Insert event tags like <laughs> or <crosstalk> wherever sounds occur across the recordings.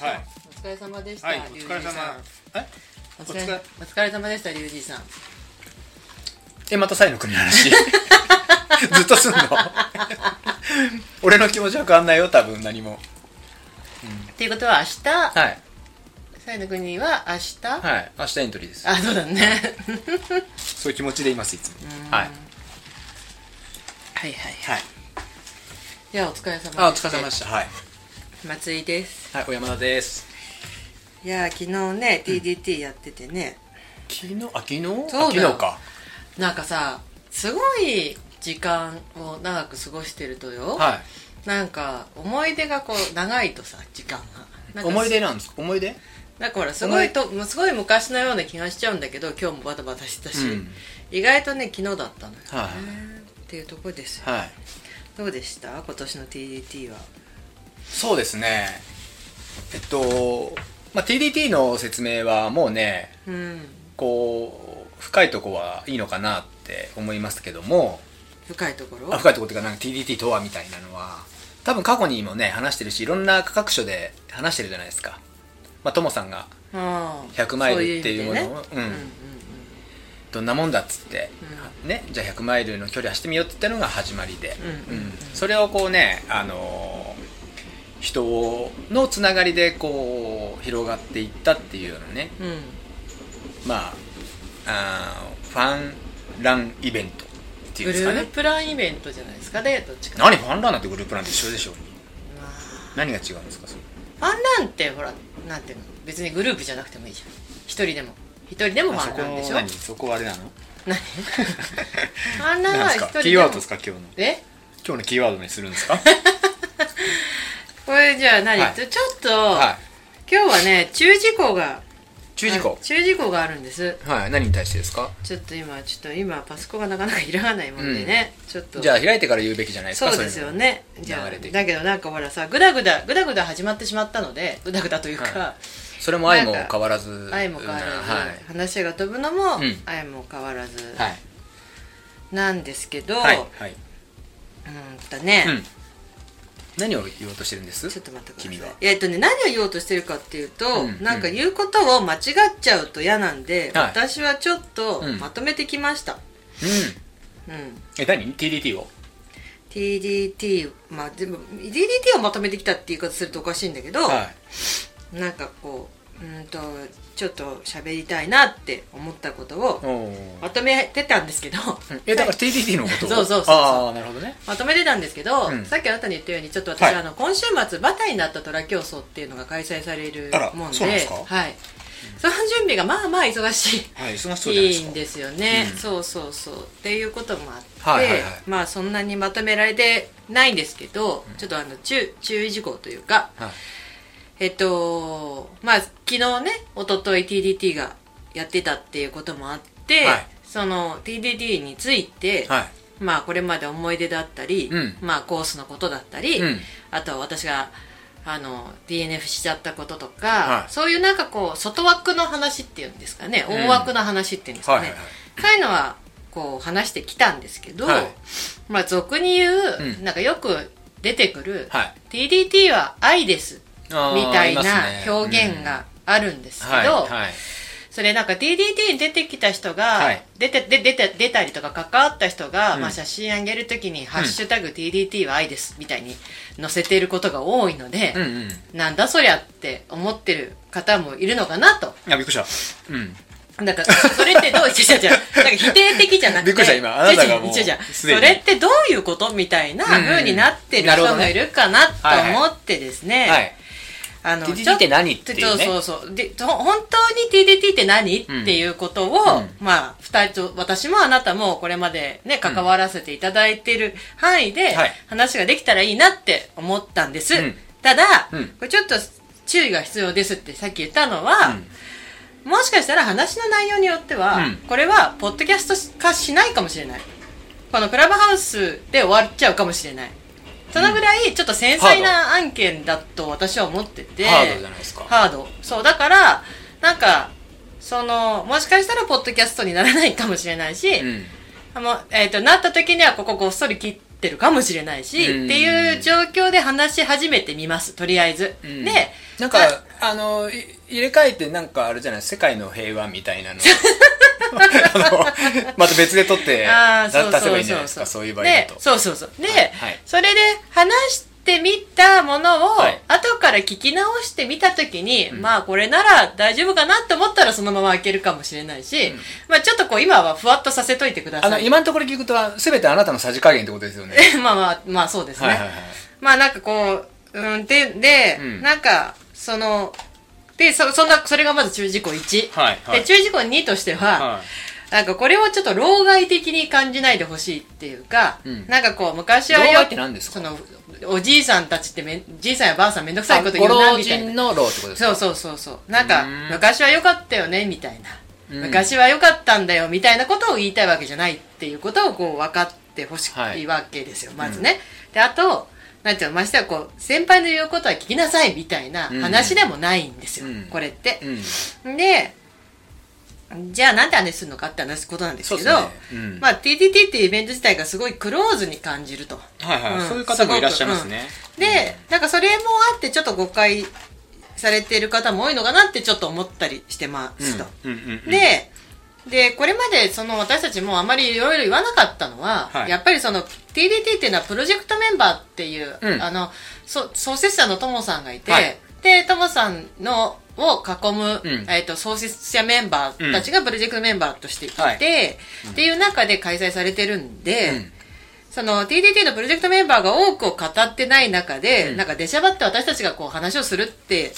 しょう、はい。お疲れ様でした、はいお疲れ様。ジさんえ？お疲れお疲れ。お疲れ様でしたリュウジさん。えまたサイの国の話？<laughs> ずっとすんの？<laughs> 俺の気持ちは変わんないよ多分何も。っていうことは明日？はい。サイの国は明日、はい。明日エントリーです。あそうだね。そういう気持ちでいますいつも。はい。はいはいはい。じゃあお疲れ様でした。あお疲れ様でした。はい。松井ですはい小山田です。いやー昨日ね TDT やっててね、昨日あ昨日？そうだよ。あ昨日か。なんかさすごい時間を長く過ごしてるとよ、はなんか思い出がこう長いとさ時間が。なんかい思い出なんです。か思い出？なんかほらすごいとすごい昔のような気がしちゃうんだけど今日もバタバタしてたし、うん。意外とね昨日だったのよ、はいっていうとこですよ。はい。どうでした？今年の TDT は。そうですねえっと、まあ、TDT の説明はもうねうん。こう深いとこはいいのかなって思いますけども。深いところ？あ深いとこっていうかなんか TDT とはみたいなのは多分過去にもね話してるしいろんな各所で話してるじゃないですか。まあともさんがああ100マイルっていうものをどんなもんだっつって、ね、じゃあ100マイルの距離走ってみようって言ったのが始まりで、うんうん。うん。それをこうね、あのー人のつながりでこう広がっていったっていうようなね。うん。うんまああーファンランイベントっていうんグルですかね。ープランイベントじゃないですか。ねどっちか。何ファンランなんてグループランと一緒でしょまあ。何が違うんですかそれ。ファンランってほらなんていうの？別にグループじゃなくてもいいじゃん。一人でも。一人でもファンランでしょ？何？そこはあれなの？何？<laughs> ファンラン何ですは一人でも。か？キーワードですか今日の？え？今日のキーワードにするんですか？<laughs> これじゃあ何、はい。ちょっと、はい。今日はね注意事項が注意事項。はい注意事項があるんです。はい。何に対してですか？ちょっと今ちょっと今パソコンがなかなか開かないもんでね、ちょっと。じゃあ開いてから言うべきじゃないですか？そうですよね。じゃあだけどなんかほらさグダグダグダグダ始まってしまったのでグダグダというか、はそれも愛も変わらず。愛も変わらず、はい。話が飛ぶのも、うん。愛も変わらずはい。なんですけど、はい。はい。うんとね、うん何を言おうとしてるんです？ちょっと待ってください。君は。えっとね何を言おうとしてるかっていうと、うんなんか言うことを間違っちゃうと嫌なんで、はい。私はちょっとうん。まとめてきました、うん。うん。え何？TDT を？TDT まあでも TDT をまとめてきたって言い方するとおかしいんだけど、はい。なんかこううんとちょっと喋りたいなって思ったことをまとめてたんですけど、えだから TDT のこと？を <laughs> そうそうそう。なるほどね。まとめてたんですけど、うん。さっきあなたに言ったようにちょっと私、はい。あの今週末バターになった虎競争っていうのが開催されるもんではい、その準備がまあまあ忙しいはい忙しいんですよね、うん。そうそうそう。っていうこともあって、はいはいはい。まあそんなにまとめられてないんですけど、ちょっとあの注注意事項というかはいえっとまあ昨日ね一昨日 TDT がやってたっていうこともあって、はい。その TDT について、はい。まあこれまで思い出だったり、うん。まあコースのことだったり、うん。あとは私があの DNF しちゃったこととか、はい。そういうなんかこう外枠の話っていうんですかね、うん。大枠の話っていうんですかね、はいはいはい。そういうのはこう話してきたんですけど、はい。まあ俗に言う、うん。なんかよく出てくる、はい。TDT は愛ですみたいな表現があるんですけど、それなんか TDT に出てきた人が、はい。出てで出て出たりとか関わった人が、うん。まあ、写真あげるときに「ハッシュタグ #TDT は愛です」みたいに載せていることが多いので、うんうん。なんだそりゃって思ってる方もいるのかなと。いやびっくりした。うん。なんか、それってどう、違う違う違う、なんか否定的じゃなくて。<laughs> びっくりした今。あなたがもう違う違う違う。すでに。それってどういうことみたいな風になってる人もいるかなと思ってですね。はいあの TDT って何っていうね。そうそうそう。でと本当に TDT って何、うんっていうことを、うん。まあ二人と私もあなたもこれまでね関わらせていただいてる範囲ではい。話ができたらいいなって思ったんです、うん。ただ、うん。これちょっと注意が必要ですってさっき言ったのは、もしかしたら話の内容によっては、うん。これはポッドキャスト化しないかもしれない。このクラブハウスで終わっちゃうかもしれないそのぐらいちょっと繊細な案件だと私は思ってて。ハードじゃないですか。ハード。そうだからなんかそのもしかしたらポッドキャストにならないかもしれないし、うん。あのえー、となった時にはここごっそり切ってるかもしれないし、うん。っていう状況で話し始めてみますとりあえず、うん。でなんかあのい入れ替えてなんかあれじゃない？世界の平和みたいなの <laughs> <laughs> また別で撮って出せばそいういんじゃないですかそういう場合だでとそうそうそう。で、はいはい。それで話してみたものを、はい。後から聞き直してみた時に、ん。まあこれなら大丈夫かなって思ったらそのまま開けるかもしれないし、まあちょっとこう今はふわっとさせといてくだあのさい今のところ聞くと全てあなたのさじ加減ってことですよね。<laughs> まあまあまあそうですね、はいはいはい。まあなんかこう、うん、で、で、うん。なんか、その、で、そ、そんな、それがまず注意事項1。はいはいで、注意事項2としては、はなんかこれをちょっと老害的に感じないでほしいっていうか、うんなんかこう、昔はよ老害って何ですか？その、おじいさんたちってめん、じいさんやばあさんめんどくさいことご言うな、老みたいな。人の老ってことですか？そうそうそうそう。なんかん、昔は良かったよね、みたいな。うん昔は良かったんだよ、みたいなことを言いたいわけじゃないっていうことをこう分かってほしはいいわけですよ、まずね。で、あと、なんていうの、ましてはこう、先輩の言うことは聞きなさい、みたいな話でもないんですよ、うん。これって。うん。で、じゃあなんで話するのかって話すことなんですけど、ね。うん。まあ TTT っていうイベント自体がすごいクローズに感じると。はいはい、うん。そういう方もいらっしゃいますね、で、なんかそれもあってちょっと誤解されている方も多いのかなってちょっと思ったりしてますと。うん。うん。うん。うん。で、で、これまでその私たちもあまりいろいろ言わなかったのは、はい。やっぱりその TDT っていうのはプロジェクトメンバーっていう、うん。あの、そ創設者のともさんがいて、はい。で、ともさんのを囲む、うん。えっと創設者メンバーたちがプロジェクトメンバーとしていて、はい。っていう中で開催されてるんで、うん。その TDT のプロジェクトメンバーが多くを語ってない中で、うんなんか出しゃばって私たちがこう話をするって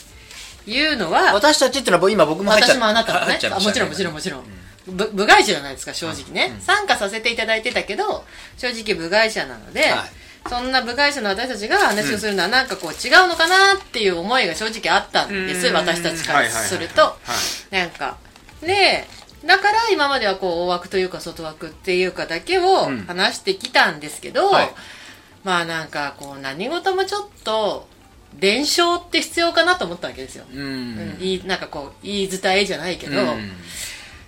いうのは、私たちっていうのは今僕も入っちゃ私もあなたもねもちろんもちろんもちろん、ぶ部外者じゃないですか正直ね、参加させていただいてたけど正直部外者なので、はい。そんな部外者の私たちが話をするのはなんかこう違うのかなっていう思いが正直あったんです、うん。私たちからすると、なんか。でだから今まではこう大枠というか外枠っていうかだけをうん。話してきたんですけど、はい。まあなんかこう何事もちょっと伝承って必要かなと思ったわけですよ、うん。うんいいなんかこう言い伝えじゃないけど、うん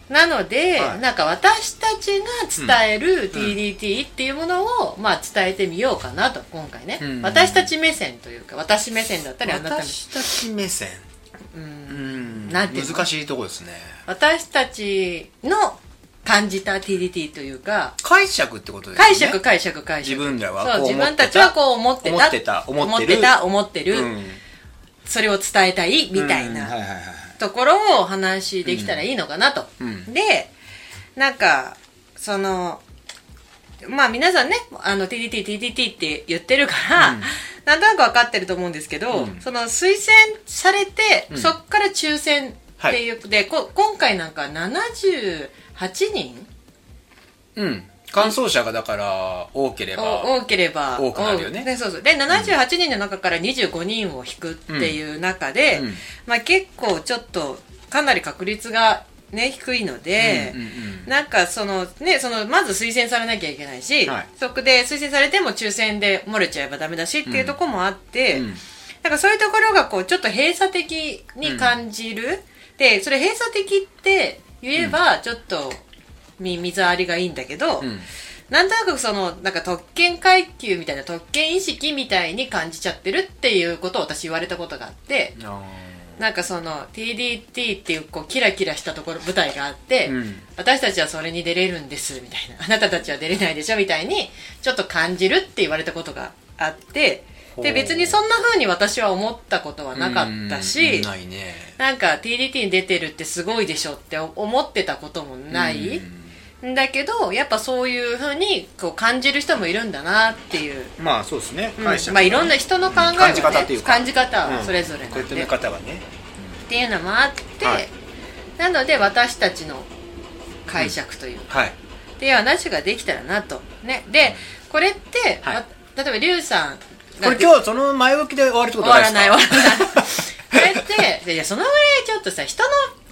なので、はい。なんか私たちが伝える TDT っていうものを、まあ伝えてみようかなと今回ね、うん。私たち目線というか私目線だったりあなた目私たち目線。うん。うん。なんて難しいとこですね。私たちの感じた TDT というか解釈ってことですね。解釈解釈解釈。自分らはそう自分たちはこう思ってた。思ってた思ってる。た思ってる、うん。それを伝えたいみたいな、うん。はいはいはいところをお話できたらいいのかなと。うん。で、なんか、その、まあ皆さんね、あの TDT、TDT って言ってるから、うん。なんとなくわかってると思うんですけど、うん。その推薦されて、うん。そっから抽選っていう、でこ、今回なんか78人うん感想者がだから多ければお多ければ。多くなるよね。おそうそう。で78人の中から25人を引くっていう中で、うん。まあ、結構ちょっとかなり確率がね低いので、うんうんうん。なんかそのねそのまず推薦されなきゃいけないし、はい。そこで推薦されても抽選で漏れちゃえばダメだしっていうところもあって、うん。なん。かそういうところがこうちょっと閉鎖的に感じる、でそれ閉鎖的って言えばちょっとみ水ありがいいんだけど、うん。なんとなくそのなんか特権階級みたいな特権意識みたいに感じちゃってるっていうことを私言われたことがあってあなんかその TDT っていうこうキラキラしたところ舞台があって、うん。私たちはそれに出れるんですみたいな。あなたたちは出れないでしょみたいにちょっと感じるって言われたことがあってで別にそんな風に私は思ったことはなかったうしんないね。なんか TDT に出てるってすごいでしょって思ってたこともない。んだけどやっぱそういう風にこう感じる人もいるんだなっていう、うんまあそうですね。うん。まあいろんな人の考えは、ね、感じ方っていうか。感じ方はそれぞれなんで、受け止め方がね。っていうのもあって、はい。なので私たちの解釈というか、はいってい。う話ができたらなと。ね。でこれって、はい。わ例えばリュウさんこれ今日その前置きで終わるってこと終わらない終わですらない。<laughs> これっていやそのぐらいちょっとさ人の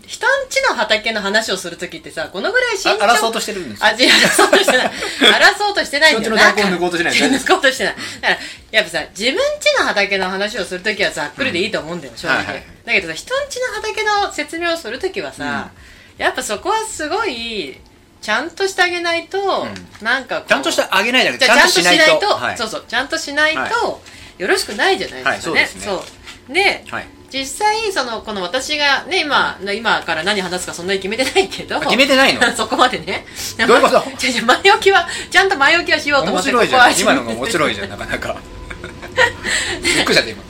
人んちの畑の話をするときってさこのぐらい慎重かあ争おうとしてるんですよ。あ、違う、争おうとしてない。<laughs> 争おうとしてないんだよ。人んちの抜こうとしてない抜こ <laughs> うとしてない。だから、やっぱさ、自分ちの畑の話をするときはざっくりでいいと思うんだよ、正直。はいはい。だけどさ、人んちの畑の説明をするときはさ、やっぱそこはすごい、ちゃんとしてあげないと、なんかこうちゃんとしてあげないだけじゃあちゃんとしないと、はい。そうそう、ちゃんとしないと、はよろしくないじゃないですかね。はい。そうですね。そう。で、はい実際そのこの私がね今今から何話すかそんなに決めてないけど。あ決めてないの？<laughs> そこまでね。どういうこと？<laughs> じゃじゃ前置きはちゃんと前置きはしようと思って面白いじゃん。今のが面白いいじゃんなかなか。<laughs> びっくりしちゃって今。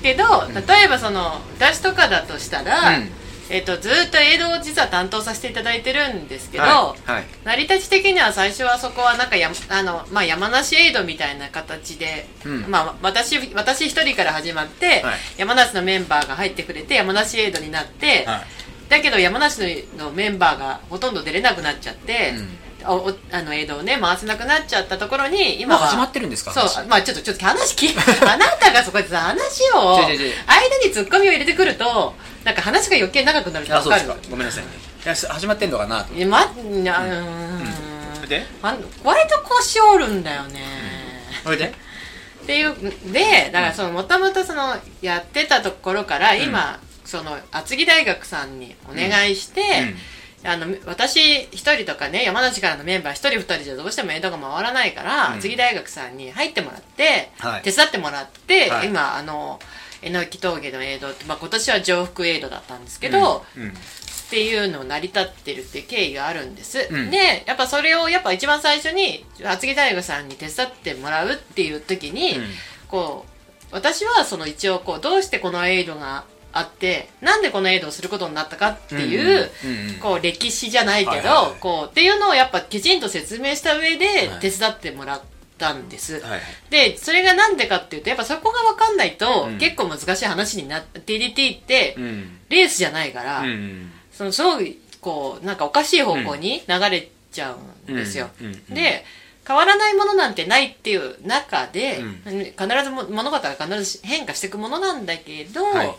けど例えばその私とかだとしたら、うんえっとずっと映像を実は担当させていただいてるんですけど、はいはい。成り立ち的には最初はそこはなんかやあの、まあ、山梨エイドみたいな形で、うん。まあ、私私一人から始まって、はい。山梨のメンバーが入ってくれて山梨エイドになって、はい。だけど山梨のメンバーがほとんど出れなくなっちゃって、おおあのエイドをね回せなくなっちゃったところに今は。始まってるんですか？そう話まあちょっとちょっと話聞い <laughs> あなたがそこでさ話を。違う違う違う。間にツッコミを入れてくるとなんか話が余計長くなるってわかるあそうですか。ごめんなさい始まってんのかなと。まうー。ん。それで？あ割と腰折るんだよね、それで？っていうでだからそのもともとそのやってたところから今、その厚木大学さんにお願いして、あの私一人とかね山梨からのメンバー一人二人じゃどうしても映像が回らないから、うん。厚木大学さんに入ってもらって、はい。手伝ってもらって、はい。今あの榎峠の映像って、まあ、今年は上腹映像だったんですけど、うんうん。っていうのを成り立ってるっていう経緯があるんです、うん。でやっぱそれをやっぱ一番最初に厚木大学さんに手伝ってもらうっていう時に、うん。こう私はその一応こうどうしてこのエイドがあってなんでこのエイドをすることになったかっていう、うんうんこう歴史じゃないけど、こうっていうのをやっぱきちんと説明した上ではい。手伝ってもらったんです、はいはい。でそれがなんでかっていうとやっぱそこが分かんないと、うん。結構難しい話になって TDT ってうん。レースじゃないから、うんそのすごいこうなんかおかしい方向に流れちゃうんですよ、うんうんうんで変わらないものなんてないっていう中で、う必ずも物事は必ず変化していくものなんだけど、はい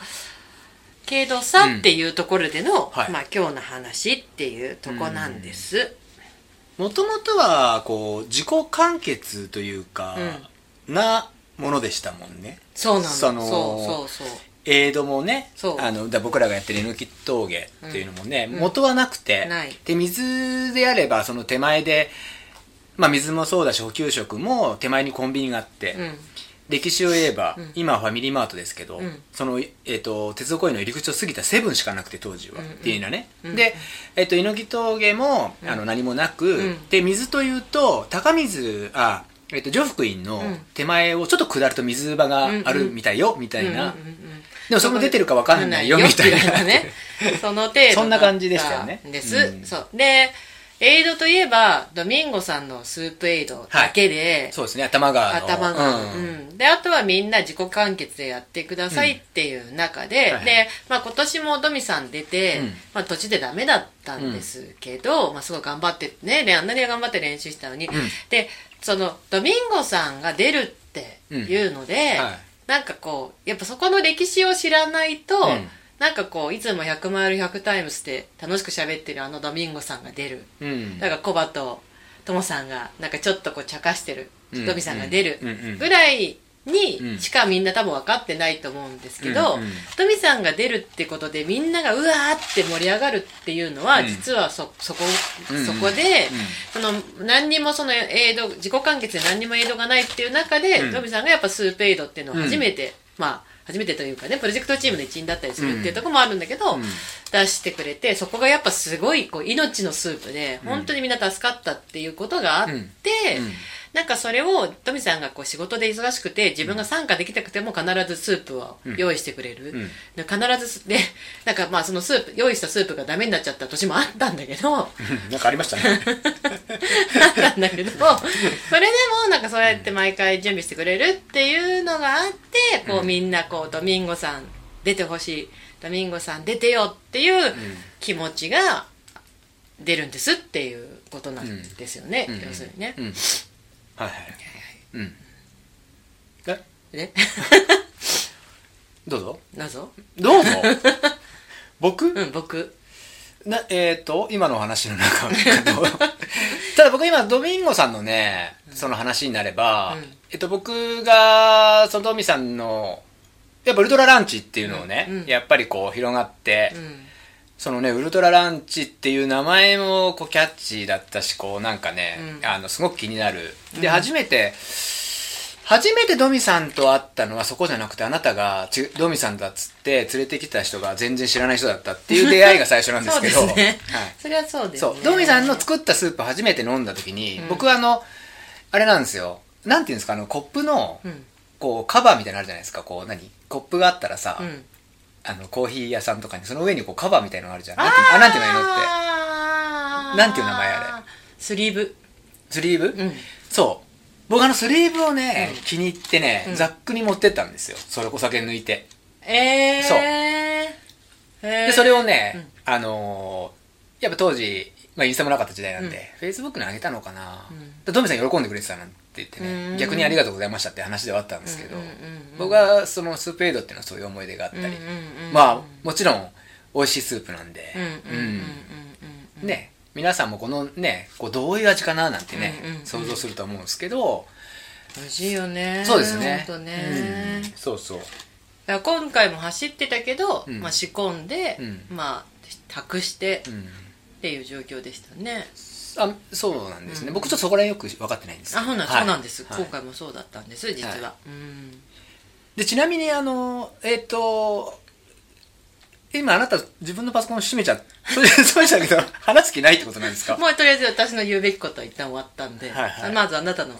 けどさ、うんっていうところでの、はい。まあ、今日の話っていうとこなんです、もともとはこう自己完結というか、なものでしたもんね。そうなの。そのそうそうそう。エイドもねあのだ僕らがやってる榎峠っていうのもね、うん。元はなくて、ない。で水であればその手前で、まあ、水もそうだし補給食も手前にコンビニがあって、うん歴史を言えば、うん。今はファミリーマートですけど、うん。その、えー、と鉄道公園の入り口を過ぎたセブンしかなくて当時は、うんうん。っていうのはね、うん。で、えっと猪木峠も、うん。あの何もなく、うん。で水というと高水あえっと上福院のうん。手前をちょっと下ると水場があるみたいよ、みたいな、うんうんうんうん。でもそれも出てるか分かんないよみたいなね。<laughs> その程度そんな感じでしたよね。だったん。です、うん。そう。でエイドといえばドミンゴさんのスープエイドだけで、そうですね。頭が頭が、ううん。んであとはみんな自己完結でやってくださいっていう中で、はいで、まあ、今年もドミさん出て、うん。まあ、途中でダメだったんですけど、まあ、すごい頑張ってねであんなに頑張って練習したのに、ん。でそのドミンゴさんが出るっていうので、はい。なんかこうやっぱそこの歴史を知らないと、うんなんかこういつも100マイル100タイムスで楽しく喋ってるあのドミンゴさんが出る。うん。だからコバとトモさんがなんかちょっとこう茶化してる。うん。ドミさんが出るぐらいうん。にしかみんな多分分かってないと思うんですけど、うん。うん。トミさんが出るってことでみんながうわーって盛り上がるっていうのは、うん。実はそそこ、うん。そこで、うん。その何にもそのエイド自己完結で何にもエイドがないっていう中で、うん。トミさんがやっぱスープエイドっていうのを初めて、まあ初めてというかねプロジェクトチームの一員だったりするっていうところもあるんだけど、うん。出してくれてそこがやっぱすごいこう命のスープでうん。本当にみんな助かったっていうことがあって、なんかそれをトミさんがこう仕事で忙しくて自分が参加できなくても必ずスープを用意してくれる、うん。で必ず <laughs> でなんかまあそのスープ用意したスープがダメになっちゃった年もあったんだけどあうん。なんかありましたね。<laughs> ったんだけどそれでもなんかそうやって毎回準備してくれるっていうのがあってこうみんなこうドミンゴさん出てほしいドミンゴさん出てよっていう気持ちが出るんですっていうことなんですよね、うん。要するにね。うんはいはい。うん。え？で <laughs> どうぞ。謎どうぞ。<laughs> 僕？うん僕。なえっ、と今のお話の中 <laughs> ただ僕今ドミンゴさんのねその話になれば、うん。えっと僕がそのドミさんのやっぱウルトラランチっていうのをね、うん。うん。やっぱりこう広がって、うんそのねウルトラランチっていう名前もこうキャッチーだったしこうなんかね、うん。あのすごく気になる。で、うん。初めて初めてドミさんと会ったのはそこじゃなくてあなたがちドミさんだっつって連れてきた人が全然知らない人だったっていう出会いが最初なんですけど。そうですね。<laughs> はい、それはそうですね。そう。ドミさんの作ったスープ初めて飲んだ時に、うん僕はあのあれなんですよ。なんていうんですかあのコップのうん。こうカバーみたいなのあるじゃないですか。こう何？コップがあったらさ、うんあのコーヒー屋さんとかにその上にこうカバーみたいなのがあるじゃん。なんてあなんていうのって。なんていう名前あれ。スリーブ。スリーブ、うん。そう。僕あのスリーブをね、うん。気に入ってね、うん。ザックに持ってったんですよ。それお酒抜いて。えー、そう。えー。でそれをね、あのーやっぱ当時、まあ、インスタもなかった時代なんで、フェイスブックにあげたのかな、うん。でトミさん喜んでくれてたなんて言ってうん。ね逆にありがとうございましたって話ではあったんですけど、僕はそのスープエイドっていうのはそういう思い出があったり、まあもちろん美味しいスープなんで、うんね皆さんもこのねこうどういう味かななんてね、想像すると思うんですけど、美味しいよねそうですね。ほんとね、うん。そうそう。だから今回も走ってたけど、うん。まあ、仕込んで、うん。まあ託してうん。っていう状況でしたねあそうなんですね、うん。僕ちょっとそこら辺よく分かってないんです。あほんなん、はい。そうなんです、はい。今回もそうだったんです実は、はうん。でちなみにあのえっ、と今あなた自分のパソコン閉めちゃ <laughs> っそうそうでしたけど話す気ないってことなんですか？<laughs> もうとりあえず私の言うべきことは一旦終わったんで、はいはい。まずあなたの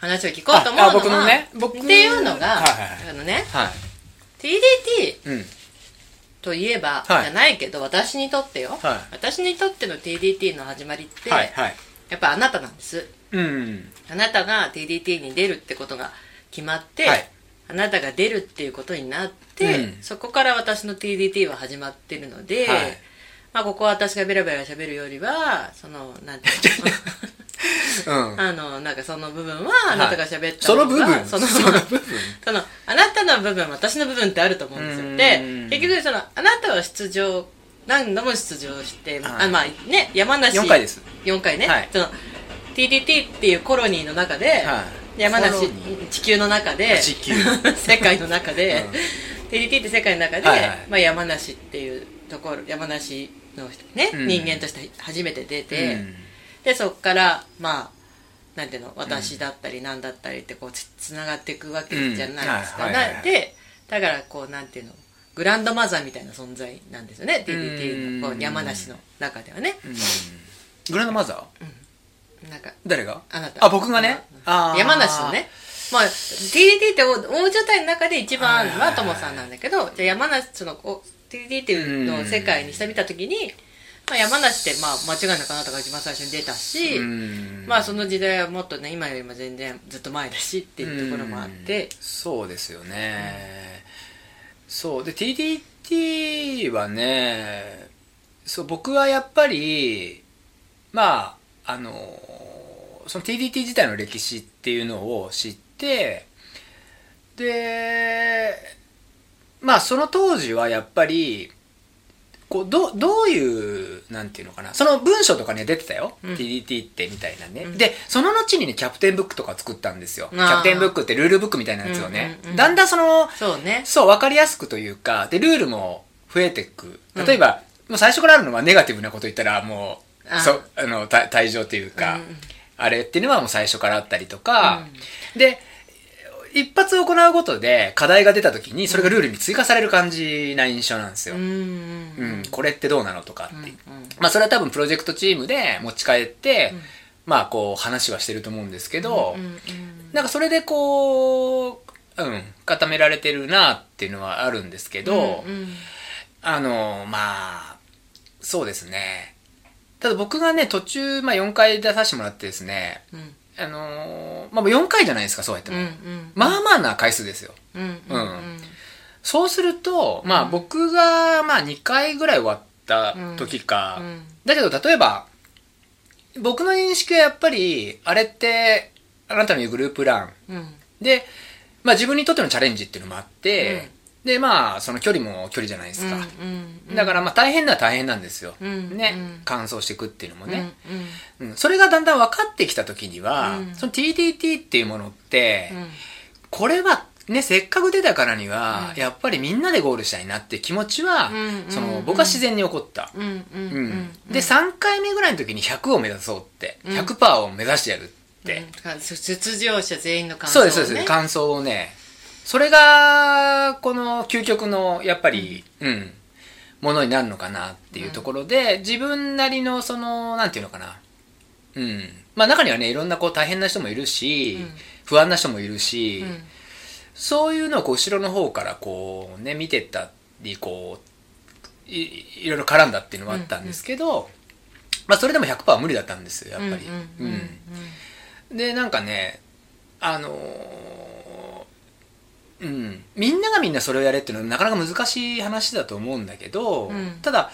話を聞こうと思うのはああ僕のね。僕っていうのが、はいはいはい。あのねはい。TDT うんといえば、はい。じゃないけど私にとってよ、はい。私にとっての TDT の始まりって、はいはい。やっぱあなたなんです。うん。あなたが TDT に出るってことが決まって、はい。あなたが出るっていうことになって、うん。そこから私の TDT は始まってるので、はいまあここは私がベラベラ喋るよりはそのなんていうの？うん。<laughs> あのなんかその部分はあなたが喋ったその部分？そのその部分？そのあなたの部分私の部分ってあると思うんですうん。よで結局そのあなたは出場何度も出場して、はい。あまあね山梨。4回です。4回ね、はい。その TDT っていうコロニーの中で、はい。山梨地球の中で地球。<laughs> 世界の中で、うん。TDT って世界の中で、はいはい。まあ、山梨っていうところ山梨のね、うん。人間として初めて出て、うん。でそこからまあなんていうの私だったり何だったりってこうつつながっていくわけじゃないですか、うん。はいはいはいなでだからこうなんていうのグランドマザーみたいな存在なんですよね TDT のこう山梨の中ではね。うん。グランドマザー？なんか誰が？あなた。あ僕がね。山梨のねまあ TDT って大大所帯の中で一番はともさんなんだけどじゃあ山梨そのこう TDT っていうのを世界にしてみた時に、まあ、山梨ってまあ間違いなくあなたが一番最初に出たし、うん。まあその時代はもっとね今よりも全然ずっと前だしっていうところもあって。うん。そうですよね、そう。で TDT はねそう僕はやっぱりまああのその TDT 自体の歴史っていうのを知ってでまあその当時はやっぱりこうどどういうなんていうのかなその文章とかには出てたよ、うん。TDT ってみたいなね、うん。でその後にねキャプテンブックとか作ったんですよ。キャプテンブックってルールブックみたいなやつをね、うんうんうん。だんだんそのそうね。そう分かりやすくというかでルールも増えていく。例えば、もう最初からあるのはネガティブなこと言ったらもうそうあのた退場というか、あれっていうのはもう最初からあったりとか、で一発行うことで課題が出た時にそれがルールに追加される感じな印象なんですよ、うんうんこれってどうなのとかって。いう、うんうん。まあそれは多分プロジェクトチームで持ち帰って、うん。まあこう話はしてると思うんですけど、うんうんなんかそれでこう、うん、固められてるなっていうのはあるんですけど、うんうん。あの、まあ、そうですね。ただ僕がね、途中、まあ4回出させてもらってですね、うんあのまあ4回じゃないですか、そうやっても。うんうんまあまあな回数ですよ。うんうんそうすると、まあうん。僕が、まあ2回ぐらい終わった時か、うん。だけど例えば、僕の認識はやっぱり、あれって、あなたの言うグループラン、うん。で、まあ自分にとってのチャレンジっていうのもあって、で、まあその距離も距離じゃないですか。だからまあ大変な大変なんですよ。うんね、うん。乾燥していくっていうのもうんね、それがだんだん分かってきた時には、うん。その TDT っていうものって、うん。これはね、せっかく出たからには、うん。やっぱりみんなでゴールしたいなって気持ちは、うんそのうん。僕は自然に起こった。で、3回目ぐらいの時に100を目指そうって、うん。100%を目指してやるって、うん。出場者全員の感想を、ね、そうですそうです。感想をねそれがこの究極のやっぱりうん、ものになるのかなっていうところで、自分なりのそのなんていうのかな。うん。まあ中にはねいろんなこう大変な人もいるし、うん。不安な人もいるし、うん。そういうのをこう後ろの方からこうね見てったりこういいろいろ絡んだっていうのはあったんですけど、まあそれでも100%は無理だったんですよやっぱり。うん。でなんかねあのーうん。みんながみんなそれをやれっていうのはなかなか難しい話だと思うんだけど、うん。ただ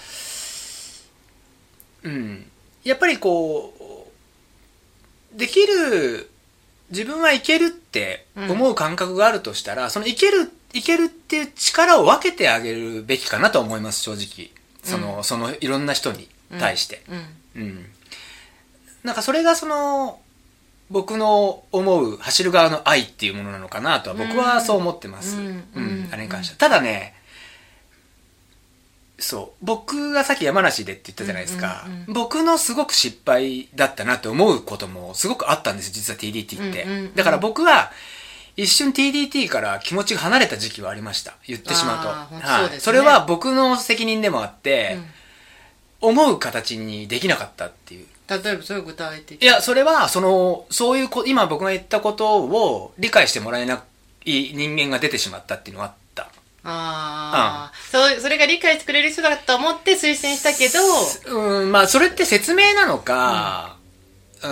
うん。やっぱりこうできる自分はいけるって思う感覚があるとしたら、そのいけるいけるっていう力を分けてあげるべきかなと思います正直。その,、そのいろんな人に対して。うん。うん。なんかそれがその、僕の思う走る側の愛っていうものなのかなとは僕はそう思ってます。ううんん。うんあれに関しては。ただね、そう。僕がさっき山梨でって言ったじゃないですか。僕のすごく失敗だったなって思うこともすごくあったんです実は TDT って。だから僕は、一瞬 TDT から気持ちが離れた時期はありました。言ってしまうと。はい。それは僕の責任でもあって、うん思う形にできなかったっていう。例えばそういう具体的いや、それは、その、そういうこ、今僕が言ったことを理解してもらえない人間が出てしまったっていうのがあった。ああ、そうそれが理解してくれる人だと思って推薦したけど。うん、まあ、それって説明なのか、う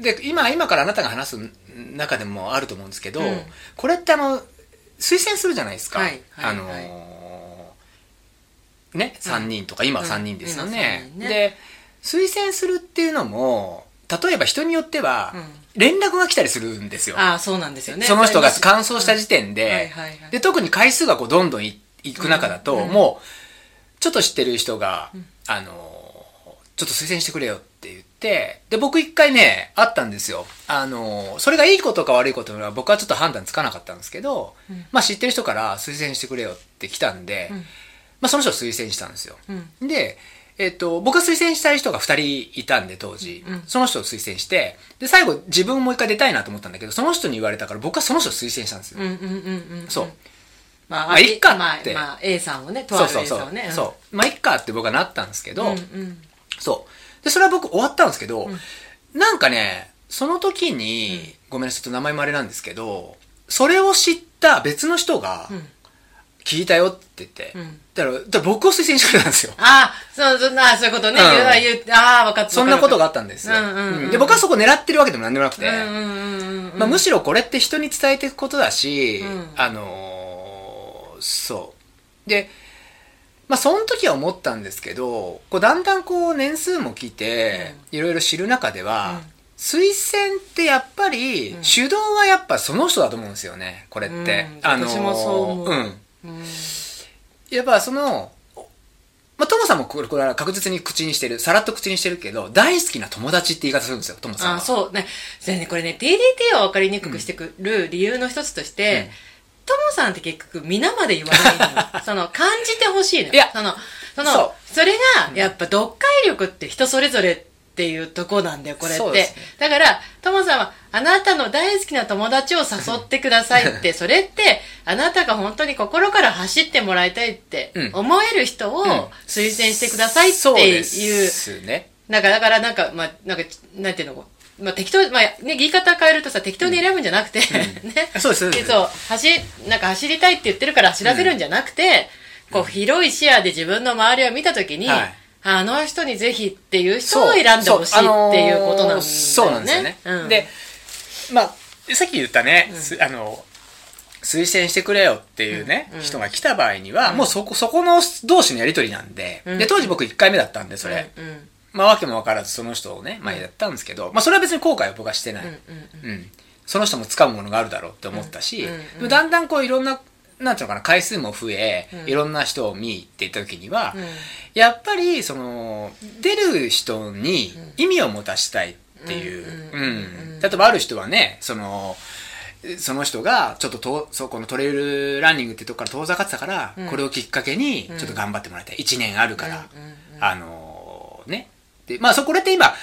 ん、で、今、今からあなたが話す中でもあると思うんですけど、うん。これってあの、推薦するじゃないですか。はいはいあのーね、3人とか、今は3人ですようんね。で、推薦するっていうのも、例えば人によってはうん、連絡が来たりするんですよ。ああそうなんですよね。その人が乾想燥した時点はいで、で、特に回数がこうどんどんいいく中だと、もう、ちょっと知ってる人が、あのー、ちょっと推薦してくれよって言って、で、僕一回ね、あったんですよ。あのー、それがいいことか悪いことは僕はちょっと判断つかなかったんですけど、うん。まあ知ってる人から推薦してくれよって来たんで、うんまあその人を推薦したんですよ。うんで、えっと、僕が推薦したい人が2人いたんで、当時。うんその人を推薦して、で、最後自分もう一回出たいなと思ったんだけど、その人に言われたから僕はその人を推薦したんですよ。うんうんうんうんそう。まあ、まあいっかまあってまあ A さんをねとあるそうそう A そさんをねう。そう。まあ、いっかって僕はなったんですけど、うんうんそう。で、それは僕終わったんですけど、うんなんかね、その時に、ごめんなさい、ちょっと名前もあれなんですけど、それを知った別の人がう、ん聞いたよって言って、うん。だから、だから僕を推薦してくれたんですよ。ああそうそんなそういうことね、うん。言う言うああ分かったそんなことがあっったんですよ。うんうんうんうん。で、僕はそこ狙ってるわけでも何でもなくて、うんうんうんまあ、むしろこれって人に伝えていくことだし、うん。あのーそう。で、まあ、その時は思ったんですけど、こうだんだんこう年数も来て、いろいろ知る中では、うん。推薦ってやっぱり、うん。主導はやっぱその人だと思うんですよね、これって。うん。あのー私もそう思う。うん。うんやっぱその、まあ、トモさんもこれこれは確実に口にしてる、さらっと口にしてるけど、大好きな友達って言い方するんですよ、トモさんは。あそうね。それねこれね DDT を分かりにくくしてくる理由の一つとして、うん。トモさんって結局皆まで言わないのよ。<laughs> その感じてほしいのよ。いや。そのそのそそれがやっぱ読解力って人それぞれっていうとこなんだよこれって、ね。だからトモさんはあなたの大好きな友達を誘ってくださいって <laughs> それってあなたが本当に心から走ってもらいたいってうん。思える人をうん。推薦してくださいってそうでいう、すね。なんか、だから、なんか、まあ、なんか、なんていうの、まあ、適当、まあ、ね、言い方変えるとさ、適当に選ぶんじゃなくて、<laughs> ね。そうですそうです。そう、走、なんか走りたいって言ってるから走らせるんじゃなくて、こう、広い視野で自分の周りを見たときに、はいあの人にぜひっていう人を選んでほしいっていうことなんだよね。そうなんですよね。うん、で、まあ、さっき言ったね、すあの、推薦してくれよっていうね、人が来た場合には、もうそこ、そこの同士のやりとりなんで、うん。で、当時僕1回目だったんで、それ。まあ、わけもわからずその人をね、前やったんですけど、まあ、それは別に後悔は僕はしてない。うんその人も掴むものがあるだろうって思ったし、だんだんこういろんな、なんていうのかな、回数も増え、うんいろんな人を見っていった時には、うんやっぱり、その、出る人に意味を持たしたいっていう。うん。例えばある人はね、その、その人がちょっととそこのトレイルランニングってとこから遠ざかってたから、うんこれをきっかけにちょっと頑張ってもらいたい。1年あるから。あのーね。で、まあそこれって今、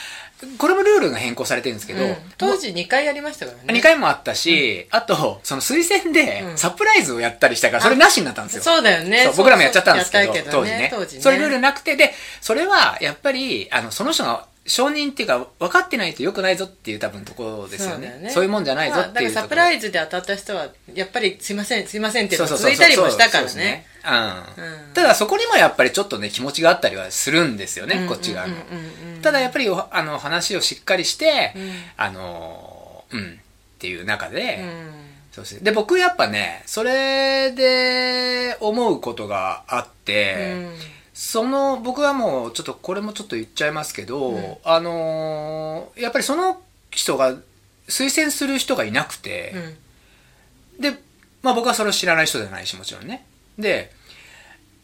これもルールが変更されてるんですけど、うん。当時2回やりましたからね。2回もあったし、あと、その推薦でうん。サプライズをやったりしたから、それなしになったんですよ。そうだよね。僕らもやっちゃったんですけど、やった当時ね。当時ね。それルールなくて、で、それはやっぱり、あの、その人が承認っていうか、分かってないと良くないぞっていう多分ところですよね。そういうもんじゃないぞまあっていうところ。だからサプライズで当たった人はやっぱりすいませんすいませんって続いたりもしたからね。うん。うんただそこにもやっぱりちょっとね、気持ちがあったりはするんですよね、こっち側の。ただやっぱりおあの話をしっかりして、うんあの、うん、っていう中で、うんそうですね。で、僕やっぱね、それで思うことがあって、うんその、僕はもう、ちょっと、これもちょっと言っちゃいますけど、うんあのーやっぱりその人が、推薦する人がいなくて、うんで、まあ僕はそれを知らない人じゃないし、もちろんね。で、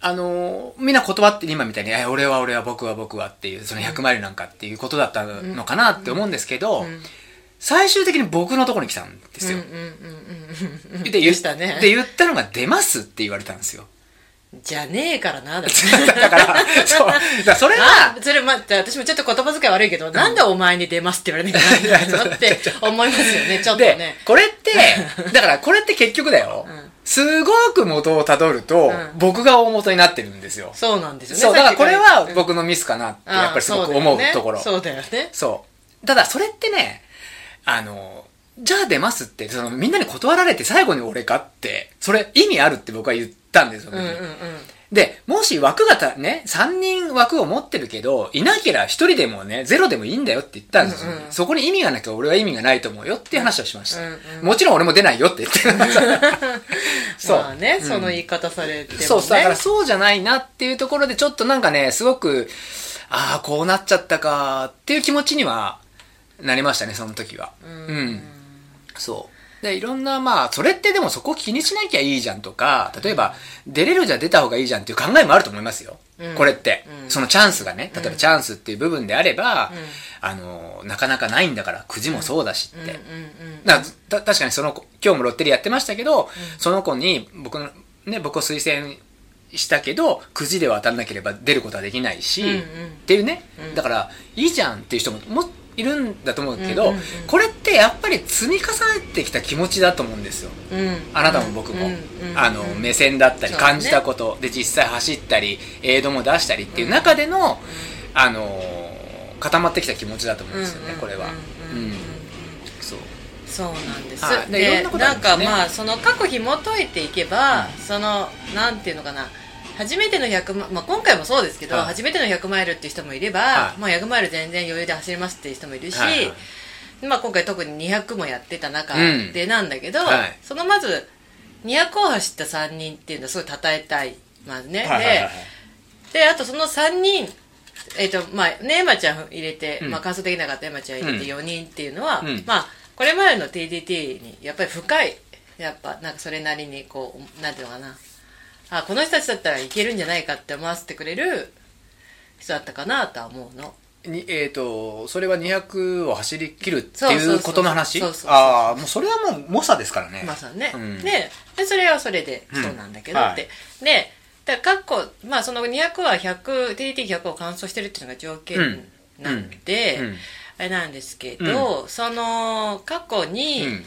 あのーみんな断って今みたいに、え俺は俺は僕は僕はっていう、その100マイルなんかっていうことだったのかなって思うんですけど、うん。最終的に僕のところに来たんですよ。うんうんうんうんうん。で、で言っしたね。で、言ったのが出ますって言われたんですよ。じゃねえからな <laughs> だから、そう。だそれは、あそれ待って私もちょっと言葉遣い悪いけど、なんでお前に出ますって言われなきゃいけないのって思いますよねちょっとでね、これって、<laughs> だからこれって結局だよ。うんすごく元をたどると、うん。僕が大元になってるんですよ。そうなんですよね。そう、だからこれはうん僕のミスかなって、あやっぱりすごく思うところ。そうだよね。そう。ただ、それってね、あの、じゃあ出ますって、その、みんなに断られて最後に俺かって、それ意味あるって僕は言ったんですよねうんうんうんで、もし枠がたね、3人枠を持ってるけど、いなけりゃ1人でもね、ゼロでもいいんだよって言ったんですよ、うんうんそこに意味がなきゃ俺は意味がないと思うよっていう話をしました。うんうんもちろん俺も出ないよって言ってる。<laughs> そう。まあね、うんその言い方されてもねそう、だからそうじゃないなっていうところでちょっとなんかね、すごく、ああ、こうなっちゃったかっていう気持ちにはなりましたね、その時は。うん。そう。で、いろんな、まあ、それってでもそこ気にしなきゃいいじゃんとか、例えば、出れるじゃ出た方がいいじゃんっていう考えもあると思いますよ。うん。これって、うん。そのチャンスがね、例えばチャンスっていう部分であれば、うん。あの、なかなかないんだから、くじもそうだしって。た確かにその子今日もロッテリアやってましたけど、その子に僕の、ね、僕を推薦したけどくじでは当たんなければ出ることはできないし、っていうね、うん。だからいいじゃんっていう人ももいるんだと思うけど、うんうんうん。これってやっぱり積み重ねてきた気持ちだと思うんですよ。うん。あなたも僕も、うんうんあの目線だったり感じたこと、で実際走ったり映像も出したりっていう中での、あの固まってきた気持ちだと思うんですよね、これは。うんそう。そうなんです、はい。でいでろんなんかまあその過去紐解いていけば、そのなんていうのかな初めての100マまあ、今回もそうですけど、はい。初めての100マイルっていう人もいれば、はい。まあ、100マイル全然余裕で走れますっていう人もいるし、はいはい。まあ、今回特に200もやってた中うん。でなんだけど、はい。そのまず200を走った3人っていうのはすごい称えたいまずね、はいはいはいはい。でであとその3人えっ、とまあねエマちゃん入れて、うん。まあ、完走できなかったエマちゃん入れて4人っていうのは、うん。まあこれまでの TDT にやっぱり深いやっぱなんかそれなりにこうなんていうのかなあこの人たちだったらいけるんじゃないかって思わせてくれる人だったかなとは思うの。にえっ、とそれは200を走り切るっていうことの話？そうそうそうああもうそれはもう猛者ですからね。まさにね、うん。ででそれはそれでそうなんだけどうん。って、でだから過去まあその200は 100TDT100 を完走してるっていうのが条件なんで、うん。あれなんですけど、その過去にうん。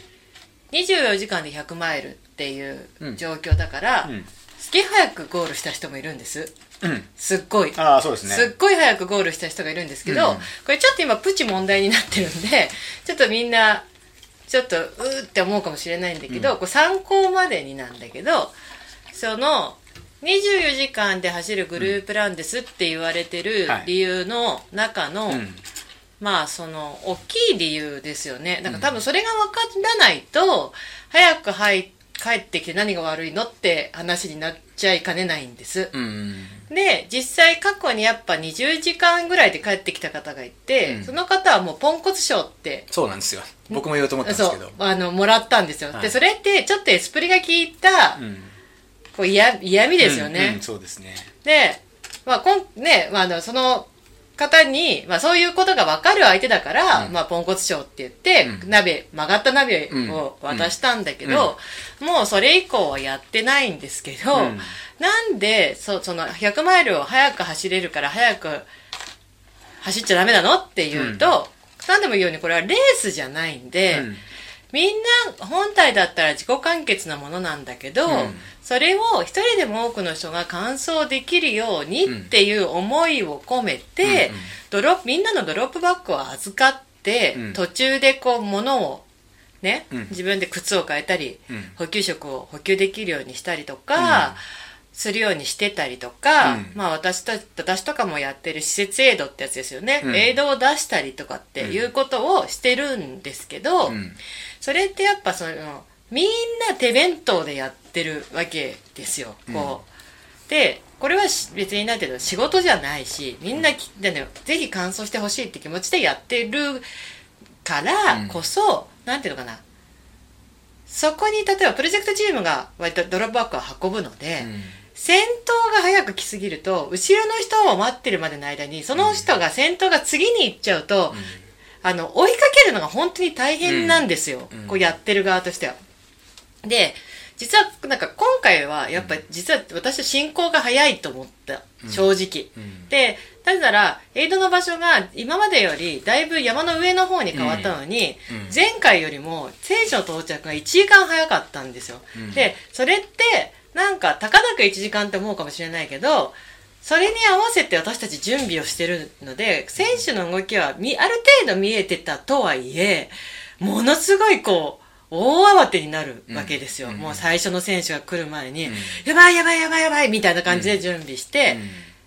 24時間で100マイルっていううん。状況だから、き早くゴールした人もいるんです。うん。すっごい。ああそうですね。すっごい早くゴールした人がいるんですけど、うんこれちょっと今プチ問題になってるんで <laughs> ちょっとみんなちょっとうーって思うかもしれないんだけど、これ参考までになんだけどその24時間で走るグループランですって言われてるはい。理由の中の、うん。まあその大きい理由ですよね。だから多分それが分からないと早く入帰ってきて何が悪いのって話になっちゃいかねないんです、うんで実際過去にやっぱ20時間ぐらいで帰ってきた方がいて、うん。その方はもうポンコツ賞ってそうなんですよ。僕も言おうと思ったんですそうけどあのもらったんですよ、はい。でそれってちょっとエスプリが効いた、うん。こう嫌嫌味ですよね、うんうんそうですね。で、まあこんねまあ、あのその方に、まあ、そういうことが分かる相手だから、うん。まあ、ポンコツ賞って言って、うん。鍋曲がった鍋を渡したんだけど、もうそれ以降はやってないんですけど、うん。なんでそその100マイルを早く走れるから早く走っちゃダメなの？っていうと、何でも言うようにこれはレースじゃないんで、うんみんな本体だったら自己完結なものなんだけど、うん。それを一人でも多くの人が完走できるようにっていう思いを込めて、うんうん。ドロみんなのドロップバッグを預かって、うん。途中でこう物をね、うん。自分で靴を変えたり、うん。補給食を補給できるようにしたりとか、うんするようにしてたりとか、うん。まあ私と私とかもやってる施設エイドってやつですよね、うん。エイドを出したりとかっていうことをしてるんですけど、うん。それってやっぱそのみんな手弁当でやってるわけですよ。こう、でこれはし別になんていうの仕事じゃないしみんなき、でねぜひ完走してほしいって気持ちでやってるからこそ、なんていうのかな。そこに例えばプロジェクトチームが割とドロップバッグを運ぶので、先頭が早く来すぎると後ろの人を待ってるまでの間にその人が先頭が次に行っちゃうと、あの追いかけるのが本当に大変なんですよ、うん。こうやってる側としては。で実はなんか今回はやっぱ実は私は進行が早いと思った。正直。うん。でなぜならエイドの場所が今までよりだいぶ山の上の方に変わったのに、うん。うん。前回よりも選手の到着が1時間早かったんですよ。うん。でそれってなんかたかだか1時間って思うかもしれないけどそれに合わせて私たち準備をしてるので選手の動きはみある程度見えてたとはいえものすごいこう大慌てになるわけですよ、うん。もう最初の選手が来る前に、うん。やばいやばいやばいやばいみたいな感じで準備して、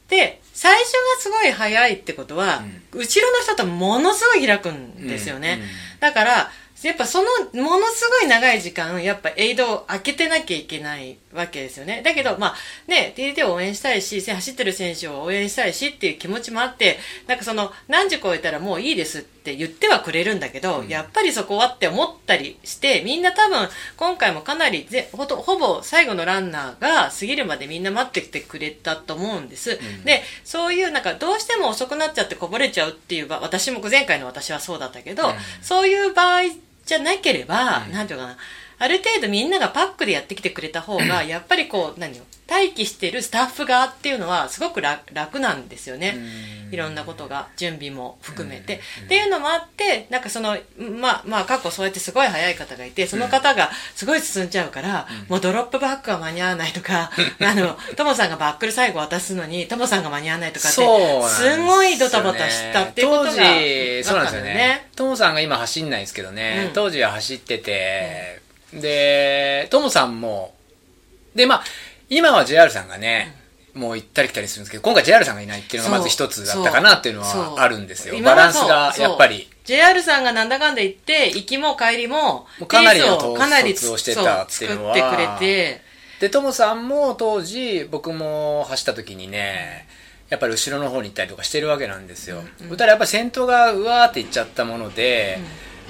で最初がすごい早いってことは、後ろの人とものすごい開くんですよね、うん。うん。だからやっぱそのものすごい長い時間やっぱエイドを開けてなきゃいけないわけですよね。だけどまあね TDT を応援したいし走ってる選手を応援したいしっていう気持ちもあってなんかその何時超えたらもういいですって言ってはくれるんだけど、やっぱりそこはって思ったりしてみんな多分今回もかなりぜほとほぼ最後のランナーが過ぎるまでみんな待ってきてくれたと思うんです、ん。でそういうなんかどうしても遅くなっちゃってこぼれちゃうっていう場私も前回の私はそうだったけど、うん。そういう場合じゃなければ、なんていうかな。ある程度みんながパックでやってきてくれた方が、<clears throat> やっぱりこう何よ待機してるスタッフ側っていうのはすごく楽楽なんですよね、いろんなことが準備も含めて、っていうのもあってなんかそのまあまあ過去そうやってすごい早い方がいてその方がすごい進んじゃうから、もうドロップバックは間に合わないとか <laughs> あのトモさんがバックル最後渡すのにトモさんが間に合わないとかってすごいドタバタしたっていうことが当時そうなんですよね。トモさんが今走んないですけどね、うん。当時は走ってて、でトモさんもでまあ今は JR さんがね、もう行ったり来たりするんですけど今回 JR さんがいないっていうのがまず一つだったかなっていうのはあるんですよ。バランスがやっぱり。JR さんがなんだかんだ言って行きも帰りももうかなりの統率をしてたっていうのは。作ってくれて。でトモさんも当時僕も走った時にねやっぱり後ろの方に行ったりとかしてるわけなんですよ、うんそしたらやっぱり先頭がうわーって行っちゃったもので、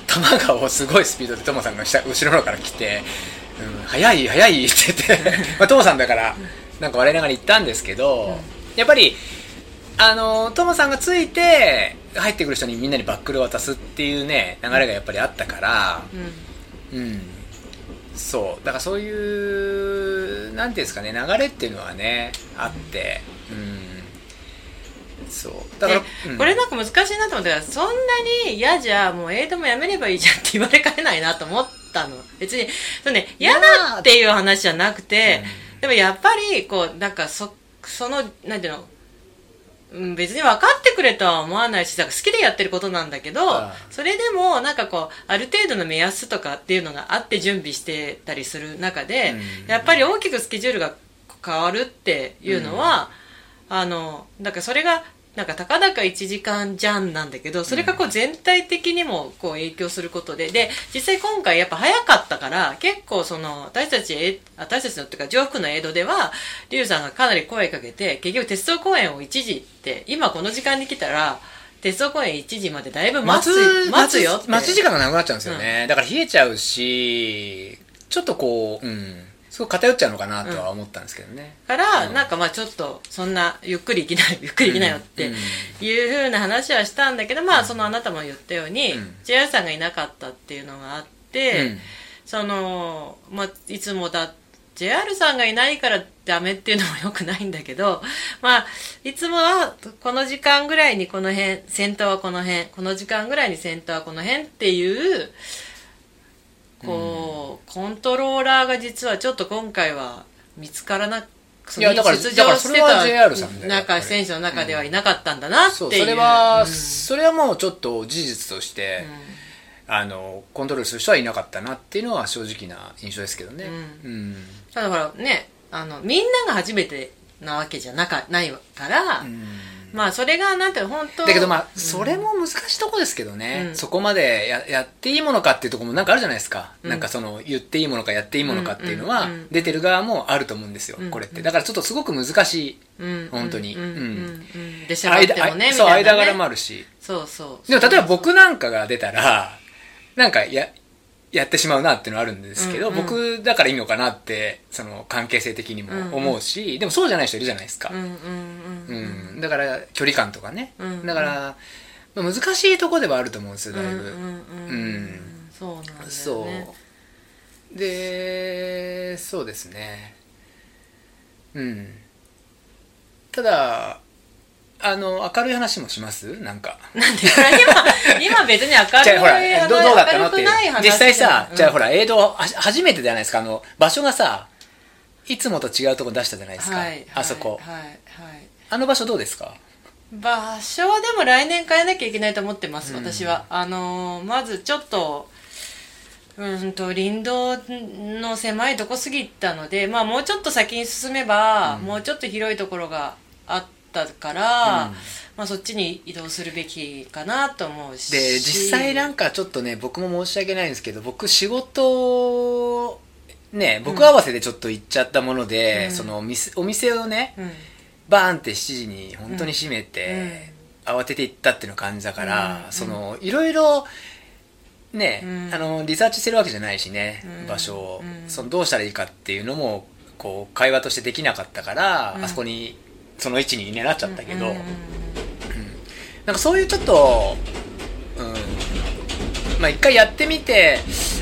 多摩川をすごいスピードでトモさんが下後ろの方から来て「うん、速い速い」って言って。<laughs> まあトモさんだからなんか笑いながら言ったんですけど、やっぱりあのトモさんがついて入ってくる人にみんなにバックルを渡すっていうね流れがやっぱりあったから、うん。うん、そう。だからそういうなんていうんですかね流れっていうのはねあってうん。そう。だから、でうん。これなんか難しいなと思ったからそんなに嫌じゃもうエイドもやめればいいじゃんって言われかねないなと思ったの。別にそう、ね、嫌だっていう話じゃなくて、でもやっぱりこうなんかそそのなんていうのうん別に分かってくれとは思わないしだから好きでやってることなんだけどそれでもなんかこうある程度の目安とかっていうのがあって準備してたりする中で、うん。やっぱり大きくスケジュールが変わるっていうのは、あのだからそれがなんかたかだか1時間じゃんなんだけどそれがこう全体的にもこう影響することで。で実際今回やっぱ早かったから結構その私たちえ私たちのっていうか上福の江戸ではリュウさんがかなり声かけて結局鉄道公園を1時って今この時間に来たら鉄道公園1時までだいぶ待待つつ待つよ待ち時間が長くなっちゃうんですよね、だから冷えちゃうしちょっとこううんすごく偏っちゃうのかなとは思ったんですけどね、から、うん。なんかまあちょっとそんなゆっくり行きなよゆっくり行きなよっていうふうな話はしたんだけど、まあそのあなたも言ったように、うん。JR さんがいなかったっていうのがあって、うん。その、まあ、いつもだ JR さんがいないからダメっていうのもよくないんだけど、<laughs> まあ、いつもはこの時間ぐらいにこの辺、先頭はこの辺、この時間ぐらいに先頭はこの辺っていう、こう、コントローラーが実はちょっと今回は見つからなくいやだから出場してた中、選手の中ではいなかったんだなっていう。それは、うん。それはもうちょっと事実として、あのコントロールする人はいなかったなっていうのは正直な印象ですけどね。ううん、ただほらねあのみんなが初めてなわけじゃなかないから、うんまあそれがなんて本当だけどまあ、うん。それも難しいとこですけどね、うん。そこまでややっていいものかっていうところもなんかあるじゃないですか、うん。なんかその言っていいものかやっていいものかっていうのは出てる側もあると思うんですよ、うん。これって。だからちょっとすごく難しい。うん。本当に。うん。うん。でしゃばってもねみそうたいな、ね、間柄もあるし。そうそう。でも例えば僕なんかが出たらなんかややってしまうなっていうのはあるんですけど、うんうん。僕だからいいのかなってその関係性的にも思うし、でもそうじゃない人いるじゃないですか。うん、うんううん。ん。だから距離感とかね、うんだから、まあ難しいとこではあると思うんですよだいぶ、うんうんうん。うん。そうなんだよね。そう。でそうですね。うん。ただあの明るい話もします？なんか。なんで？今今別に明るいじゃあほらどうどうだったの？っていう。明るくない話実際さ、じゃあほらら映像は初めてじゃないですか？あの場所がさいつもと違うとこ出したじゃないですか、はいあそこ、はいはい。あの場所どうですか？場所はでも来年変えなきゃいけないと思ってます、うん。私は。あのーまずちょっとうんと林道の狭いとこすぎたのでまあもうちょっと先に進めば、うん。もうちょっと広いところがあったから、うん。まあそっちに移動するべきかなと思うし。で実際なんかちょっとね僕も申し訳ないんですけど僕仕事ね僕合わせでちょっと行っちゃったもので、うん。その店お店をねうん。バーンって7時に本当に閉めて、慌てて行ったっていうの感じだから、うん。そのいろいろね、うん。あのリサーチしてるわけじゃないしね、うん。場所を、うん。そのどうしたらいいかっていうのもこう会話としてできなかったから、うん。あそこにその位置にねなっちゃったけど、うんうんなんかそういうちょっと、うん、まあ一回やってみて、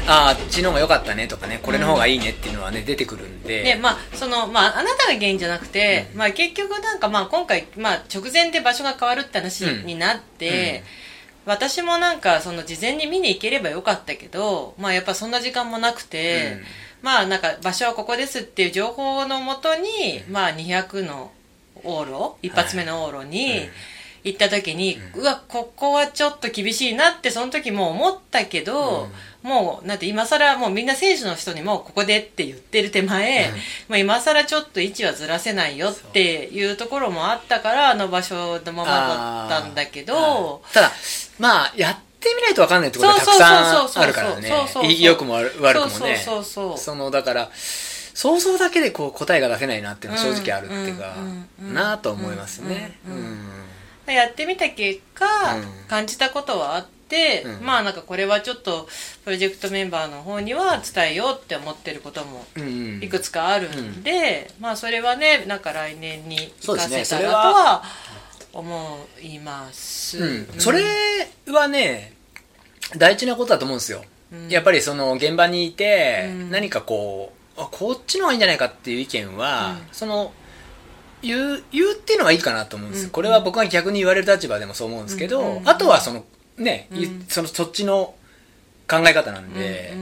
ああ、あっちの方が良かったねとかね、これの方がいいねっていうのはね、出てくるんで。でまあそのまああなたが原因じゃなくて、まあ結局なんかまあ今回まあ直前で場所が変わるって話になって、私もなんかその事前に見に行ければよかったけどまあやっぱそんな時間もなくて、まあなんか場所はここですっていう情報のもとに、まあ200の往路？一発目の往路にうん行った時に、うわここはちょっと厳しいなってその時も思ったけど、もうなんて今更もうみんな選手の人にもここでって言ってる手前、うん。まあ、今更ちょっと位置はずらせないよっていうところもあったからあの場所のままだったんだけど、はい。ただ、まあ、やってみないと分かんないところがたくさんあるからね。そうそうそう。いい良くも悪悪くもね。そうそうそうそう。その、だから、想像だけでこう答えが出せないなっていうのは正直あるっていうかなあと思いますね。やってみた結果、うん。感じたことはあって、うん。まあなんかこれはちょっとプロジェクトメンバーの方には伝えようって思ってることもうんいくつかあるんで、まあそれはねなんか来年にそう活ですねかせたらとは思います、うん、それはね大事なことだと思うんですよ、うん。やっぱりその現場にいて、うん。何かこうあこっちの方がいいんじゃないかっていう意見は、うん。その言う言うっていうのはいいかなと思うんです。よ、うん。これは僕が逆に言われる立場でもそう思うんですけど、あとはそのね、そのそっちの考え方なんで、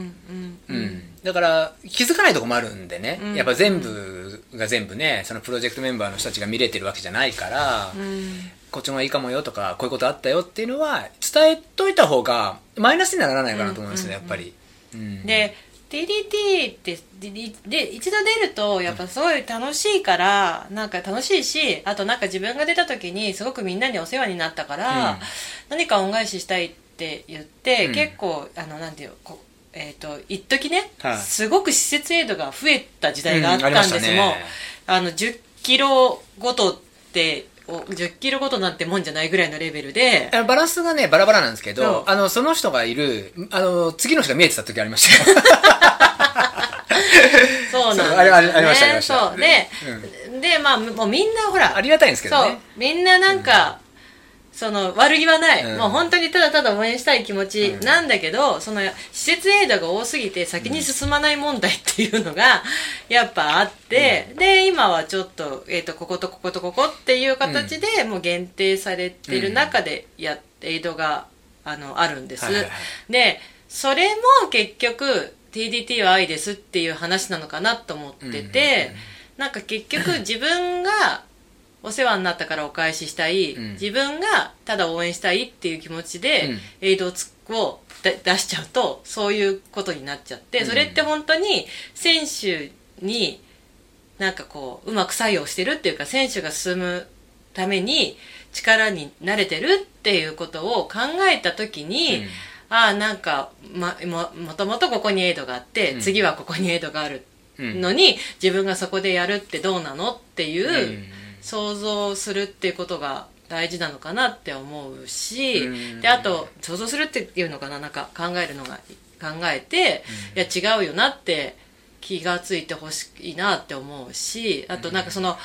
うんだから気づかないとこもあるんでね、うん。やっぱ全部が全部ねそのプロジェクトメンバーの人たちが見れてるわけじゃないから、うん。こっちの方がいいかもよとかこういうことあったよっていうのは伝えといた方がマイナスにはならないかなと思うんですよ、うん。やっぱり、うん。で TDT ってで一度出るとやっぱすごい楽しいからなんか楽しいしあとなんか自分が出た時にすごくみんなにお世話になったから、うん何か恩返ししたいって言って、うん結構あのなんていうこえっ、と一時ね、はいすごく施設エイドが増えた時代があったんです、ねもあの10キロごとって10キロごとなんてもんじゃないぐらいのレベルで。バランスがねバラバラなんですけどあのその人がいるあの次の人が見えてた時ありましたよ。<laughs> そうなんですよ、ね、あれありましたありました。そう。で、でまあもうみんなほらありがたいんですけどね。みんななんか、その悪気はない、うん。もう本当にただただ応援したい気持ちなんだけど、その施設エイドが多すぎて先に進まない問題っていうのがやっぱあって、で今はちょっと,、えー、とこことこことここっていう形でもう限定されてる中でや、エイドがあのあるんです、はいはいはでそれも結局 TDT は愛ですっていう話なのかなと思ってて、なんか結局自分がお世話になったからお返ししたい、うん。自分がただ応援したいっていう気持ちで、うん。エイドをつを出出しちゃうとそういうことになっちゃって、うん。それって本当に選手になんかこううまく作用してるっていうか選手が進むために力になれてるっていうことを考えた時に、うん。ああなんか、ま、ももともとここにエイドがあって、うん。次はここにエイドがあるうん。のに、自分がそこでやるってどうなのっていう、うん想像するっていうことが大事なのかなって思うし、うん。であと想像するっていうのかななんか考えるのが考えて、いや違うよなって気がついてほしいなって思うしあとなんかその、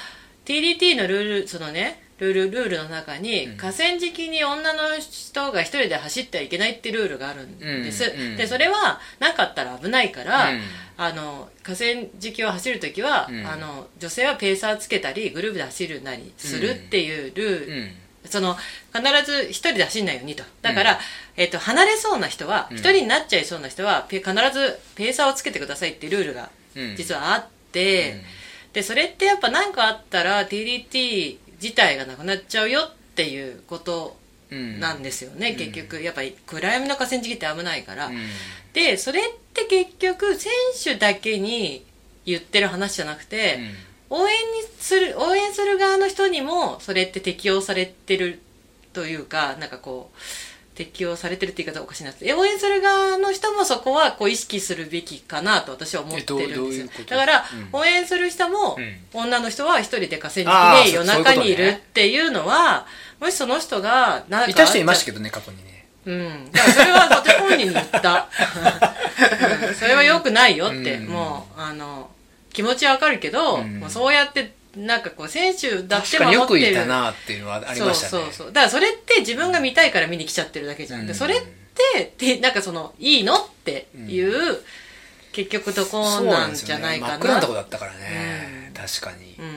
TDT のルールそのねルールルールの中に、うん。河川敷に女の人が一人で走ってはいけないってルールがあるんです、うんうんでそれはなかったら危ないから、うん。あの河川敷を走るときは、うん。あの女性はペーサーつけたりグループで走るなりするっていうルール、うん。その必ず一人で走んないようにと。だから、えっと離れそうな人はうん。一人になっちゃいそうな人はペ必ずペーサーをつけてくださいっていうルールがうん。実はあって、でそれってやっぱ何かあったら TDT 自体がなくなっちゃうよっていうことうんなんですよね、うん。結局。やっぱり暗闇の河川敷って危ないから、うん。でそれって結局選手だけに言ってる話じゃなくて、応援にする応援する側の人にもそれって適用されてるというかなんかこう適用されてるって言い方おかしいなって。応援する側の人もそこはこう意識するべきかなと私は思ってるんですよ。だから、うん。応援する人も、うん女の人は一人で河川あー敷で夜中にいるっていうのはもしその人がなんかいた人いましたけどね過去にね。うん。だからそれは私本人に言った。<laughs> うん。それは良くないよって、うん。もう、あの、気持ちはわかるけど、うん。もうそうやって、なんかこう、選手だって確かによく守ってる。いたなっていうのはありましたね。そうそうそう。だからそれって自分が見たいから見に来ちゃってるだけじゃん。でうん。それって、でなんかその、いいのっていう、結局どこなんじゃないかな。真っ暗なとこだったからね、うん。確かに、うん。う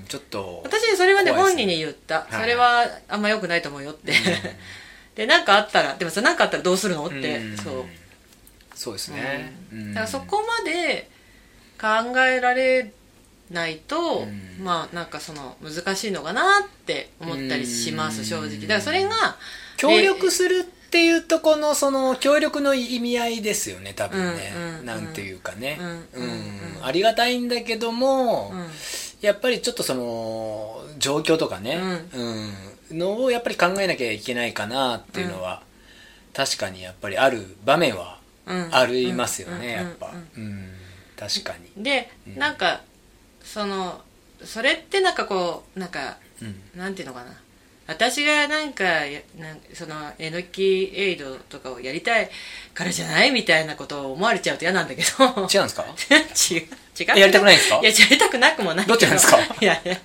ん。ちょっと。私それはね本人に言った、い。それはあんま良くないと思うよって、<laughs> で何かあったらでもさ何かあったらどうするのって、うん。そう。そうですね、うん。だからそこまで考えられないと、うん。まあなんかその難しいのかなって思ったりします、うん。正直。だからそれが協力するっていうとこのその協力の意味合いですよね多分ね、うんうんなんていうかね、うんうんうん。ありがたいんだけども、うん。やっぱりちょっとその状況とかね、うん。のをやっぱり考えなきゃいけないかなっていうのは、確かにやっぱりある場面はうん。ありますよね、うんやっぱ、うんうん。確かに、で、うん。なんかそのそれってなんかこうなんかうん。なんていうのかな。私がなんかやなんそのえのきエイドとかをやりたいからじゃないみたいなことを思われちゃうと嫌なんだけど。違うんですか？<laughs> 違う。違う。やりたくないんですか？いややりたくなくもないけど。っちなんですか？いやいや。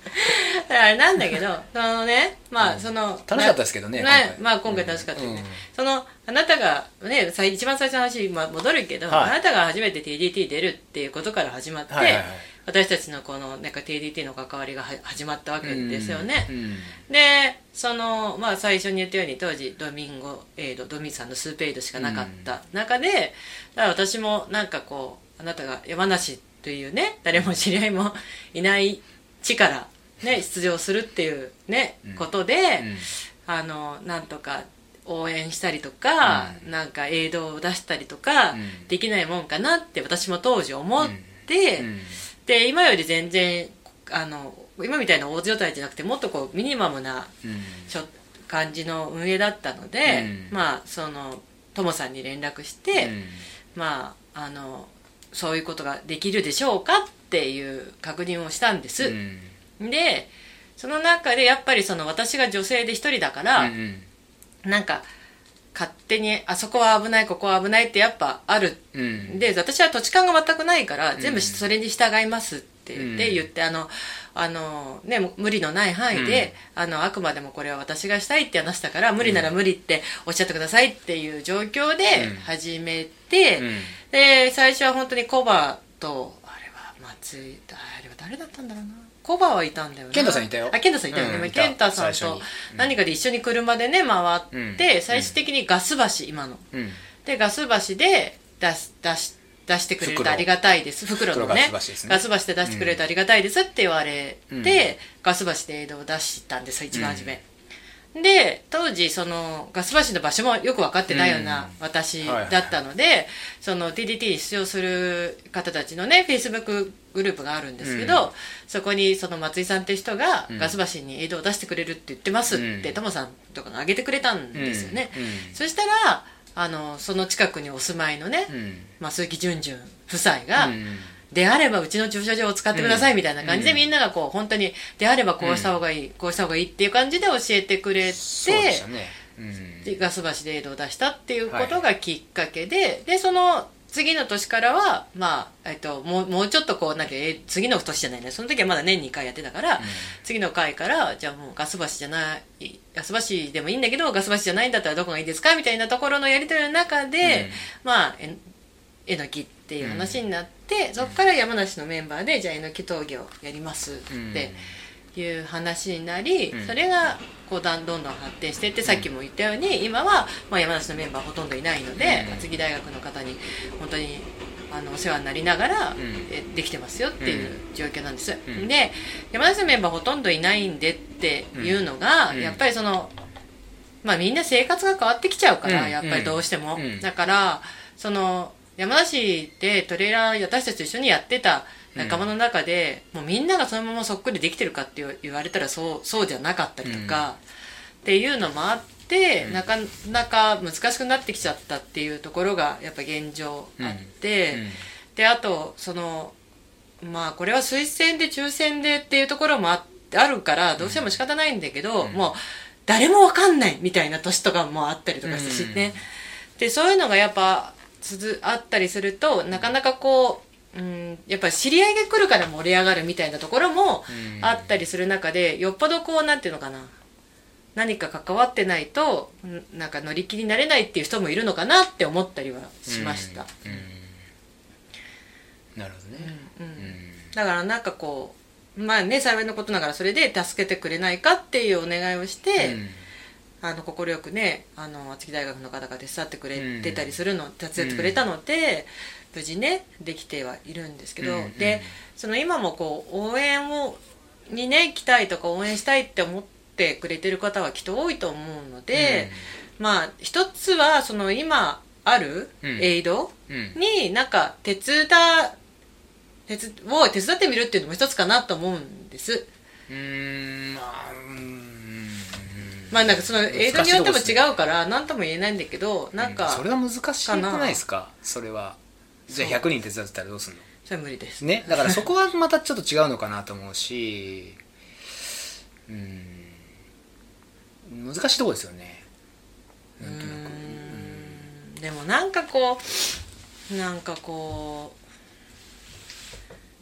あれなんだけどそのねまあ、その楽しかったですけどねな今回。まあ今回楽しかったよね、うん。そのあなたがねさ一番最初の話にまあ戻るけど、はい。あなたが初めて TDT 出るっていうことから始まって、はいはいはい私たちのこのなんか TDT の関わりがは始まったわけですよね、うんでそのまあ最初に言ったように当時ドミンゴエイドドミさんのスープエイドしかなかった中で、だから私もなんかこうあなたが山梨というね誰も知り合いもいない地からね出場するっていうね、うん。ことで、うん。あのなんとか応援したりとか、うん。なんかエイドを出したりとか、うん。できないもんかなって私も当時思って、うんで今より全然あの今みたいな大所帯じゃなくてもっとこうミニマムな感じの運営だったので、うん。まあそのともさんに連絡して、うん。まああのそういうことができるでしょうかっていう確認をしたんです、うん。でその中でやっぱりその私が女性で一人だから、うん。なんか勝手にあそこは危ないここは危ないってやっぱある。うん。で私は土地勘が全くないから、ん。全部それに従いますって言って、うん。言ってあのあの、ね、無理のない範囲で、あのあくまでもこれは私がしたいって話したから無理なら無理っておっしゃってくださいっていう状況でうん。始めて、うん。で最初は本当にコバとあれは松井あれは誰だったんだろうなコバはいたんだよね健太さんいたよ。あ健太さんいたよね、うん健太さんと何かで一緒に車でね回って、うん。最終的にガス橋今の。うん。でガス橋で出す出し出してくれると袋ありがたいです。袋のね。袋ガス橋ですね。ガス橋で出してくれるとありがたいですって言われて、うん。ガス橋で映像を出したんですよ一番初め、で当時そのガス橋の場所もよく分かってないようなうん。私はいはい。だったので、その TDT に出場する方たちのねフェイスブックグループがあるんですけど、うん。そこにその松井さんって人がうん。ガス橋に映像を出してくれるって言ってますって、うん。タモさんとかが挙げてくれたんですよね、うん。うんそしたらあのその近くにお住まいのね、うん。まあ、鈴木淳淳夫妻が、うんであればうちの駐車場を使ってくださいみたいな感じで、うん。みんながこう本当にであればこうした方がいい、こうした方がいいっていう感じで教えてくれてそうでガス橋で映像を出したっていうことがきっかけで、でその次の年からは、まあえっと、もうもうちょっとこうなんかえ次の年じゃないね。その時はまだ年2回やってたから、次の回からじゃあもうガス橋じゃないガス橋でもいいんだけどガス橋じゃないんだったらどこがいいですかみたいなところのやり取りの中で、まあええのきっていう話になって、そこから山梨のメンバーでじゃあえのき闘技をやりますっていう話になり、うん。それがこうだんどんどん発展していってさっきも言ったように今は、まあ、山梨のメンバーほとんどいないので、うん。厚木大学の方に本当にあのお世話になりながら、ん。えできてますよっていう状況なんです、うん。で山梨のメンバーほとんどいないんでっていうのが、うん。やっぱりそのまあみんな生活が変わってきちゃうから、うん。やっぱりどうしても、うん。だからその山梨でトレーラー私たちと一緒にやってた仲間の中で、もうみんながそのままそっくりできてるかって言われたらそうそうじゃなかったりとか、っていうのもあって、なかなか難しくなってきちゃったっていうところがやっぱ現状あって、うん。であとそのまあこれは推薦で抽選でっていうところもああるからどうしても仕方ないんだけど、うん。もう誰もわかんないみたいな年とかもあったりとかしてね、でそういうのがやっぱ続あったりするとなかなかこう、うん、やっぱ知り合いが来るから盛り上がるみたいなところもうん。あったりする中でよっぽどこうなんていうのかな何か関わってないとんなんか乗り気になれないっていう人もいるのかなって思ったりはしました、うん。うん。なるほどね。うんうん。だからなんかこうまあね幸いのことながらそれで助けてくれないかっていうお願いをして、あの快くねあの厚木大学の方が手伝ってくれてたりするの、手伝ってくれたので、無事ねできてはいるんですけど、うんでその今もこう応援をにね行きたいとか応援したいって思ってくれてる方はきっと多いと思うので、まあ一つはその今あるうん。エイドうん。うんになんか手伝手伝を手伝ってみるっていうのも一つかなと思うんです。うーんまあまあなんかその映像によっても違うから何とも言えないんだけどなんかそれは難しくないですか？それは。じゃあ100人手伝ってたらどうすんの？それは無理です。ね？だから <laughs> そこはまたちょっと違うのかなと思うしうん。難しいとこですよね。なんとなく。うん。でもなんかこうなんかこう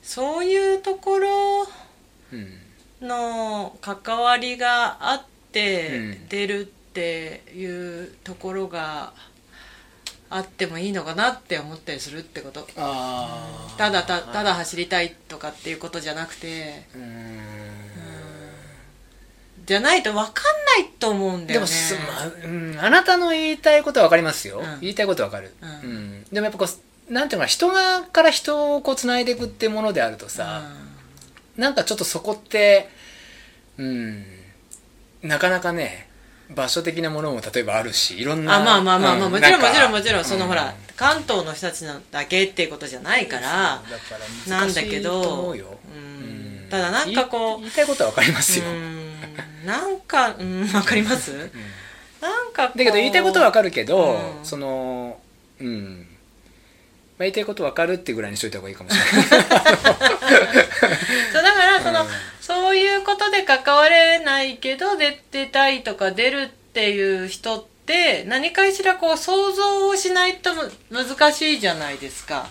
そういうところうん。の関わりがあってうん。出るっていうところがあってもいいのかなって思ったりするってこと。あただたただ走りたいとかっていうことじゃなくて。うーん。じゃないと分かんないと思うんだよね。でもす、まあうん、あなたの言いたいことは分かりますよ、うん。言いたいことは分かる、うん。うん。でもやっぱこうなんていうのかな人がから人をこうつないでいくってものであるとさ、なんかちょっとそこってうんなかなかね場所的なものも例えばあるしいろんなあまあまあまあまあ、うんもちろんもちろんもちろんその、うんほら関東の人たちのだけっていうことじゃないからなんだけどうん。うん。ただなんかこう言いたいことは分かりますよ、うん。なんかうんわかります？なんかだけど言いたいことは分かるけど、うん。そのうん。まあ、言いたいこと分かるってぐらいにしといた方がいいかもしれない。<laughs> そうだからその、うんそういうことで関われないけど出てたいとか出るっていう人って何かしらこう想像をしないと難しいじゃないですか。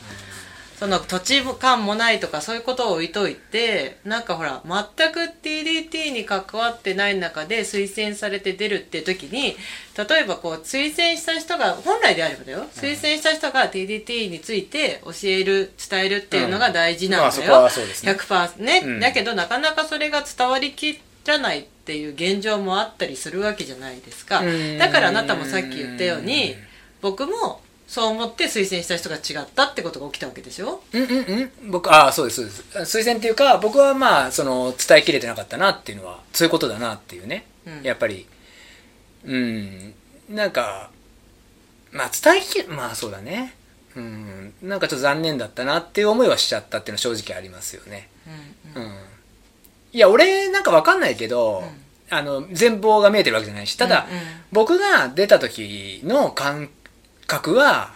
その土地感もないとかそういうことを置いといてなんかほら全く TDT に関わってない中で推薦されて出るって時に例えばこう推薦した人が本来であればだよ。推薦した人が TDT について教える伝えるっていうのが大事なんだよ、うんまあそこはそうですね。100%ね、うん。だけどなかなかそれが伝わりきらないっていう現状もあったりするわけじゃないですか。うん。だからあなたもさっき言ったように僕もそう思って推薦した人が違ったってことが起きたわけでしょ？うんうんうん。僕ああそうですそうです。推薦っていうか僕はまあその伝えきれてなかったなっていうのはそういうことだなっていうね、うん。やっぱり。うん。なんかまあ伝えきれまあそうだね。うん。なんかちょっと残念だったなっていう思いはしちゃったっていうのは正直ありますよね。うんうん。いや俺なんかわかんないけど、あの全貌が見えてるわけじゃないし。ただ、うんうん。僕が出た時の感覚は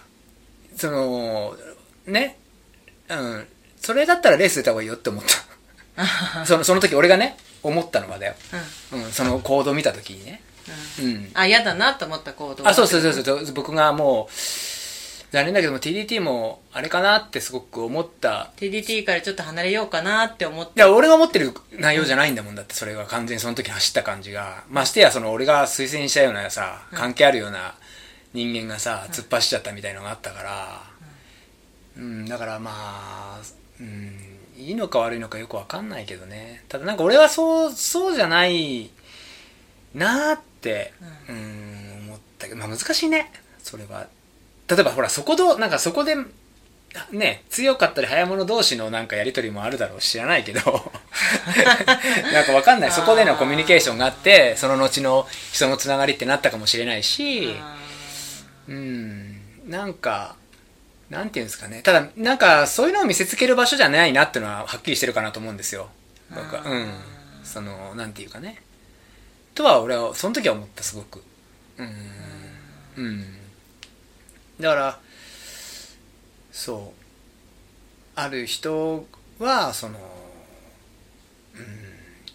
そのねうんそれだったらレース出た方がいいよって思った。そのその時俺がね思ったのはだよ、うん。うん、その行動見た時にね。うん。うん。あ嫌だなと思った行動あそうそうそうそう。僕がもう残念だけども TDT もあれかなってすごく思った。TDT からちょっと離れようかなって思っていや俺が思ってる内容じゃないんだもんだってそれが完全にその時走った感じが。ましてやその俺が推薦したようなさ関係あるような人間がさ突っ走っちゃったみたいのがあったからうん。だからまあうんいいのか悪いのかよくわかんないけどね。ただなんか俺はそうそうじゃないなーってうん。思ったけどまあ難しいねそれは。例えばほらそこどなんかそこでね強かったり早者同士のなんかやり取りもあるだろうし知らないけど。<laughs> なんかわかんない。そこでのコミュニケーションがあってその後の人のつながりってなったかもしれないしあうん。なんかなんていうんですかね。ただなんかそういうのを見せつける場所じゃないなっていうのははっきりしてるかなと思うんですよ。僕は。うん。そのなんていうかね。とは俺はその時は思ったすごく。うん。うん。だからそう。ある人はそのうん。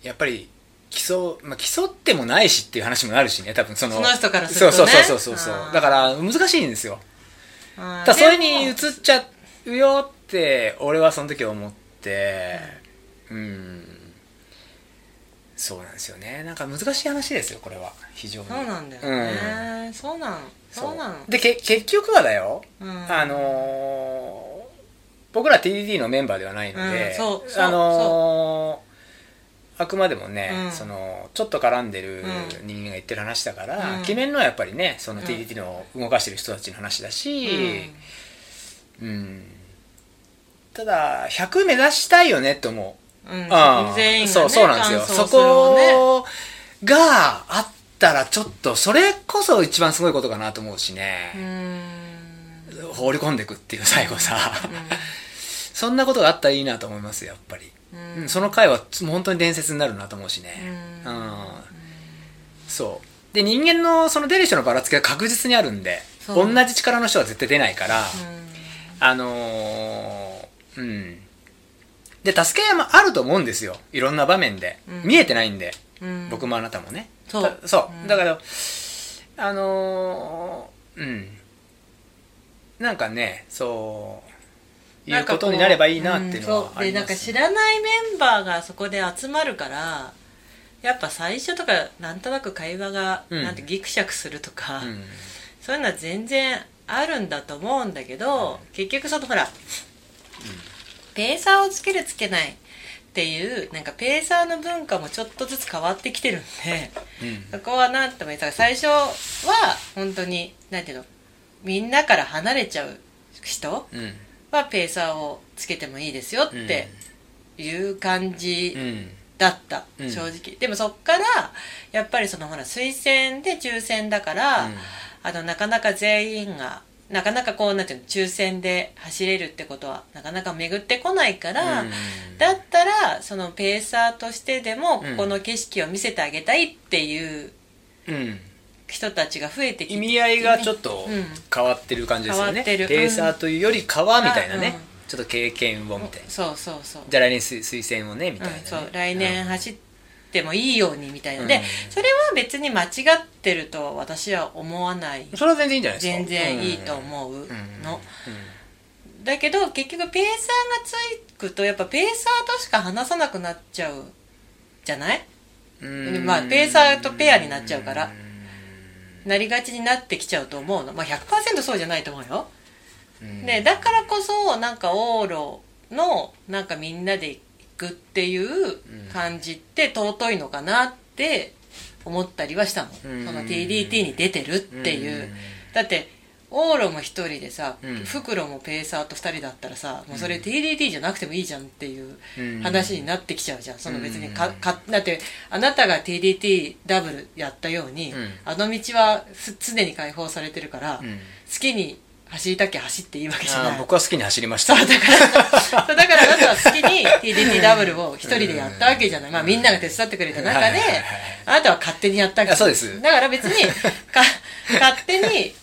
やっぱり競う、まあ、競ってもないしっていう話もあるしね多分そのその人からするとね。そうそうそうそうそう。だから難しいんですよ。だそれに移っちゃうよって俺はその時思ってうん。そうなんですよね。なんか難しい話ですよこれは。非常に。そうなんだよね、そうなんそう。なの。でけ結局はだよ、うん。あのー僕ら TDD のメンバーではないので、うんそうそうあのーあくまでもね、うん。そのちょっと絡んでるうん。人間が言ってる話だから、うん。決めるのはやっぱりねそのうん。TDD の動かしてる人たちの話だし、うん。ただ100目指したいよねって思う。うん、全員が、ね、そうそうなんですよ。ね。こがあったらちょっとそれこそ一番すごいことかなと思うしうね、ん。放り込んでいくっていう最後さ、<laughs> そんなことがあったらいいなと思いますよやっぱり、うんうんその回は本当に伝説になるなと思うしねううんん、そうで人間のその出る人のばらつきが確実にあるんで同じ力の人は絶対出ないから、うんあのーうん。で、助け合いもあると思うんですよ。いろんな場面で。うん見えてないんで。うん僕もあなたもね。そうだそう。うんだから、あのーうん。なんかね、そう、いうことになればいいなっていうのはんそうでなんかあります。知らないメンバーがそこで集まるからやっぱ最初とかなんとなく会話が、うん。なんてギクシャクするとか、うん。そういうのは全然あるんだと思うんだけど、結局そのほら、ペーサーをつけるつけないっていうなんかペーサーの文化もちょっとずつ変わってきてるんでうん。そこはなんとも言ったら最初は本当になんていうのみんなから離れちゃう人うんはペーサーをつけてもいいですよっていう感じうん。だった、うん。正直。でもそっからやっぱりそのほら推薦で抽選だから、うん。あのなかなか全員がなかなかこうなんていうの抽選で走れるってことはなかなか巡ってこないから、うん。だったらそのペーサーとしてでもこうん。この景色を見せてあげたいっていううん人たちが増えてきて意味合いがちょっとうん。変わってる感じですよね。変わってる。ペーサーというよりかはみたいなね。うん。ちょっと経験をみたいな。そうそうそう。じゃあ来年推推薦をねみたいなね、うん、そう。来年走ってもいいようにみたいな。うん。でそれは別に間違ってると私は思わない。それは全然いいんじゃないですか？全然いいと思う。の、だけど結局ペーサーがつくとやっぱペーサーとしか話さなくなっちゃうじゃない？うん。まあペーサーとペアになっちゃうからなりがちになってきちゃうと思うの。まあ100%そうじゃないと思うよ。うん。でだからこそなんか往路のなんかみんなで行くっていう感じって尊いのかなって思ったりはしたの、うん。その TDT に出てるっていう、うん。だって往路も一人でさ、うん。袋もペーサーと二人だったらさもうそれ TDT じゃなくてもいいじゃんっていううん。話になってきちゃうじゃん。その別にかかだってあなたが TDT ダブルやったように、うん。あの道はす常に開放されてるから、うん。好きに走りたきゃ走っていいわけじゃない。僕は好きに走りました。そうだからだからあなたは好きに TDT ダブルを一人でやったわけじゃない、まあ、みんなが手伝ってくれた中であなたは勝手にやったわけあそうです。だから別にか勝手に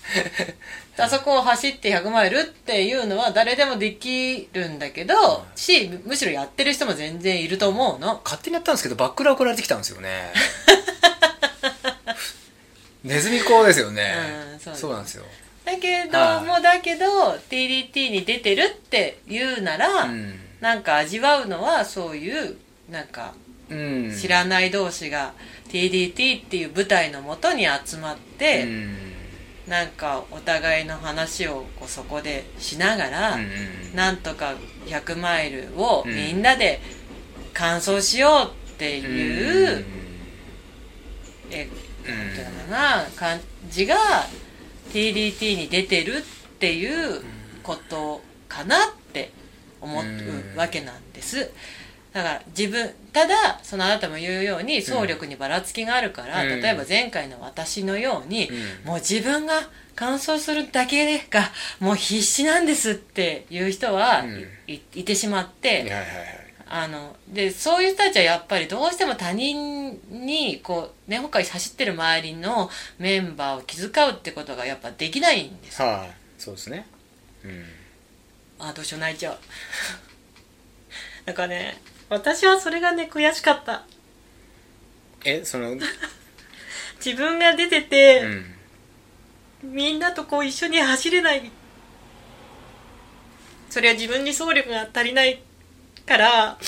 あそこを走って100マイルっていうのは誰でもできるんだけどしむしろやってる人も全然いると思うの。勝手にやったんですけどバックラ送られてきたんですよね。<laughs> ネズミ講ですよね、<laughs> うんそうなんですよ。だけどはい。もだけど TDT に出てるっていうなら、うん。なんか味わうのはそういうなんかうん。知らない同士が TDT っていう舞台のもとに集まって、うんなんかお互いの話をこうそこでしながら、うんうんなんとか100マイルをうん。みんなで完走しようっていう、えなんていうのかな感じが TDT に出てるっていうことかなって思ううん。わけなんです。だから自分ただそのあなたも言うように総力にばらつきがあるから、うん。例えば前回の私のように、うん。もう自分が完走するだけがもう必死なんですっていう人はうん。い,、いてしまって、はいはいはい。あのでそういう人たちはやっぱりどうしても他人にこうね他に走ってる周りのメンバーを気遣うってことがやっぱできないんです。はいそうですね。うん。あどうしよう泣いちゃう。<laughs> なんかね私はそれがね悔しかった。えそのうん <laughs> 自分が出てて、みんなとこう一緒に走れない。それは自分に総力が足りないから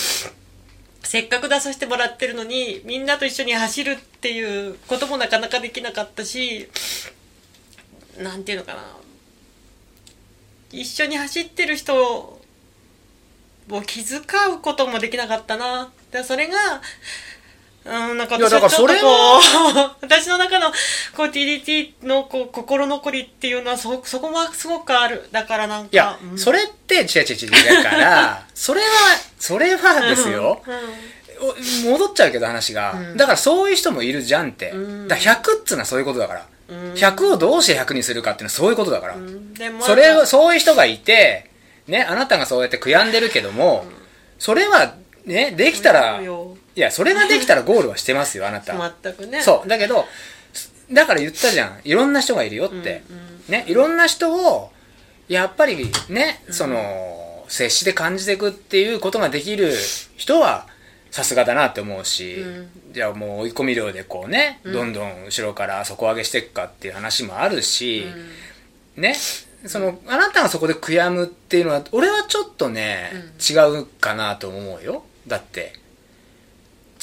せっかく出させてもらってるのにみんなと一緒に走るっていうこともなかなかできなかったしなんていうのかな。一緒に走ってる人を気遣うこともできなかったな。でそれがうん、なんか私はちょっとだからそれこう、<laughs> 私の中のこう TDT のこう心残りっていうのはそ、そこはすごくある。だからなんか。いや、うん。それって違う違う違うだから <laughs> それはそれはですよ、お戻っちゃうけど話が、うん。だからそういう人もいるじゃんって、うん。だから100っつうのはそういうことだから、うん。100をどうして100にするかっていうのはそういうことだから、それをそういう人がいてねあなたがそうやって悔やんでるけども、それはねできたらいやそれができたらゴールはしてますよあなた。全くね。そう。だけどだから言ったじゃん。いろんな人がいるよって、ねいろんな人をやっぱりね、その接して感じていくっていうことができる人はさすがだなって思うし、うん。じゃあもう追い込み量でこうね、うん。どんどん後ろから底上げしていくかっていう話もあるし、ねそのあなたがそこで悔やむっていうのは俺はちょっとね、違うかなと思うよ。だって。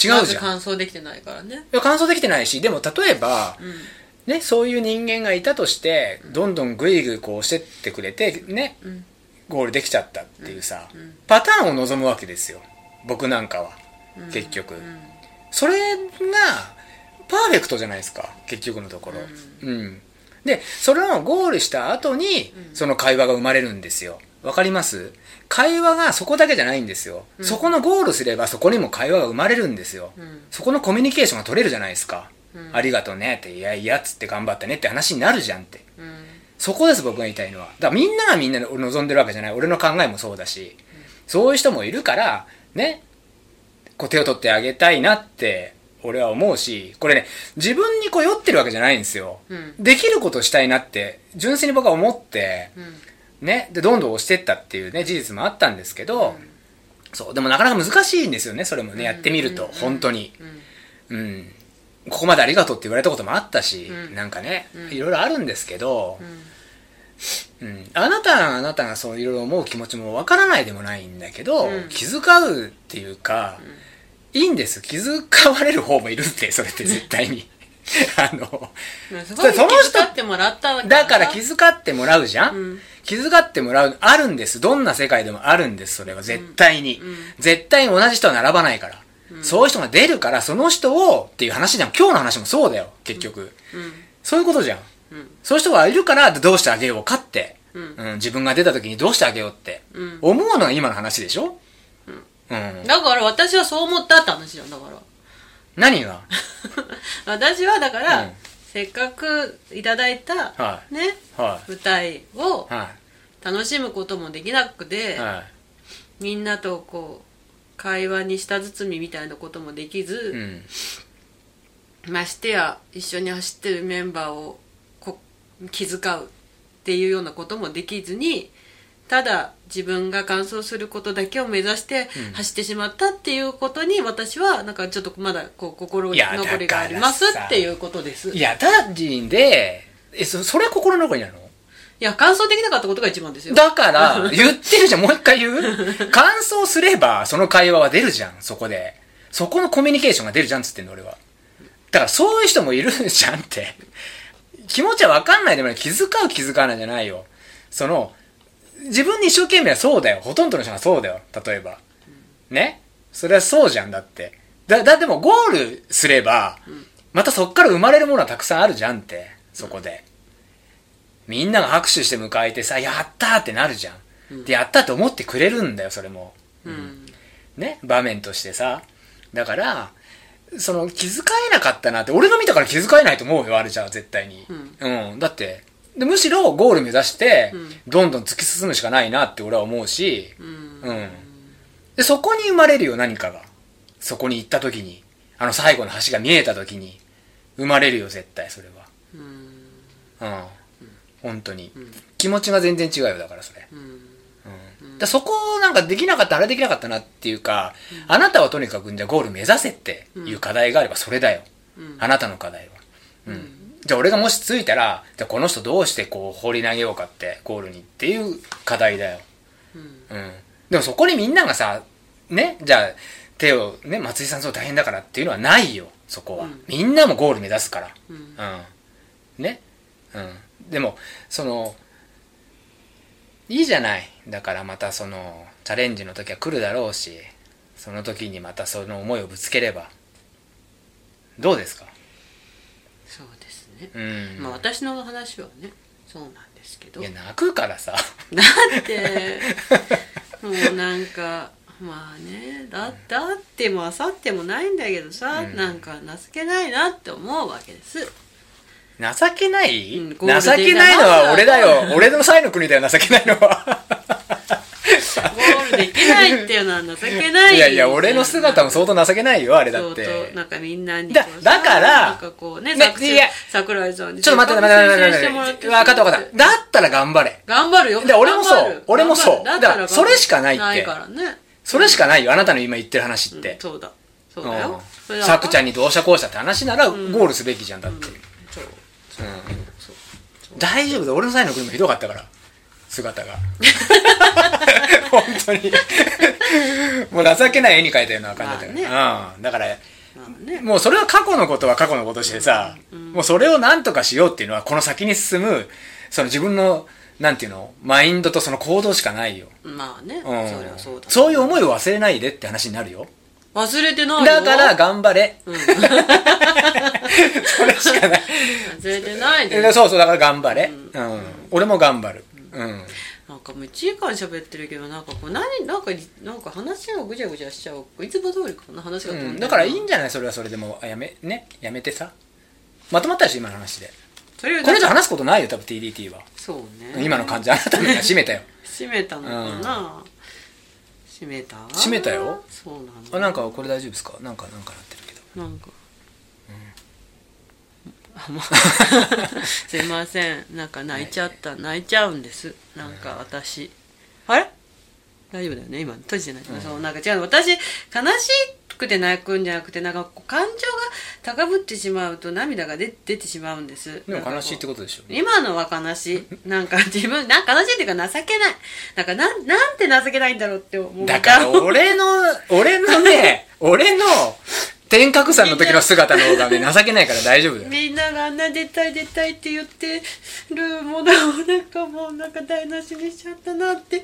違うじゃん。完走できてないからね。いや完走できてないしでも例えば、うん。ね、そういう人間がいたとしてどんどんグイグイこうしてってくれてねうん。ゴールできちゃったっていうさ、うん。パターンを望むわけですよ。僕なんかは。うん。結局、うん。それがパーフェクトじゃないですか。結局のところ。うん、でそれをゴールした後に、うん。その会話が生まれるんですよ。わかります？会話がそこだけじゃないんですよ、うん。そこのゴールすればそこにも会話が生まれるんですよ、うん。そこのコミュニケーションが取れるじゃないですか、うん。ありがとうねっていやいやっつって頑張ったねって話になるじゃんって。うん。そこです僕が言いたいのは。だからみんながみんなで望んでるわけじゃない。俺の考えもそうだし、そういう人もいるからねこう手を取ってあげたいなって俺は思うしこれね自分にこう酔ってるわけじゃないんですよ、うん。できることしたいなって純粋に僕は思ってうん。ねでどんどん押してったっていうね事実もあったんですけど、そうでもなかなか難しいんですよねそれもねやってみると、うん。本当に。うん。うん。ここまでありがとうって言われたこともあったし、うん。なんかね、うん。いろいろあるんですけど、うん。ううん、あなたがあなたがそういろいろ思う気持ちもわからないでもないんだけど、うん。気遣うっていうか、いいんです気遣われる方もいるってそれって絶対に。<laughs> あのその人ってもらったらだから気遣ってもらうじゃん、うん。気遣ってもらうあるんです。どんな世界でもあるんですそれは。絶対に、うん。絶対に同じ人は並ばないから、そういう人が出るからその人をっていう話じゃん。今日の話もそうだよ。結局、うん。そういうことじゃん。うん。そういう人がいるからどうしてあげようかって、うん。うん。自分が出た時にどうしてあげようって、うん。思うのが今の話でしょ？うん、だから私はそう思ったって話じゃんだから。何が？<laughs> 私はだから、うん。せっかくいただいた、はねは舞台をい。は楽しむこともできなくて、い。はみんなとこう会話に舌包みみたいなこともできい、うず、ん、ましてや一緒に走ってるメンバーをこ気遣うっていうようなこともできずにただ自分が完走することだけを目指してうん走ってしまったっていうことに私はなんかちょっとまだこう心残りがありますっていうことですいや単純でえそそれ心残りなの？いや完走できなかったことが一番ですよだから、<laughs> 言ってるじゃん、もう一回言う？感想すれば、その会話は出るじゃん、そこで。そこのコミュニケーションが出るじゃんっつってんの、俺は。だから、そういう人もいるじゃんって。気持ちはわかんないでも。気遣う気遣わないじゃないよ。その、自分に一生懸命はそうだよ。ほとんどの人がそうだよ。例えば。ね？それはそうじゃんだって。だ、だ、でもゴールすれば、またそっから生まれるものはたくさんあるじゃんって。そこで。みんなが拍手して迎えてさ、やったーってなるじゃん。で、やったって思ってくれるんだよ、それも。うんね、場面としてさ。だから、その気遣えなかったなって、俺が見たから気遣えないと思うよ、あれじゃあ、絶対に。うん。だって、でむしろゴール目指してうん、どんどん突き進むしかないなって俺は思うし、うん。うん。で、そこに生まれるよ、何かが。そこに行った時に。あの最後の橋が見えた時に、生まれるよ、絶対、それうん。は。うん。本当に。気持ちが全然違うよ、だからそれ。うん。うん、だそこをなんかできなかったあれできなかったなっていうか、あなたはとにかくじゃあゴール目指せっていう課題があればそれだよ、うん。あなたの課題は、うんじゃあ俺がもしついたらじゃあこの人どうしてこう放り投げようかってゴールにっていう課題だよ、うん。うん、でもそこにみんながさねじゃあ手をね松井さんそう大変だからっていうのはないよそこは、うん。みんなもゴール目指すから。うん。うん。ね。うん。でもそのいいじゃない。だからまたそのチャレンジの時は来るだろうしその時にまたその思いをぶつければ。どうですか？そうですね。うん、まあ私の話はねそうなんですけど。いや泣くからさ。だって <laughs> もうなんかまあねだだってもあさってもないんだけどさ、うん。なんか情けないなって思うわけです。情けない、うん情けないのは俺だよ。俺の際の国だよ情けないのはゴールできないっていうのは情けない。いやいや俺の姿も相当情けないよあれだって。なんかみんなにだだからなんかこうねね桜いや桜井さんにちょっと待って待って待って待って分かった分かった。だったら頑張れ。頑張るよ。で俺もそう。俺もそう。だからそれしかないって。ないからね。それしかないよ。あなたの今言ってる話って。うん、そうだ。そうだよ。さくちゃんにどうしたこうしたって話ならゴールすべきじゃんだって、うん。そう。大丈夫だ。俺の際の国もひどかったから姿が。<laughs> 本当に。もう情けない絵に描いたような感じだったから、うん、だからまあね。もうそれは過去のことは過去のこととしてさ、もうそれを何とかしようっていうのはこの先に進むその自分のなんていうのマインドとその行動しかないよ、まあね、うん、そりゃそうだ。そういう思いを忘れないでって話になるよ。忘れてないよだから頑張れ、うん。<laughs> それしかない。忘れてないでえそうそうだから頑張れ、うん。俺も頑張る、うんなんかもう1時間喋ってるけどなんかこう何なんかなんか話がぐちゃぐちゃしちゃういつも通りこんな話がうん、だからいいんじゃない？それはそれでもうやめねやめてさ。まとまったでしょ今の話で。それこれ以上話すことないよ多分 TDT は。そうね。今の感じ。あなたのめたよ。閉めたのかな、閉めた？閉めたよ。そうなのあなんかこれ大丈夫ですか？なんかなんかなってるけど。なんか、<laughs> すいません。なんか泣いちゃった。泣いちゃうんです。なんか私。あれ？大丈夫だよね？今。閉じてない、そうなんか違う私悲しくて泣くんじゃなくてなんか感情が高ぶってしまうと涙が出出てしまうんです。でも悲しいってことでしょ。今のは悲しい。<laughs> なんか自分なんか悲しいっていうか情けない。なんかなんなんて情けないんだろうって思う。だから俺の俺のね <laughs> 俺の天角さんの時の姿の方がね情けないから大丈夫だよ。みんながあんな出たい出たいって言ってるものをなんかもうなんか台無しにしちゃったなって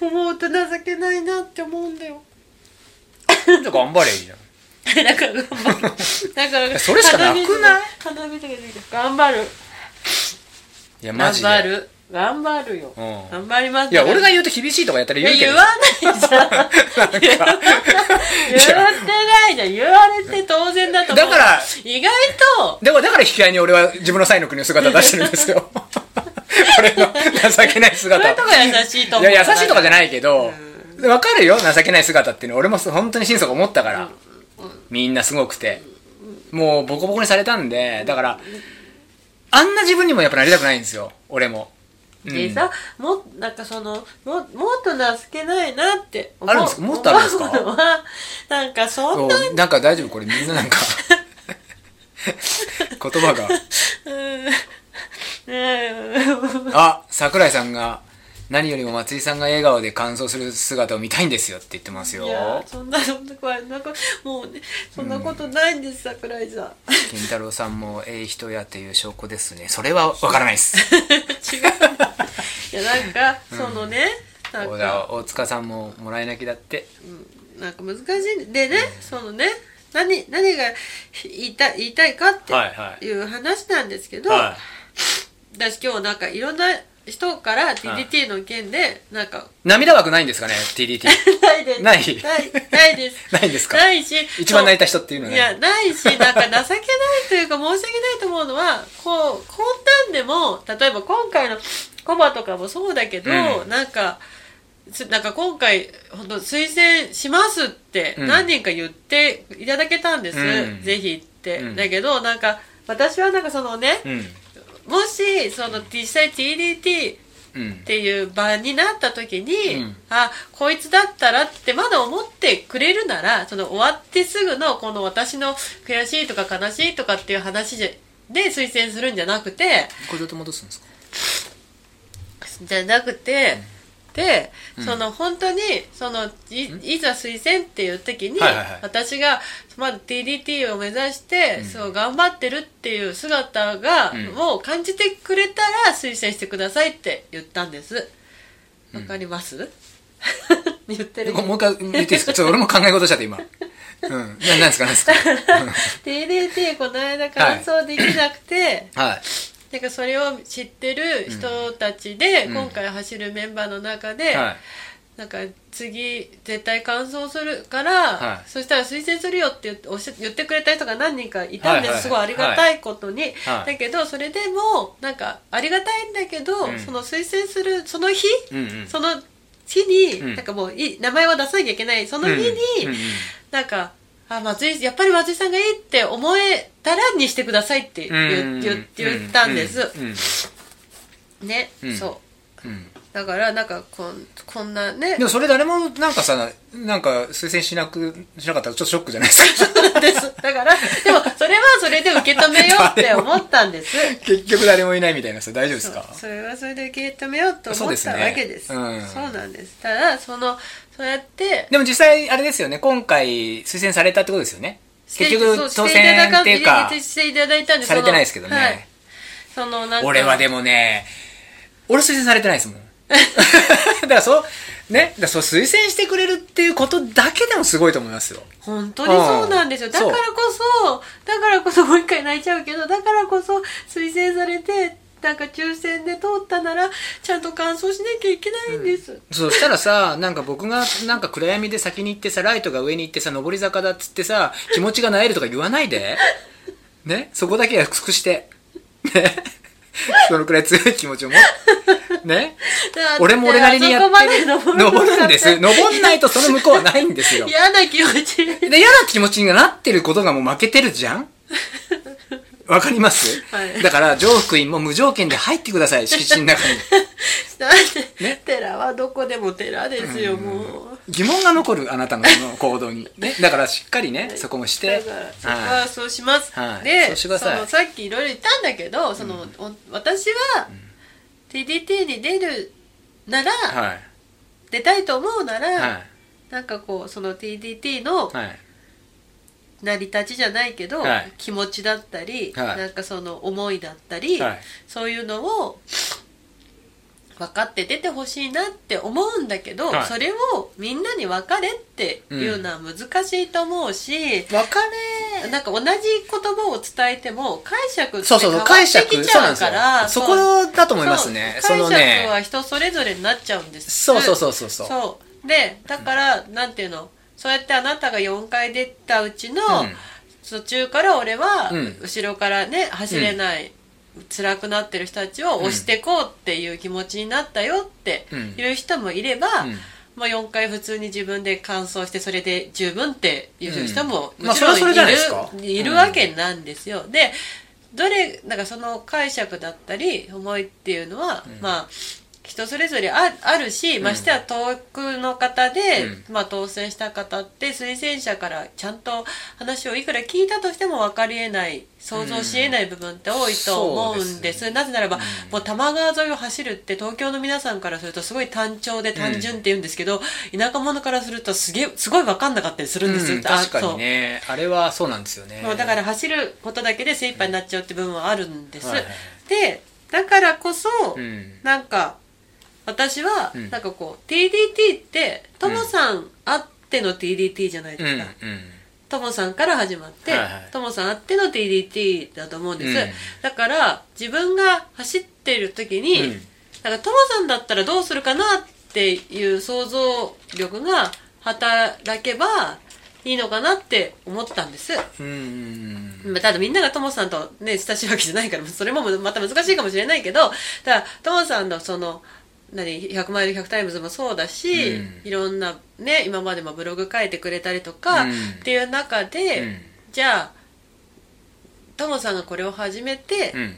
思うと情けないなって思うんだよ。じゃあ頑張ればいいじゃん。だから頑張る。だからそれしかなくない？頑張る。いやマ頑ジで。張る頑張るよ、うん。頑張りますいや俺が言うと厳しいとかやったら言うけど。言わないじゃん。<laughs> <laughs> 言ってないじゃん。言われて当然だと思う。だから意外と。でもだから引き合いに俺は自分の才の国の姿を出してるんですよ。<laughs> 俺の情けないそういう姿とこ優しいと思う。いや優しいとかじゃないけどわかるよ？情けない姿っていうのは俺も本当に心底思ったから。みんなすごくて。もうボコボコにされたんでだからあんな自分にもやっぱなりたくないんですよ。俺もうん。でさ、もなんかそのももっと情けないなって思う。あるんですか？もっとあるんですか？なんかそんななんか大丈夫？これみんななんか。<laughs> 言葉が。うん。あ桜井さんが何よりも松井さんが笑顔で感想する姿を見たいんですよって言ってますよ。いやそんなそんな怖いなんかもうねそんなことないんです、桜井さん。健太郎さんもええ人やっていう証拠ですね。それはわからないです。<laughs> 違う。いやなんか、そのねなん大か大塚さんももらい泣きだって。なんか難しいんでね、そのね何何が言いたい言いたいかってはいはい。いう話なんですけど、は私今日なんかいろんな人から TDT の件でなんか。い涙枠ないんですかね TDT <laughs> ないです。ない。ないないです。<laughs> ないんですか？ないし一番泣いた人っていうのはねいやないしなんか情けないというか申し訳ないと思うのはこうこんなんでも例えば今回のコバとかもそうだけど、うん。なんかつなんか今回本当推薦しますってうん。何人か言っていただけたんです、うん。ぜひって、うん。だけどなんか私はなんかそのね、うん。もしその実際 TDT うん。っていう場になった時に、うん。あこいつだったらってまだ思ってくれるならその終わってすぐのこの私の悔しいとか悲しいとかっていう話でで推薦するんじゃなくてこれどうやって戻すんですか？じゃなくて、で、うん。その本当にそのいいざ推薦っていう時に、私がまだ TDT を目指して、うん。そう頑張ってるっていう姿が、うん。を感じてくれたら推薦してくださいって言ったんです。わかります、<laughs> 言ってるこもう一回言っていいですか？ちょっと俺も考え事しちゃって今。うん。ななんですか？なんですか？TDT この間完走できなくて、はいなんかそれを知ってる人たちで、うん。今回走るメンバーの中で、はい。なんか次絶対完走するから、はい。そしたら推薦するよって言っておっしゃ言ってくれた人が何人かいたんです、はいすごいありがたいことに、はい。だけどそれでもなんかありがたいんだけど、うん。その推薦するその日、うんうん。その日に、うん。なんかもうい名前を出さなきゃいけない。その日に、うんうんうん。なんかあ松井やっぱり松井さんがいいって思えたらにしてくださいって言,、言言ったんです、うん。ね、うん。そう。うん。だからなんかこんこんなね。でもそれ誰もなんかさなんか推薦しなくしなかったらちょっとショックじゃないですか？です。だからでもそれはそれで受け止めようって <laughs> 思ったんです。結局誰もいないみたいなさ大丈夫ですか？そう。それはそれで受け止めようと思ったそうです。ねわけですうん。そうなんです。ただそのそうやってでも実際あれですよね。今回推薦されたってことですよね。結局当選っていうかしていただいたんですされてないですけどね、そのはい。そのなんか俺はでもね俺推薦されてないですもん。<laughs> だからそうね？だからそう推薦してくれるっていうことだけでもすごいと思いますよ。本当にそうなんですよ。うん。だからこそだからこそもう一回泣いちゃうけどだからこそ推薦されてなんか抽選で通ったならちゃんと完走しなきゃいけないんです、そしたらさなんか僕がなんか暗闇で先に行ってさライトが上に行ってさ上り坂だっつってさ気持ちが萎えるとか言わないで。ね？そこだけは尽くして。ね？そのくらい強い気持ちを持って。ね？俺も俺なりにやってる。登登るんです。の登んないとその向こうはないんですよ。嫌な気持ち。で嫌な気持ちになってることがもう負けてるじゃんわかります、はい。だから上福院も無条件で入ってください <laughs> 敷地の中に。だって、ね。寺はどこでも寺ですよ、もう。疑問が残るあなたのその行動に、ね、だからしっかりねそこもして。だからそこははそうします、はい。でそのさっきいろいろ言ったんだけどその、お私は TDT に出るなら、いはい。出たいと思うなら、はい。なんかこうその TDT のはい成り立ちじゃないけど、はい。気持ちだったり、はい。なんかその思いだったり、はい。そういうのを分かって出てほしいなって思うんだけど、はい。それをみんなに分かれっていうのは難しいと思うし、別れ。なんか同じ言葉を伝えても解釈ってそうそうそう変わって解釈きちゃうそうなんですよ。からそこだと思いますね。そう。その解釈ねは人それぞれになっちゃうんです。そうそうそうそうそう。そう。でだからなんていうのそうやってあなたが4回出たうちの、うん。途中から俺はうん。後ろからね走れない、辛くなってる人たちを押していこうっていう気持ちになったよってうん。いう人もいれば、うん。まあ、4回普通に自分で完走してそれで十分っていう人もうん。もちろんいる,、いるわけなんですよ。でどれなんかその解釈だったり思いっていうのは、まあ人それぞれああるし、ましては遠くの方で、まあ、当選した方って推薦者からちゃんと話をいくら聞いたとしても分かりえない想像しえない部分って多いと思うんです,、そうですなぜならば、もう多摩川沿いを走るって東京の皆さんからするとすごい単調で単純って言うんですけど、田舎者からするとすげえすごい分かんなかったりするんです。よ、うん確かにね。あれはそうなんですよね。もうだから走ることだけで精一杯になっちゃうって部分はあるんです、はいはい。でだからこそ、うん。なんか私はうん。なんかこう TDT ってともさんあっての TDT じゃないですか、ともさんから始まってはいはい。ともさんあっての TDT だと思うんです、うん。だから自分が走ってる時に、うん。なんかともさんだったらどうするかなっていう想像力が働けばいいのかなって思ったんです。うんうん。まあただみんながともさんとね親しいわけじゃないからそれもまた難しいかもしれないけどただともさんのその何100マイル100 times もそうだし、うん。いろんなね今までもブログ書いてくれたりとか、うん。っていう中で、うん。じゃあともさんがこれを始めて、うん。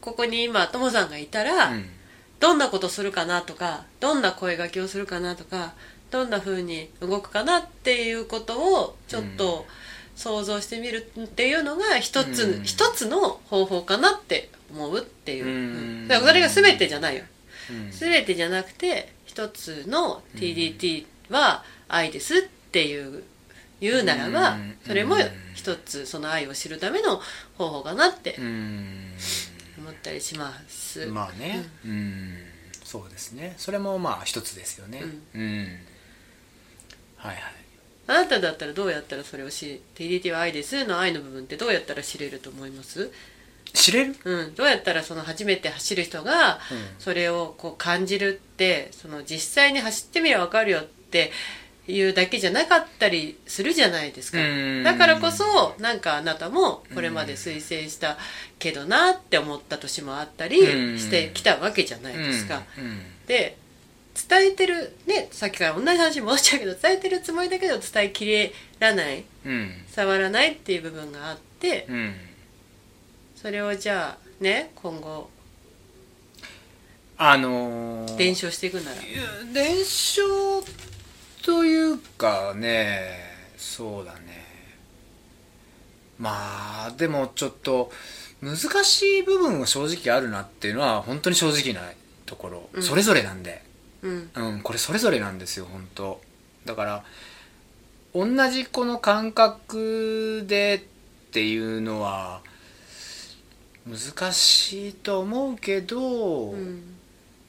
ここに今ともさんがいたら、うん。どんなことするかなとかどんな声掛けをするかなとかどんな風に動くかなっていうことをちょっと想像してみるっていうのが一つ、うん。一つの方法かなって思うっていう、うん。だからそれが全てじゃないよ。うん全てじゃなくて一つの TDT は愛ですっていう言うならばうん。それも一つその愛を知るための方法かなってうん。思ったりします。まあね。うん。そうですね。それもまあ一つですよね。うん。はいはい。あなただったらどうやったらそれを知 TDT は愛ですの愛の部分ってどうやったら知れると思います？知れる？うん、どうやったらその初めて走る人がそれをこう感じるってその実際に走ってみれば分かるよっていうだけじゃなかったりするじゃないですか。うん。だからこそなんかあなたもこれまで推薦したけどなって思った年もあったりうん。してきたわけじゃないですか。うん。で伝えてるねさっきから同じ話に戻っちゃうけど伝えてるつもりだけど伝えきれらない。うん。触らないっていう部分があってうんそれをじゃあね今後。あのー伝承していくなら。伝承というかねそうだね。まあでもちょっと難しい部分は正直あるなっていうのは本当に正直なところ、うん。それぞれなんで。うん。うんこれそれぞれなんですよ本当。だから同じこの感覚でっていうのは難しいと思うけど、うん。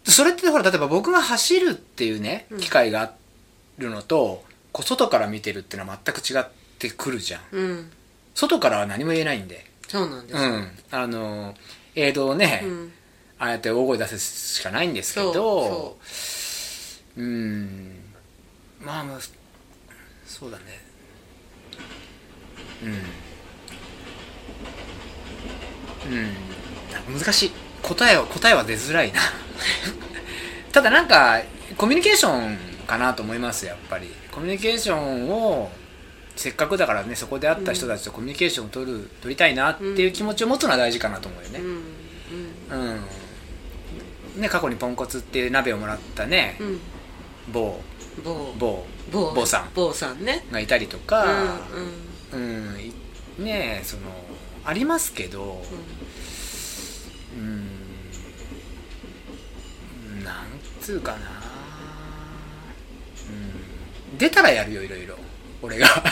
それってほら例えば僕が走るっていうねうん。機会があるのと、こう外から見てるっていうのは全く違ってくるじゃん。うん。外からは何も言えないんで。そうなんですよ、うん。あの映像をね、うん。ああやって大声出すしかないんですけどそううん。まあまあそうだね。うんうん。難しい。答えは答えは出づらいな。<laughs> ただなんかコミュニケーションかなと思いますやっぱり。コミュニケーションをせっかくだからねそこで会った人たちとコミュニケーションを取る取りたいなっていう気持ちを持つのは大事かなと思うよね。うんうんうん。ね過去にポンコツっていう鍋をもらったね、うん。某。某。某。さん。某さんね。がいたりとうんか、うん。うん。いねそのありますけどうんなんつうかな。うん出たらやるよいろいろ。俺が。<laughs>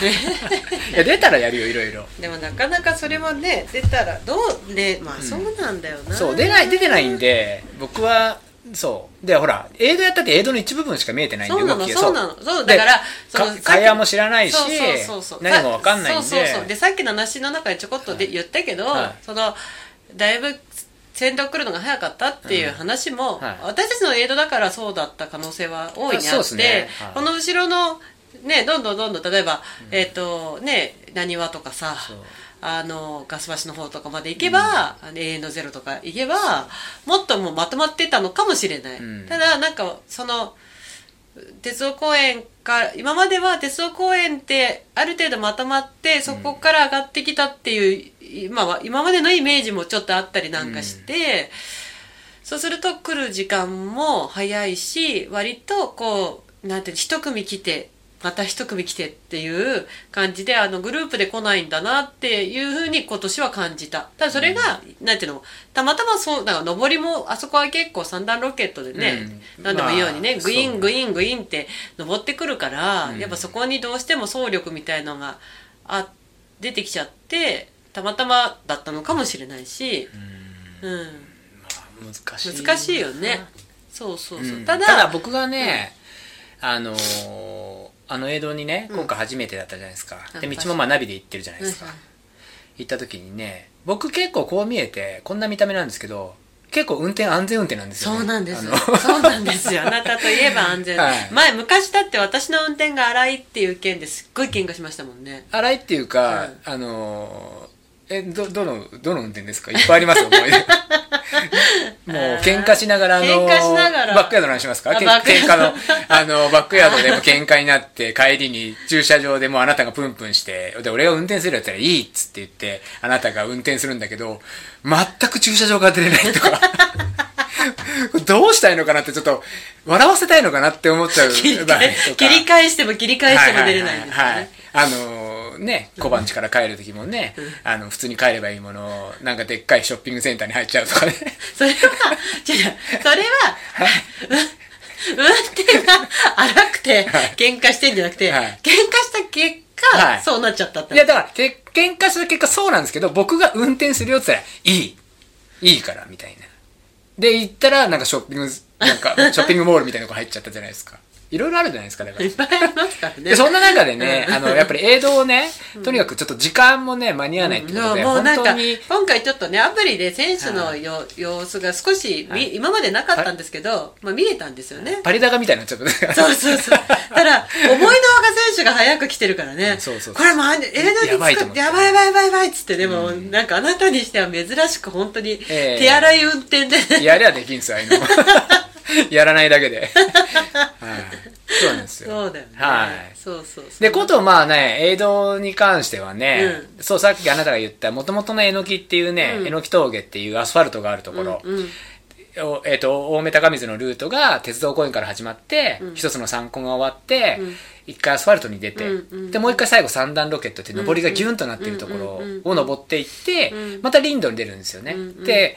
いや出たらやるよいろいろ。でもなかなかそれもね出たらどうねまあそうなんだよな、そう出ない出てないんで僕はそう。でほらエイドやったってエイドの一部分しか見えてないんでそうなのそう。なの。そうでだからそのか会話も知らないし何も分かんないんで。そうそうそう。でさっきの話の中でちょこっとで言ったけど、はい。そのだいぶ先導来るのが早かったっていう話も、うんはい。私たちのエイドだからそうだった可能性は大いにあって、すね。はい。この後ろのねどんどんどんどん例えば、えっ、とねなにわとかさあのガス橋の方とかまで行けば、あの永遠のゼロとか行けばもっともうまとまってたのかもしれない、うん。ただなんかその鉄道公園か今までは鉄道公園ってある程度まとまってそこから上がってきたっていう、今は今までのイメージもちょっとあったりなんかして、そうすると来る時間も早いし割とこうなんていうの一組来てまた一組来てっていう感じであのグループで来ないんだなっていうふうに今年は感じた。ただそれが、なんていうのたまたまそうなんか上りもあそこは結構三段ロケットでね、うん。なんでもいいようにね、まあグイーングイーングイーンって登ってくるから、うん。やっぱそこにどうしても走力みたいのがあ出てきちゃってたまたまだったのかもしれないし、うん、難しい難しいよね。そうそうそう、うん。ただ僕がね、あのーあの映像にね今回初めてだったじゃないですか、うんで道もまあナビで行ってるじゃないですか、うん行った時にね僕結構こう見えてこんな見た目なんですけど結構運転安全運転なんですよ、ね、そうなんです <laughs> そうなんですよ。あなたといえば安全、はい。前昔だって私の運転が荒いっていう件ですっごい喧嘩しましたもんね。荒いっていうか、うん。あのーえどどのどの運転ですか？いっぱいありますよ思い出。<laughs> もう喧嘩しながらあの喧嘩しながら。バックヤードの話しますか？喧嘩のあの <laughs> バックヤードでも喧嘩になって帰りに駐車場でもうあなたがプンプンしてで俺が運転するやったらいいっつって言ってあなたが運転するんだけど全く駐車場から出れないとか。<laughs> どうしたいのかなってちょっと笑わせたいのかなって思っちゃう切り返とか。切り返しても切り返しても出れないんですよね、はいはいはいはい。あのーね小判地から帰る時もね、あの普通に帰ればいいものをなんかでっかいショッピングセンターに入っちゃうとかね。<laughs> それは、違うそれは、う運転が荒くて喧嘩してんじゃなくて、はい。喧嘩した結果、はい。そうなっちゃったって。いやだからけ喧嘩した結果そうなんですけど僕が運転するよって言ったらいい。いいからみたいな。で行ったらなんかショッピングなんか <laughs> ショッピングモールみたいなとこ入っちゃったじゃないですかいろいろあるじゃないですかだからいっぱいありますからね。でそんな中でね、あの、やっぱり映像をね、とにかくちょっと時間もね、間に合わないってことで、もうなんか本当に、今回ちょっとねアプリで選手のよ、様子が少し、み今までなかったんですけど、まあ、見えたんですよね。パリ高みたいになっちゃった。そうそうそう。ただ、思いのほか選手が早く来てるからね。そうそうこれもう、映画にやばいと思ってやばいやばいやばいやばいっつって、でも、なんかあなたにしては珍しく本当に、ええ手荒い運転でね。やりゃできんすよ、ああいうの。<laughs> やらないだけで。<laughs> はい。そうなんですよ。そうだよね。はい。そうそうそう。で、ことまあね、映像に関してはね、そう、さっきあなたが言った、もともとのえのきっていうね、うんえのき峠っていうアスファルトがあるところ、うんうんおえっ、と、青梅高水のルートが鉄道公園から始まって、うん一つの参考が終わって、うん一回アスファルトに出て、うんうんで、もう一回最後三段ロケットって上りがギュンとなっているとこうんろを登っていって、うんまた林道に出るんですよね。うんうんで、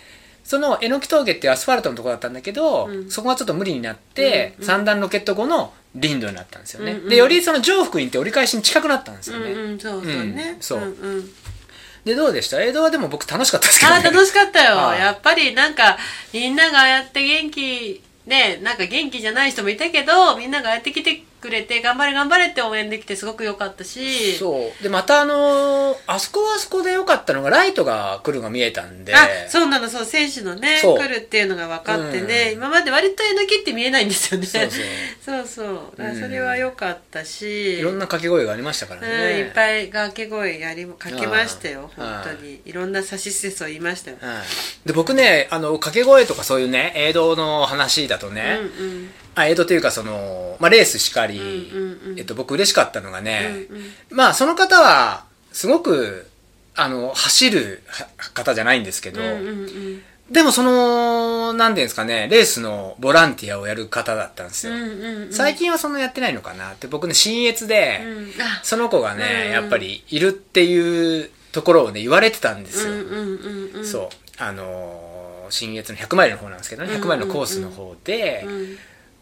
そのえのき峠ってアスファルトのところだったんだけど、うんそこがちょっと無理になって、うんうん三段ロケット後の林道になったんですよね。うんうんで、よりその上福院って折り返しに近くなったんですよね。うんうん、そうそうね。うんそううんうんで、どうでした？映像はでも僕楽しかったですけどあね。ー楽しかったよ、<laughs> はいやっぱりなんかみんながああやって元気ねなんか元気じゃない人もいたけどみんながああやって来てくれて頑張れ頑張れって応援できてすごく良かったし。そう。で、またあのーあそこはあそこで良かったのが、ライトが来るのが見えたんで。あそうなのそう。選手のね来るっていうのが分かってね、うん。今まで割とえのきって見えないんですよね。そうそう。そうそれは良かったし、いろんな掛け声がありましたからうん、ね。いっぱい掛け声やりかけましたよ。うん。本当に。いろんな指しすせそ言いましたよ、はい。で、僕ね、あの、掛け声とかそういうね、映像の話だとね、うんうんあ、映像というかその、まあ、レースしかり、うんうんうん。えっと、僕嬉しかったのがね、うんうん。まあ、その方は、すごく、あの、走るは方じゃないんですけど、うんうんうん。でもその、なんていうんですかね、レースのボランティアをやる方だったんですよ。うんうんうん。最近はそんなやってないのかなって、僕ね、新越で、うん。あ。その子がね、うんやっぱりいるっていうところをね、言われてたんですよ。うんうんうんうんそう。あのー新越の100マイルの方なんですけどね、100マイルのコースの方で、うん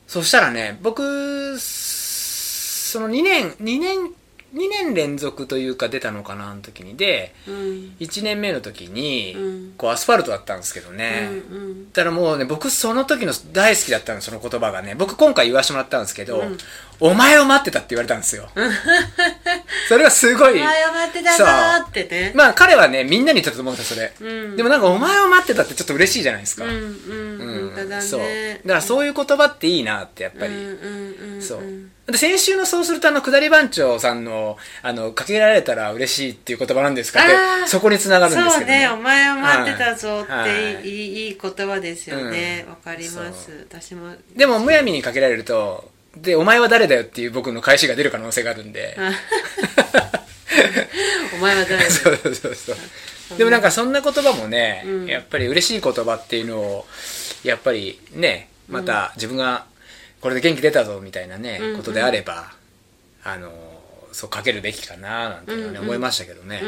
そしたらね、僕、その2年、2年、2年連続というか出たのかな、あの時に。で、うん1年目の時に、うんこうアスファルトだったんですけどね。うんうんだからもうね、僕その時の大好きだったの、その言葉がね。僕今回言わせてもらったんですけど、うんお前を待ってたって言われたんですよ。<laughs> それがすごい。お前を待ってたぞーってねまあ彼はね、みんなに言ったと思うんですよ、それ。うんでもなんかお前を待ってたってちょっと嬉しいじゃないですか。うんうんうんだねそう。だからそういう言葉っていいなってやっぱり。うんうんうんそう。で、先週のそうするとあの、下り番長さんの、あの、かけられたら嬉しいっていう言葉なんですかあね。ー。そこに繋がるんですそうけどね。ねお前を待ってたぞってはいいい。いい言葉ですよね。うん。わかります。私も。でも、むやみにかけられると、で、お前は誰だよっていう僕の返しが出る可能性があるんで。<laughs> お前は誰だ <laughs> そうそうそうそう。でもなんかそんな言葉もね、うん。やっぱり嬉しい言葉っていうのを、やっぱりね、また自分がこれで元気出たぞみたいなね、うんうん。ことであれば、あの、そうかけるべきかななんていうのはね、うんうん。思いましたけどね。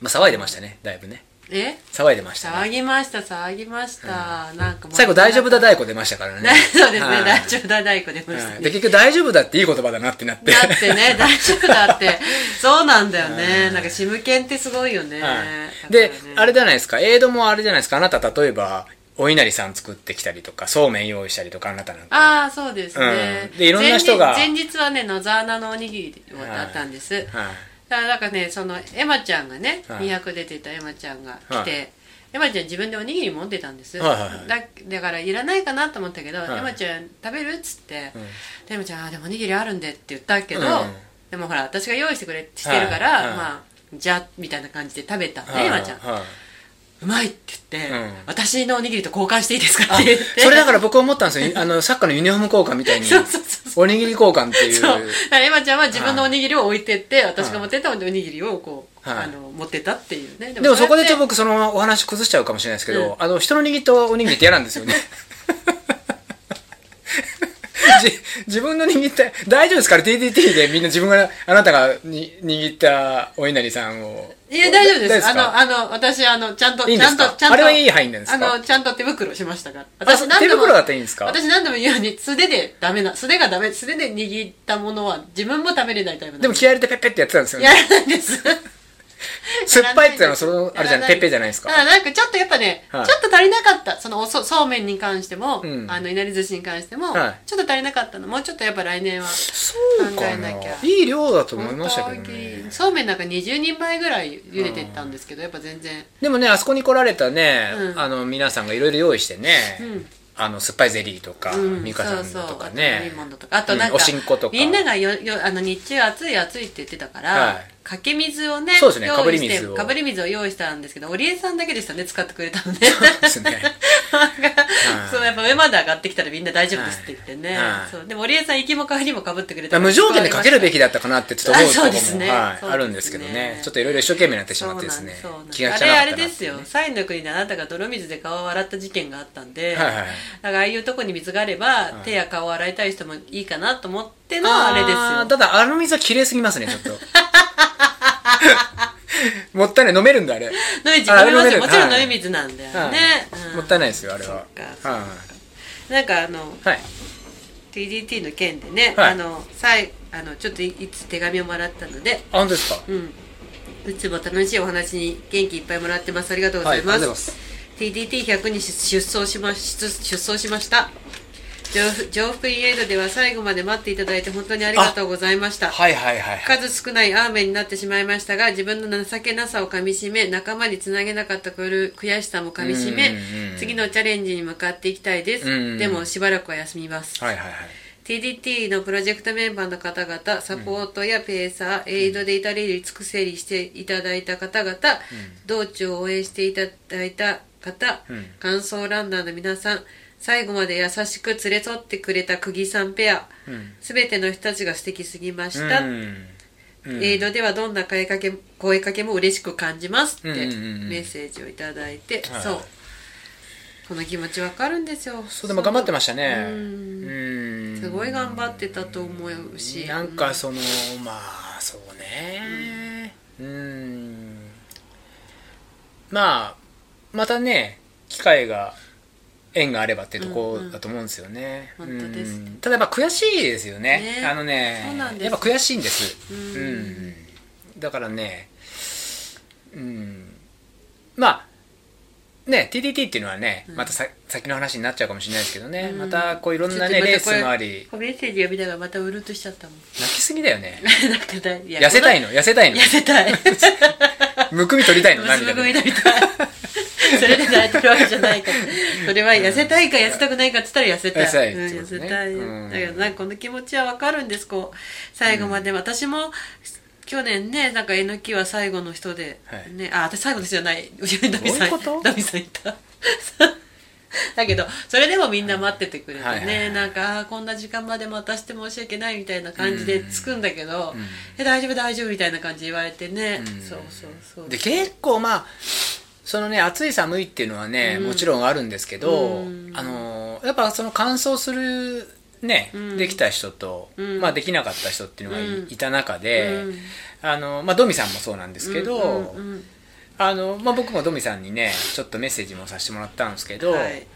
まあ騒いでましたね、だいぶね。え？騒いでました騒ね。ぎました騒ぎました。なんかもう最後大丈夫だ太鼓出ましたからね。<laughs> そうですねはい。大丈夫だ大工出ました。はい。で、ね結局大丈夫だっていい言葉だなってなって。だってね <laughs> 大丈夫だって。そうなんだよね。なんかシム犬ってすごいよね。はい、で、あれじゃないですか、エイドもあれじゃないですか、あなた例えば、お稲荷さん作ってきたりとか、そうめん用意したりとか、あなたなんか。ああそうですね、うん。でいろんな人が。前日はね野沢菜のおにぎりだったんです、はい。だからなんかねそのエマちゃんがね、はい。200出てたエマちゃんが来て、はい。エマちゃん自分でおにぎり持ってたんです、はいはいはい。だだからいらないかなと思ったけど、はいエマちゃん食べるっつって、うん。でエマちゃんあでもおにぎりあるんでって言ったけど、うん。でもほら私が用意してくれしてるから、まあじゃあみたいな感じで食べたね、はい。エマちゃん。はうまいって言って、うん私のおにぎりと交換していいですかあって言ってそれだから僕思ったんですよ。<laughs> あの、サッカーのユニフォーム交換みたいに、<laughs> そうそうそうおにぎり交換っていう。そう。だからエマちゃんは自分のおにぎりを置いてって、私が持ってったおにぎりをこう、はいあの、持ってったっていうね。ででもそこでちょっとと僕そのお話崩しちゃうかもしれないですけど、うんあの、人の握ったおにぎりって嫌なんですよね。<laughs> <laughs> じ自分の握った、大丈夫ですか ?TTT でみんな自分が、あなたがに握ったお稲荷さんを。いや、大丈夫です。あか？の、あの、私、あの、ちゃんと、ちゃんといいんですか、ちゃんと。あれはいい範囲なんですか？あの、ちゃんと手袋しましたから。あ手袋だったらいいんですか？私何度も言うように、素手でダメな、素手がダメ、素手で握ったものは自分も食べれないタイプなんでも気合入れてペッペってやってたんですよやね。らないです。<laughs> 酸っぱいってのはその、あれじゃない、ペッペじゃないですか。だ。からなんかちょっとやっぱね、はい。ちょっと足りなかった。そのおそそうめんに関しても、うん。あの、いなり寿司に関しても、はい。ちょっと足りなかったの。もうちょっとやっぱ来年は。そうか考えなきゃ。いい量だと思いましたけどね。に。そうめんなんか20人前ぐらい茹でてったんですけど、やっぱ全然。でもね、あそこに来られたね、うん。あの、皆さんがいろいろ用意してね、うん。あの、酸っぱいゼリーとか、うん。ミカさんとかね。あとなんか,、うんおしんことか。みんながよよあの日中暑い暑いって言ってたから、はいかけ水をねそうですねかぶり水を。かぶり水を用意したんですけど織江さんだけでしたね使ってくれたのねそうですね。<laughs> そうやっぱ上まで上がってきたらみんな大丈夫ですって言ってね、はい。そう。でも織江さん行きも帰りもかぶってくれた無条件でかけるべききだったかなってちょっと思うところも、あるんですけどね。ちょっといろいろ一生懸命になってしまってですね気があれあれですよ。サインの国であなたが泥水で顔を洗った事件があったんで、はいはいだからああいうとこに水があれば、手や顔を洗いたい人もいいかなと思ってのあれですよ。ーただ、あの水は綺麗すぎますね、ちょっと。<laughs> もったいない、飲めるんだ、あれ。飲み水あ飲めますよ。もちろんはい。飲み水なんだよはい。ね、うん。もったいないですよ、あれは。なんかあのい。はい。TDT の件でね、はい。あのさいあのちょっといいつ手紙をもらったので。あ、本当ですか？うん。いつも楽しいお話に元気いっぱいもらってます。ありがとうごはい、ざいま,、す。す。TDT100 に出走しま出出走しました上福上福インエイドでは最後まで待っていただいて本当にありがとうございました。はいはいはいはい。数少ないアーメンになってしまいましたが自分の情けなさをかみしめ仲間につなげなかった悔悔しさもかみしめうんうんうん次のチャレンジに向かっていきたいです、うんうんでもしばらくは休みます、はいはいはい。TDT のプロジェクトメンバーの方々サポートやペーサー、エイドで至れり尽くせりしていただいた方々、道中を応援していただいた方、うん。感想ランナーの皆さん最後まで優しく連れ添ってくれた釘さんペア。うん。すべての人たちが素敵すぎました、うん。うん。エイドではどんな声かけ声かけも嬉しく感じますってうんうんうんうん。メッセージをいただいて、はい。そう。この気持ちわかるんですよ。そうでも頑張ってましたね。う。うん。んすごい頑張ってたと思うし。なんかそのまあそうね。うん。まあまたね機会が縁があればっていうところだと思うんですよね、うんうん本当です。うん。ただやっぱ悔しいですよね。ね。あのねやっぱ悔しいんです。うん。うん。だからねうん。まあね TTT っていうのはね、またさ先の話になっちゃうかもしれないですけどね、うん。またこういろんなねレースもあり。メッセージ読みながらまたうるっとしちゃったもん。泣きすぎだよね。<laughs> 痩せたいの？痩せたいの？痩せたい。<laughs> むくみ取りたいの？娘涙で。組になりたいそれで泣いてるわけじゃないから。それは痩せたいか痩せたくないかって言ったら痩せたい。痩せたい。痩せたい。ようん。だけどなんかこの気持ちはわかるんですこう。最後まで、私も去年ねなんかえのきは最後の人で、はい。ねあ私最後の人じゃない。後ろにダミさんダミさんいた。<laughs> だけどそれでもみんな待っててくれてね、はいはいはい。なんかあーこんな時間まで待たして申し訳ないみたいな感じで着くんだけど、うん。え大丈夫大丈夫みたいな感じで言われてね、うん。そうそうそう。で結構まあそのね暑い寒いっていうのはね、うん。もちろんあるんですけど、うん。あのやっぱその乾燥するね、うん。できた人と、うん。まあできなかった人っていうのがい,、うん。た中で、うん。あのまあドミさんもそうなんですけど、あのまあ僕もドミさんにねちょっとメッセージもさせてもらったんですけど、はい。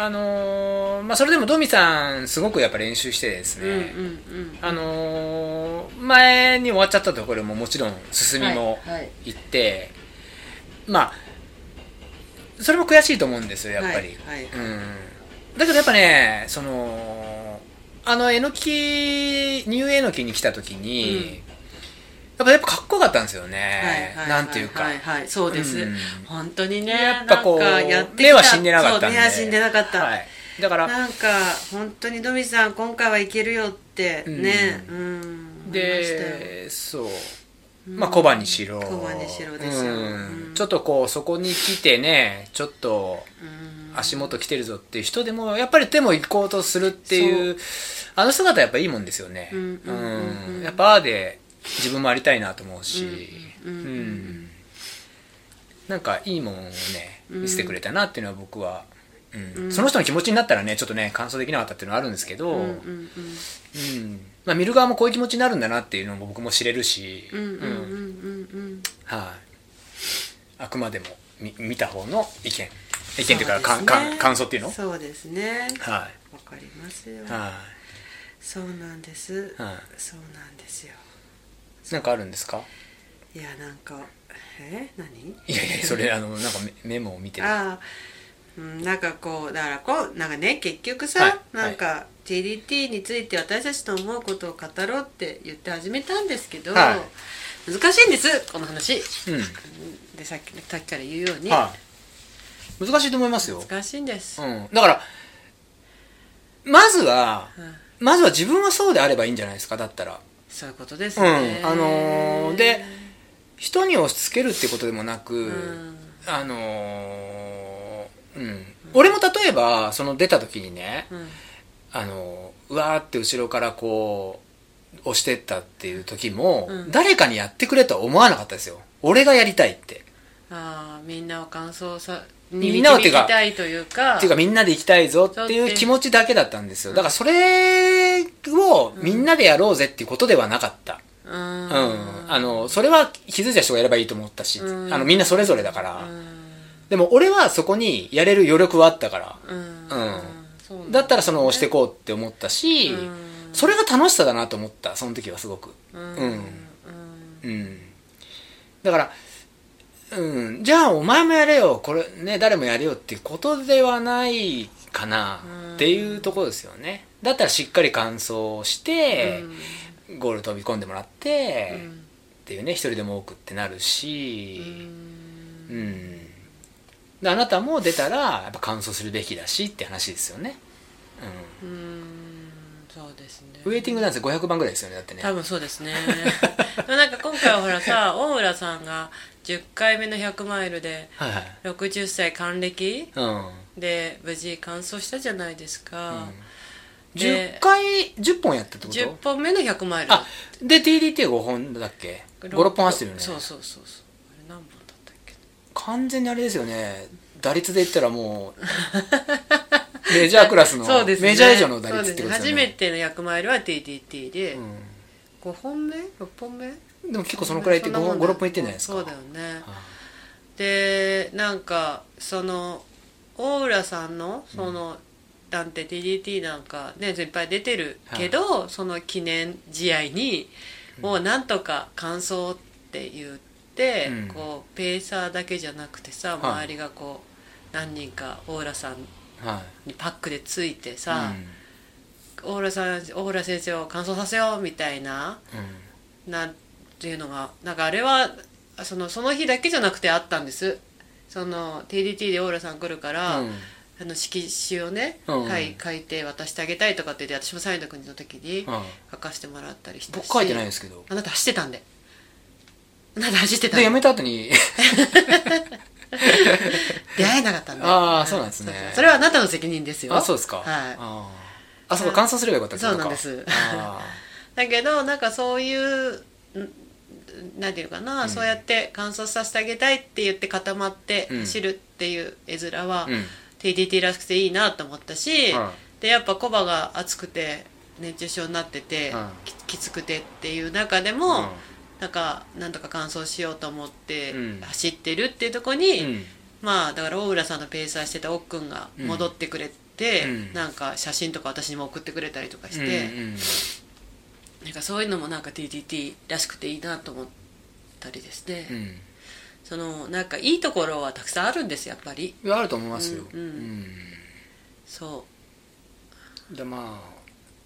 あのまあそれでもドミさんすごくやっぱ練習してですね、あのー前に終わっちゃったところももちろん進みもはいはい。行って、まあそれも悔しいと思うんですよやっぱり、はいはい。うん、だけどやっぱねそのあのえのきニューえのきに来た時に、やっぱやっぱかっこよかったんですよね、はいはいなんていうか、はいはいそうです、うん。本当にねやっぱこう目は死んでなかった目は死んでなかった、はい、だからなんか本当にドミさん今回はいけるよってね。ううん、でそうまあ小判にしろ。小判にしろですよ。ちょっとこうそこに来てねちょっとうん。足元来てるぞっていう人でもやっぱりでも行こうとするっていうあの姿やっぱいいもんですよね。うんやっぱああで自分もありたいなと思うし。うんなんかいいもんをね見せてくれたなっていうのは僕は、うん。うん。その人の気持ちになったらねちょっとね感想できなかったっていうのはあるんですけど、うんまあ、見る側もこういう気持ちになるんだなっていうのも僕も知れるし、うんうんうんはい、あくまでも見見た方の意見。意見というかかね。か感想っていうの？そうですね。はわかりますよ。い。はそうなんです。い。はそうなんですよ。いなんかあるんですか？いやなんかえ？何？いやいやそれあのなんかメメモを見てる。ああうんなんかこうだからこうなんかね結局さ、はい。なんか TDT について私たちの思うことを語ろうって言って始めたんですけど、は難しいんですこの話。うん。でさっきさっきから言うように、はい。難しいと思いますよ、難しいんです、うん、だからまずはうん。まずは自分はそうであればいいんじゃないですかだったら。そういうことですうん。ね、あのーで人に押し付けるってことでもなく、うん。あのーうん、俺も例えばその出た時にね、うんあのーうわーって後ろからこう押してったっていう時も、うん。誰かにやってくれとは思わなかったですよ。俺がやりたいって。ああみんなを感想さみにんなをっていうか導きたいというか。っていうかみんなで行きたいぞっていう気持ちだけだったんですよ。だからそれをみんなでやろうぜっていうことではなかった、ううん。ん。あのそれは気づいた人がやればいいと思ったし、うん。あのみんなそれぞれだから、うん。でも俺はそこにやれる余力はあったから。うん。うんだ。ったらその押していこうって思ったし、うん。それが楽しさだなと思ったその時はすごく。うん。うん。うん。だからうん。じゃあお前もやれよこれね誰もやれよっていうことではないかなっていうところですよね。だったらしっかり完走して、ゴール飛び込んでもらって、うん。っていうね一人でも多くってなるし。うん。うん、であなたも出たらやっぱ完走するべきだしって話ですよね、うん。そうですね。うん、ウェイティングダンス500番ぐらいですよねだってね。多分そうですね。<laughs> でもなんか今回はほらさ大浦さんが10回目の100マイルではいはい。60歳還暦うん。で無事完走したじゃないですか、10回10本やったってこと？10本目の100マイル。あで TDT5 本だっけ？56本走ってるよね。そうそうそうそう。あれ何本？完全にあれですよね。打率で言ったらもう <laughs> メジャークラスのそうですね。メジャー以上の打率ってことですよね。そうです初めての100マイルは TDT で、う5本目？6本目？ん、でも結構そのくらいって56そんなもんだ本いってんじゃないですか。そうだよね。はでなんかその大浦さんのその、団体 TDT なんかねいっぱい出てるけど、その記念試合にもうなんとか完走って言って、うん。こうペーサーだけじゃなくてさはい。周りがこう何人か大浦さんいはい。にパックでついてさ、うん。大浦さん大浦先生を完走させようみたいなうん。なんていうのがなんかあれはそのその日だけじゃなくてあったんです。その TDT でオーラさん来るから、うん。あの色紙をね、うん。書い書いて渡してあげたいとかって言って私もサインの国の時にうん。書かせてもらったりして。僕書いてないですけど。あなた走ってたんであなた走ってたんでで辞めた後に。出会えなかったんであーそうなんですね。それはあなたの責任ですよ。あそうですか。はい。あそうか乾燥すればよかったそうなんです。あ <laughs> だけどなんかそういうんなんていうのかな、うん。そうやって観察させてあげたいって言って固まってうん。走るっていう絵面は、ーうん TDT らしくていいなと思ったし、はでやっぱコバが暑くて熱中症になってて、うん。ききつくてっていう中でも、うんなんかなんとか完走しようと思ってうん。走ってるっていうところに、うん。まあだから大浦さんのペーサーしてた奥くんが戻ってくれて、うん。なんか写真とか私にも送ってくれたりとかしうんて、うん。なんかそういうのもなんか TTT らしくていいなと思ったりですね、うん。そのなんかいいところはたくさんあるんですやっぱり。あると思いますよ。うんうん。うでまあね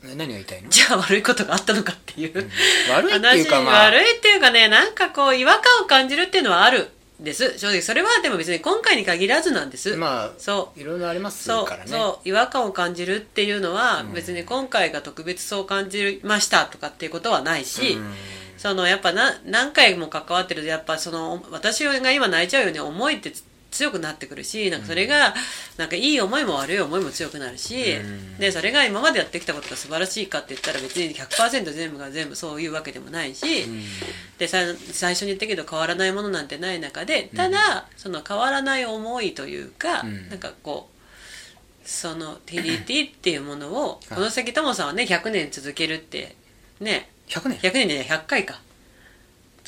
何が言いたいの？うじゃあ悪いことがあったのかっていう、悪いっていうか話まあ。悪いっていうかねなんかこう違和感を感じるっていうのはあるんです。正直それはでも別に今回に限らずなんです、まあそう。いろいろありますそうからね。そう違和感を感じるっていうのはうん。別に今回が特別そう感じましたとかっていうことはないし、うん。そのやっぱな何回も関わってるとやっぱその私が今泣いちゃうように思いってつ強くなってくるしなんかそれがなんかいい思いも悪い思いも強くなるし、うん。でそれが今までやってきたことが素晴らしいかって言ったら別に100%全部が全部そういうわけでもないし、うん。でさ最初に言ったけど変わらないものなんてない中でただ、その変わらない思いというか、うん。なんかこうその TDT っていうものをはいこの先ともさんはね100年続けるってね。100年？100年でね100回か。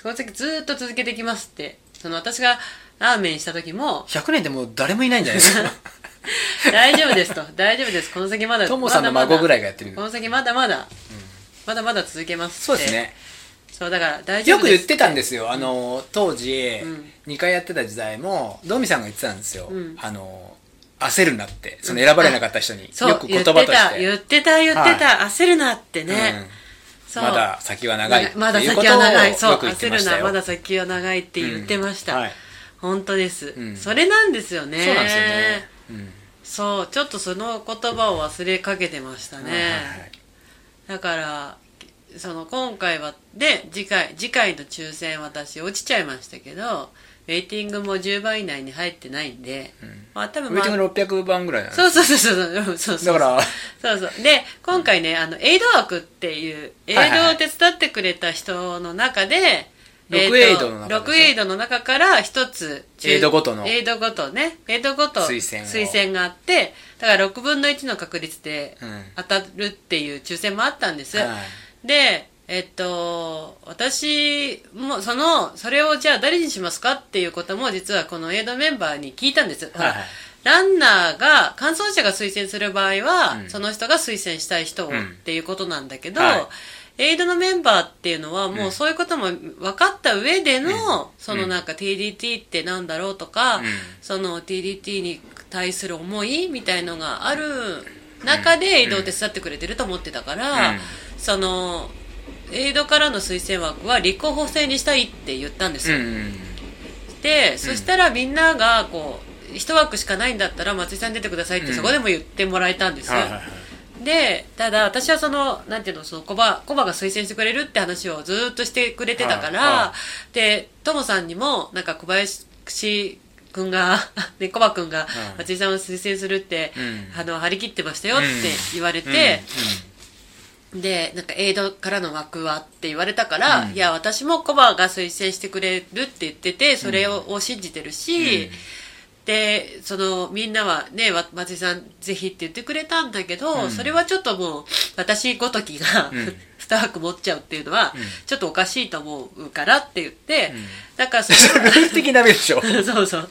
この先ずーっと続けていきますって。その私がラーメンした時も100年でもう誰もいないんじゃない？ですか大丈夫ですと。大丈夫です。この先まだトモさんの孫ぐらいがやってる。この先まだまだ、まだまだ続けますって。そうですね。そうだから大丈夫よく言ってたんですよ。あの当時うん。2回やってた時代もドミさんが言ってたんですよ。うん。あの焦るなって。その選ばれなかった人に。よく言葉として。言ってた。言ってた言ってた、焦るなってね、まだ先は長いまだ先は長い。そう。焦るな。まだ先は長いって言ってました、うん。はい本当です、うん。それなんですよね。そうなんですよね。うん。そうちょっとその言葉を忘れかけてましたね、だからその今回はで次回次回の抽選私落ちちゃいましたけどウェイティングも10番以内に入ってないんで、まあ多分、まあ、ウェイティング600番ぐらいそうそうそうそうそうそう。そうだからそうそう。で今回ねあのエイド枠っていうエイドを手伝ってくれた人の中で、六えーとエイドの中でしょ？六エイドの中から一つ中エイドごとの。エイドごとね。エイドごと推薦を。推薦があってだから6分の1の確率でうん。当たるっていう抽選もあったんです、はい。でえっと私もそのそれをじゃあ誰にしますかっていうことも実はこのエイドメンバーに聞いたんです、はいはい。ランナーが完走者が推薦する場合は、うん。その人が推薦したい人をうん。っていうことなんだけど、はエイドのメンバーっていうのはもうそういうことも分かった上での、うん。そのなんか TDT ってなんだろうとか、うん。その TDT に対する思いみたいのがある中でエイドを手伝ってくれてると思ってたから、うん。そのエイドからの推薦枠は立候補制にしたいって言ったんですよ、うんでそしたらみんながこう一枠しかないんだったら松井さん出てくださいってうんそこでも言ってもらえたんです、はいはいはいでただ私はそのなんていうのそのコバコバが推薦してくれるって話をずっとしてくれてたから、はいはでトモさんにもなんか小林君がで <laughs> コバ君がうん。松井さんを推薦するって、うん。あの張り切ってましたよって言われて、うん。でなんかエイドからの枠はって言われたから、うん。いや私もコバが推薦してくれるって言っててそれを,、信じてるし、うんでそのみんなはねわ松井さんぜひって言ってくれたんだけど、うん。それはちょっともう私ごときが、うん。2枠持っちゃうっていうのは、うん。ちょっとおかしいと思うからって言って、うん。だからそルール的にダメでしょ。れ <laughs> そうそう。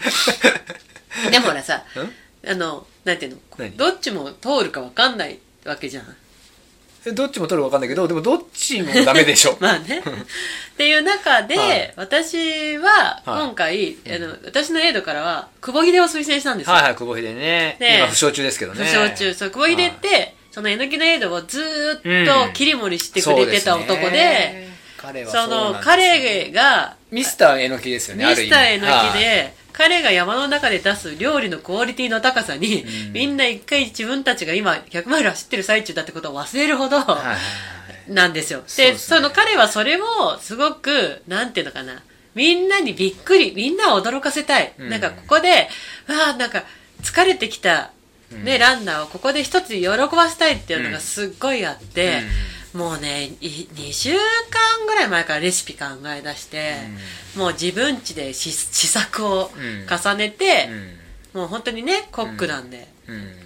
でもほらさん？あのなんていうの何？どっちも通るか分かんないわけじゃん。えどっちも取るか分かんないけどでもどっちもダメでしょ。<laughs> まあね。っていう中で、はい。私ははい。今回、あの私のエイドからは久保秀を推薦したんですよ。はいはい久保秀ね。ね今負傷中ですけどね。負傷中。そう、久保秀って、そのえのきのエイドをずーっと切り盛りしてくれてた男で、そうすね。彼はその彼が、ミスターえのきですよねミスターえのきはい。で、彼が山の中で出す料理のクオリティの高さに、うん。みんな一回自分たちが今100マイル走ってる最中だってことを忘れるほど、なんですよ。で、ね。その彼はそれをすごく、なんていうのかな、みんなにびっくり、みんなを驚かせたい。うん。なんかここで、ああ、なんか疲れてきた、ね、うん。ランナーをここで一つ喜ばせたいっていうのがすっごいあって、もうね、い2週間ぐらい前からレシピ考え出して、もう自分家で試試作をうん。重ねて、うん。もう本当にね、コックなんで、うん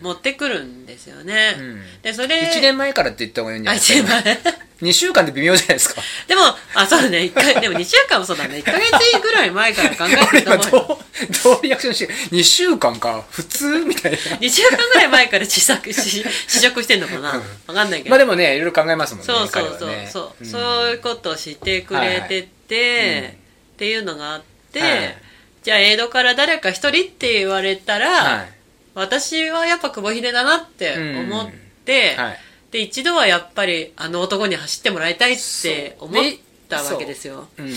持ってくるんですよね。うん。で、それ、1年前からって言った方がいいんじゃあ、ないです一か年前。2週間で微妙じゃないですか。でも、あ、そうだね。一回、でも2週間もそうだね。1ヶ月ぐらい前から考えてると思うよ。<laughs> どうどうリアクションして2週間か普通みたいな。2週間ぐらい前から試作し、試食してんのかな？わかんないけど。まあでもねいろいろ考えますもんねそうそうそう、彼はね。そう、ん。そういうことをしてくれてて、っていうのがあって、はい。じゃあ、江戸から誰か一人って言われたら、はい私はやっぱ久保秀だなって思って、はい。で、一度はやっぱりあの男に走ってもらいたいって思ったわけですよ。う。ん、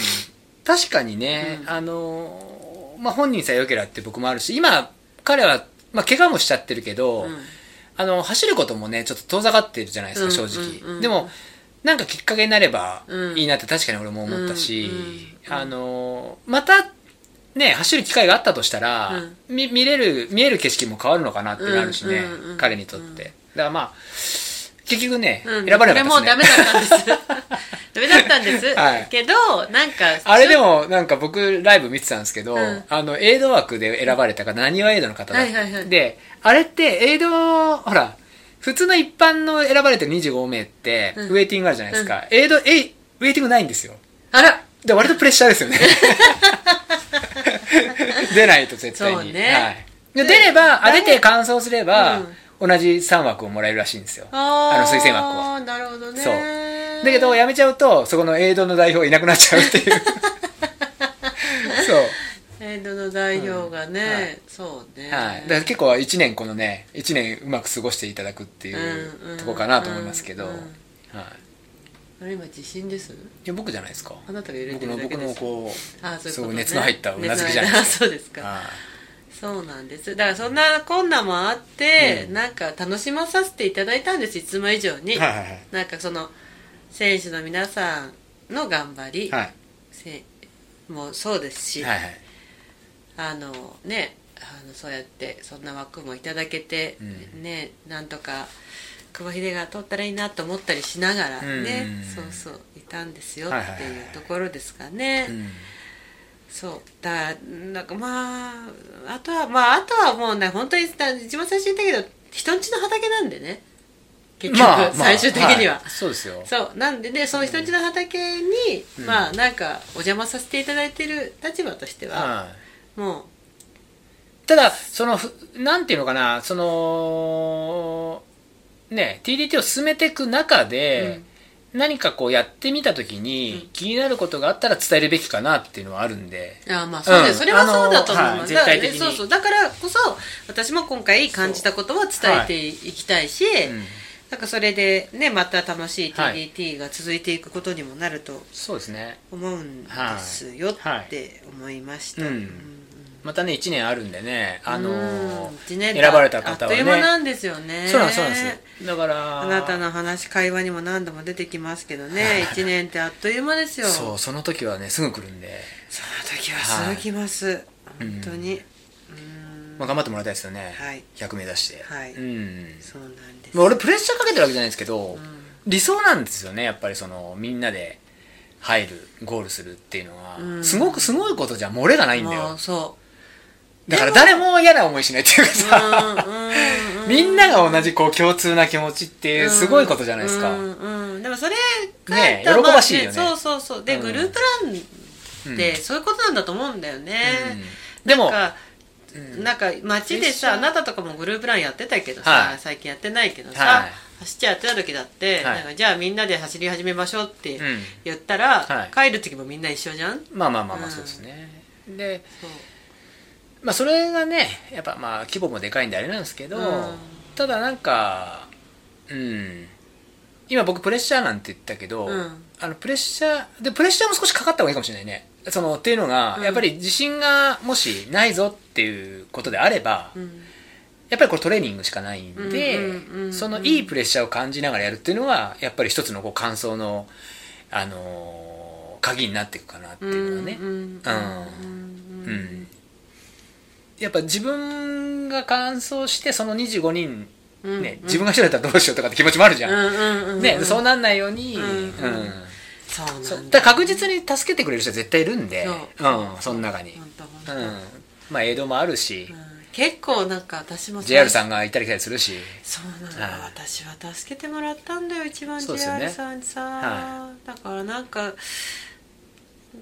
確かにね、うん。あのーまあ本人さえ良ければって僕もあるし今彼は、まあ、怪我もしちゃってるけど、うん。あの走ることもねちょっと遠ざかってるじゃないですか、うん正直、でもなんかきっかけになればうん。いいなって確かに俺も思ったし、あのーまたね走る機会があったとしたら、み見れる見える景色も変わるのかなってなるしね、うんうんうん。彼にとって、だからまあ結局ね、うん、選ばれなかったですねもダメだったんです。ダメだったんです。<laughs> はい。けど、なんか、あれでもなんか僕ライブ見てたんですけど、うん。あのエイド枠で選ばれた方なにわエイドの方だはいはいはい。であれってエイドほら普通の一般の選ばれてる25名ってうん。ウェイティングあるじゃないですか、エイドエイウェイティングないんですよ。あら、で割とプレッシャーですよね。<laughs> 出ないと絶対に。ね。はい、で出ればあ誰出て完走すれば、うん。同じ3枠をもらえるらしいんですよ。ああの推薦枠をあなるほどね。そう。だけど辞めちゃうとそこのエイドの代表いなくなっちゃうっていう。<laughs> そう。エイドの代表がね、うん。はい。そうね。はい、だから結構1年このね1年うまく過ごしていただくっていうとこかなと思いますけど、はい、あれ今自信です？いや僕じゃないですか。あなたが入れて僕の僕るだけですのこあそういう熱の入ったうなずきじゃないで熱の入った。あそうですか、はそうなんです。だからそんな困難もあって、うん。なんか楽しまさせていただいたんですいつも以上に、いはいはい。なんかその選手の皆さんの頑張り、はい。せもそうですし、はいはい。あのねあのそうやってそんな枠もいただけて、うん。ねなんとか久保秀が取ったらいいなと思ったりしながらね、うん。そうそういたんですよっていうところですかね、うん。そう。だからなんかまああとはまああとはもうね本当にだ一番最初に言ったけど人んちの畑なんでね。結局、まあまあ最終的には、い。そうですよ。そう。なんでねその人んちの畑に、うん。まあなんかお邪魔させていただいてる立場としては、はい。もただそのふなんていうのかなそのね TDT を進めていく中う、で、何かこうやってみた時に、うん。気になることがあったら伝えるべきかなっていうのはあるんで。うん、あまあそうだよ、うん。それはそうだと思う、はい絶対的に。そうそうだからこそ私も今回感じたことは伝えていきたいし、う。んなんかそれでねまた楽しいはい TDT が続いていくことにもなるとそうですね。思うんですよはいって思いました、うんまたね1年あるんでねあのうん。一年選ばれた方はね。あっという間なんですよね。そうなんですそうなんです。だからあなたの話会話にも何度も出てきますけどね。1年ってあっという間ですよ。そうその時はねすぐ来るんで。その時はすぐ来ます、うん本当に、まあ、頑張ってもらいたいですよね、はい。100名指して、はい。うん。そうなんです。まあ俺プレッシャーかけてるわけじゃないんですけど、うん。理想なんですよねやっぱりそのみんなで入るゴールするっていうのは、うん。すごくすごいことじゃ漏れがないんだもようそだから誰も嫌な思いしないっていうかうさ、うんうんうん。みんなが同じこう共通な気持ちってすごいことじゃないですか、うんうん。でもそれがねまあ喜ばしいよね。そうそうそう。で、うん。グループランってそういうことなんだと思うんだよね、うん。でもなんか街でさあなたとかもグループランやってたけどさ、はい。最近やってないけどさ、はい。走っちゃやってた時だって、はい。なんかじゃあみんなで走り始めましょうってうん言ったら、はい。帰る時もみんな一緒じゃん？まあまあまあまあうん。そうですね、でそうまあそれがねやっぱまあ規模もでかいんであれなんですけど、うん。ただなんかうん。今僕プレッシャーなんて言ったけど、うん。あのプレッシャーでプレッシャーも少しかかった方がいいかもしれないね。そのっていうのが、うん。やっぱり自信がもしないぞっていうことであれば、うん。やっぱりこれトレーニングしかないんで、そのいいプレッシャーを感じながらやるっていうのはやっぱり一つのこう感想の、あのー鍵になっていくかなっていうのはね、うんやっぱ自分が完走してその25人、うんね自分が一人だったらどうしようとかって気持ちもあるじゃん、うんうんうんね、そうなんないように、うんうん。そうなんだ。そう。だ確実に助けてくれる人は絶対いるんで。そう。うん、その中に、うん。ん、まあ江戸もあるし、うん。結構なんか私も JR さんが行ったり来たりするし。そうなの、はい。私は助けてもらったんだよ一番 JR さんにさ、はだからなんか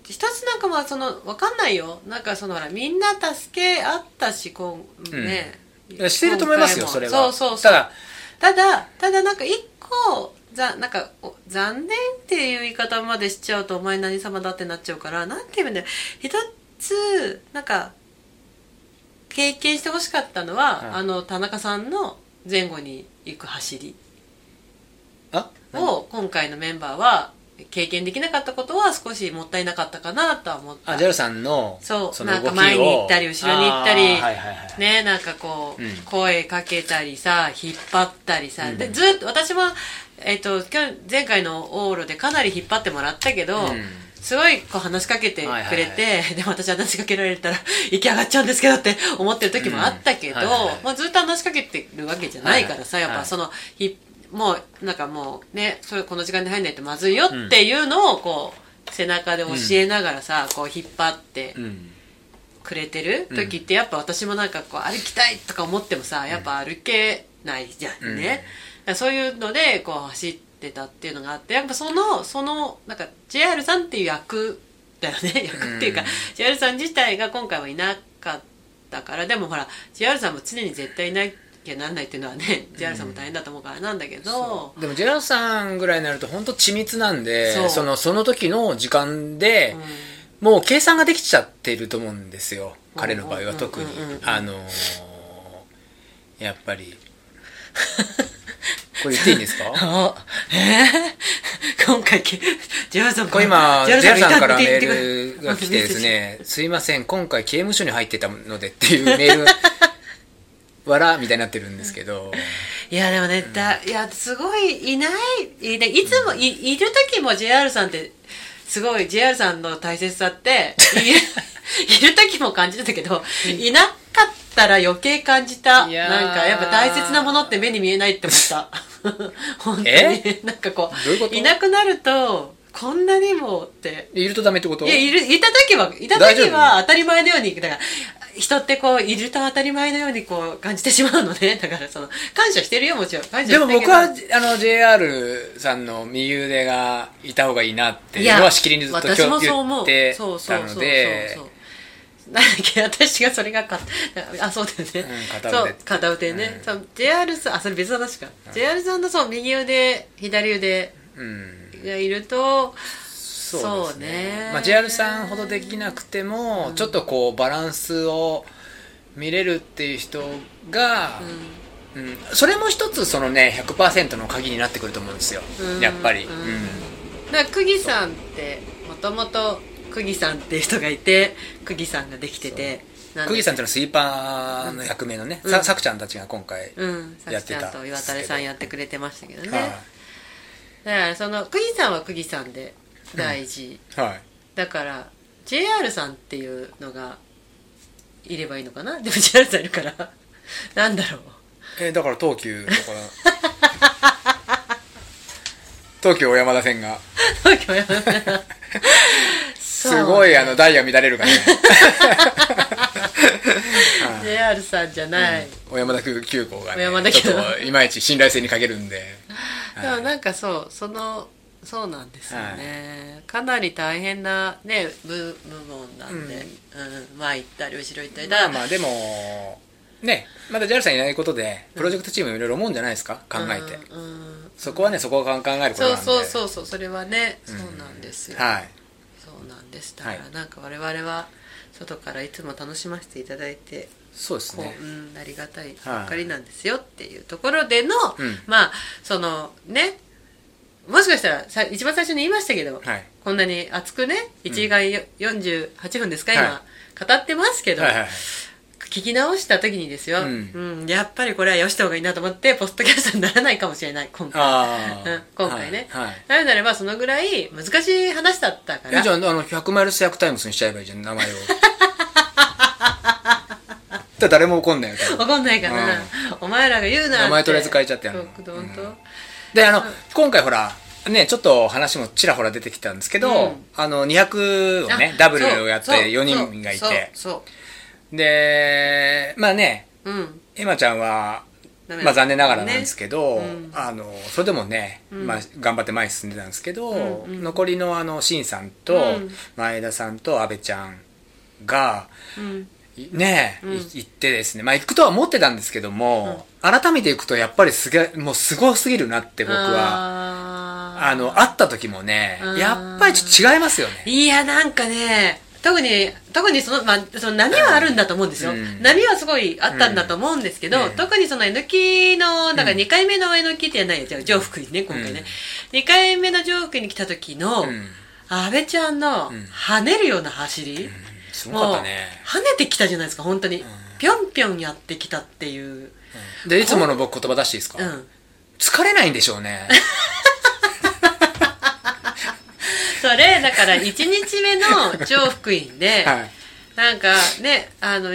一つなんかまあそのわかんないよ。なんかそのほらみんな助け合ったしこうね、いやしてると思いますよ今それは。そうそうそう。ただ。ただただなんか一個ざなんかお残念っていう言い方までしちゃうとお前何様だってなっちゃうからなんていうんだよ。一つなんか経験してほしかったのは、はいあの田中さんの前後に行く走り。あ？を今回のメンバーは経験できなかったことは少しもったいなかったかなとは思った。あ JR さんのそうの動きを。なんか前に行ったり後ろに行ったりはいはいはいねなんかこう、うん。声かけたりさ引っ張ったりさ、うん。でずっと私も、えっと今日前回の往路でかなり引っ張ってもらったけど、うん。すごいこう話しかけてくれて、はいはいはでも私話しかけられたら行き上がっちゃうんですけどって思ってる時もあったけど、うんはいはいはいまあ、ずっと話しかけてるわけじゃないからさ、はいはいやっぱそのひもうなんかもうねそれこの時間に入んないとまずいよっていうのをこう背中で教えながらさ、こう引っ張ってうん。くれてる時ってやっぱ私もなんかこう歩きたいとか思ってもさやっぱ歩けないじゃんね、そういうのでこう走ってたっていうのがあってやっぱそのそのなんか JR さんっていう役だよね。役っていうか、うん JR さん自体が今回はいなかったからでもほら JR さんも常に絶対いなきゃなんないっていうのはね JR さんも大変だと思うからなんだけど、でも JR さんぐらいになると本当緻密なんでそのその時の時間で、うん。もう計算ができちゃってると思うんですよ。彼の場合は特に。あのーやっぱり。<laughs> これ言っていいんですか？<laughs> あえー、今回 JR さんこれ今 JR JR さんからメールが来てですね「<laughs> すいません今回刑務所に入ってたので」っていうメールわらみたいになってるんですけど。いやでもね、だいやすごいいないいでいつもいいる時も JR さんってすごい JR さんの大切さって <laughs> いる時も感じてたけどいなかったら余計感じた。なんかやっぱ大切なものって目に見えないって思った。<laughs> 本当に。え？なんかこどういなくなるとこんなにもって。いるとダメってこと？いや、いる、いた時は、いた時は当たり前のように、だから、人ってこう、いると当たり前のようにこう、感じてしまうのね。<laughs> だからその、感謝してるよ、もちろん。感謝してでも僕はあの JR さんの右腕がいた方がいいなっていうのはしきりにずっと私もそう言思う。ってそうそうそうそうたのでそう。<laughs> なんだっけ、私がそれがか、<laughs> あ、そうだよね。うん片腕そう、片腕ね。うんそう JR さん、あ、それ別の話か。JR さんのそう、右腕、左腕うんがいると、そうですね。ね。まあ、JR さんほどできなくても、ちょっとこうバランスを見れるっていう人が、うん。それも一つそのね100%の鍵になってくると思うんですよ、うん。やっぱり、ううん。んだから釘さんってもともと釘さんっていう人がいて釘さんができてて釘さんっていうのはスイーパーの役名のね、ささくちゃんたちが今回、うん。さやってたくちゃんと岩垂さんやってくれてましたけどね、はだからその釘さんは釘さんで大事、い、はい。だから JR さんっていうのがいればいいのかな？<laughs> でも JR さんいるから。なんだろう。えーだから東急とか <laughs> 東京小山田線が。東京やめなすごいあのダイヤ乱れるからね。<laughs> JR さんじゃない、小山田急行がね小山田急ちょっといまいち信頼性に欠けるんで。でもなんかそうそのそうなんですよね、かなり大変なね部部門なんで、うん。前行ったり後ろ行ったり。だまあまあでもねまだ JAL さんいないことでプロジェクトチームいろいろ思うんじゃないですか？考えて、うん。うんそこはねそこを考えることなんで。そうそうそうそうそれはね、そうなんですよ、はい。そうなんです。だからはい。なんか我々は外からいつも楽しませていただいてそうですね。うん、ありがたいばっかりなんですよっていうところでの、うん。まあそのねもしかしたらさ一番最初に言いましたけど、はい。こんなに熱くね1時間よ48分ですか今、は語ってますけど、はいはい聞き直した時にですよ、ううんんやっぱりこれはよした方がいいなと思ってポストキャストにならないかもしれない今回。今回ね、はい、はい。なぜならばそのぐらい難しい話だったから。えじゃああの100マイルス100タイムスにしちゃえばいいじゃん名前を。<laughs> 誰も怒んないよ怒んないかな、お前らが言うな名前とりあえず変えちゃってやるの。そう本当、であの、今回ほらねちょっと話もちらほら出てきたんですけど、うん。あの200をねあダブルをやってそう4人がいて。でまあねそううん。エマちゃんは、まあ、残念ながらなんですけど、ね。うん。あのそれでもね、ん。まあ、頑張って前に進んでたんですけど、うんうん。残りのあのシンさんと、うん。前田さんと阿部ちゃんがね、うん。い行ってですね。まあ行くとは思ってたんですけども、改めて行くとやっぱりすげもうすごすぎるなって僕はあの会った時もねうん。やっぱりちょっと違いますよね。いやなんかね特に特にその,、まあ、その波はあるんだと思うんですよ、うん。波はすごいあったんだと思うんですけど、うん。特にその N きのだから2回目の N きってやないよ。じゃあ上福にね今回ね、2回目の上福に来た時の、うん。阿部ちゃんのん。跳ねるような走り、すごかったね。跳ねてきたじゃないですか本当に、ぴょんぴょんやってきたっていう。でいつもの僕言葉出していいですか、うん。疲れないんでしょうね。<laughs> それだから1日目の上福院で、<laughs> はい。なんかねあの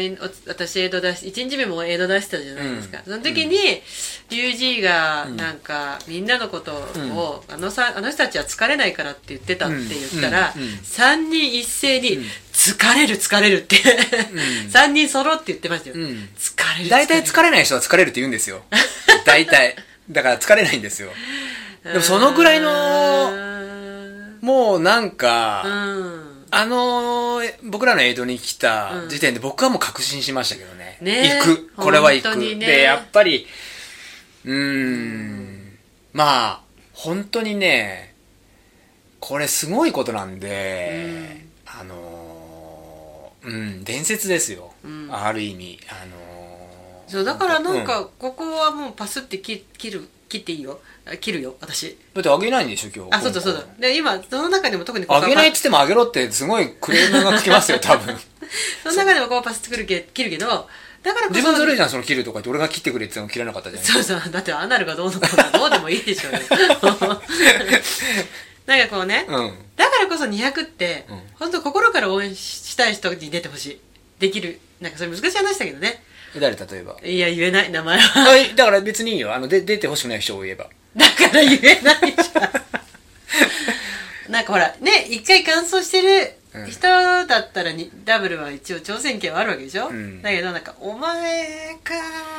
私江戸出し1日目も江戸出してたじゃないですか、うん。その時に龍二がなんか、みんなのことを、あのさあの人たちは疲れないからって言ってたって言ったら、うん。うん。うん。3人一斉に「疲れる疲れる」って、3人揃って言ってましたよ、ん。疲れる大体疲疲れない人は疲れるって言うんですよ。大体。だから疲れないんですよ。<laughs> でもそのぐらいのうもうなんか、ん。あのー僕らの江戸に来た時点で僕はもう確信しましたけどね。ね。行く。これは行く。ね。で、やっぱり、うーん、まあ、本当にね、これすごいことなんで、あのーうん、伝説ですよ。んある意味。あのーそうだからなんうかここはもうパスって切切る切っていいよあ切るよ私だってあげないんでしょ、今日。あそうだそうだで今その中でも特にここはあげないっつってもあげろってすごいクレームが来ますよ、多分。<laughs> その中でもこうパス作るけ切るけどだから自分ずるいじゃん、その切るとか言って、俺が切ってくれって言っても切らなかったじゃん。そうそうだってアナルがどうのこうのどうでもいいでしょうよ <laughs> なんかこうね、うん。だからこそ200って、うん。本当心から応援したい人に出てほしい。できる。なんかそれ難しい話だけどね。誰例えば？いや言えない名前は。はい、だから別にいいよ。あの、で出てほしくない人を言えば。だから言えないじゃん。<laughs> なんかほらね一回乾燥してる人だったらにダブルは一応挑戦権はあるわけでしょ、ん。だけどなんかお前か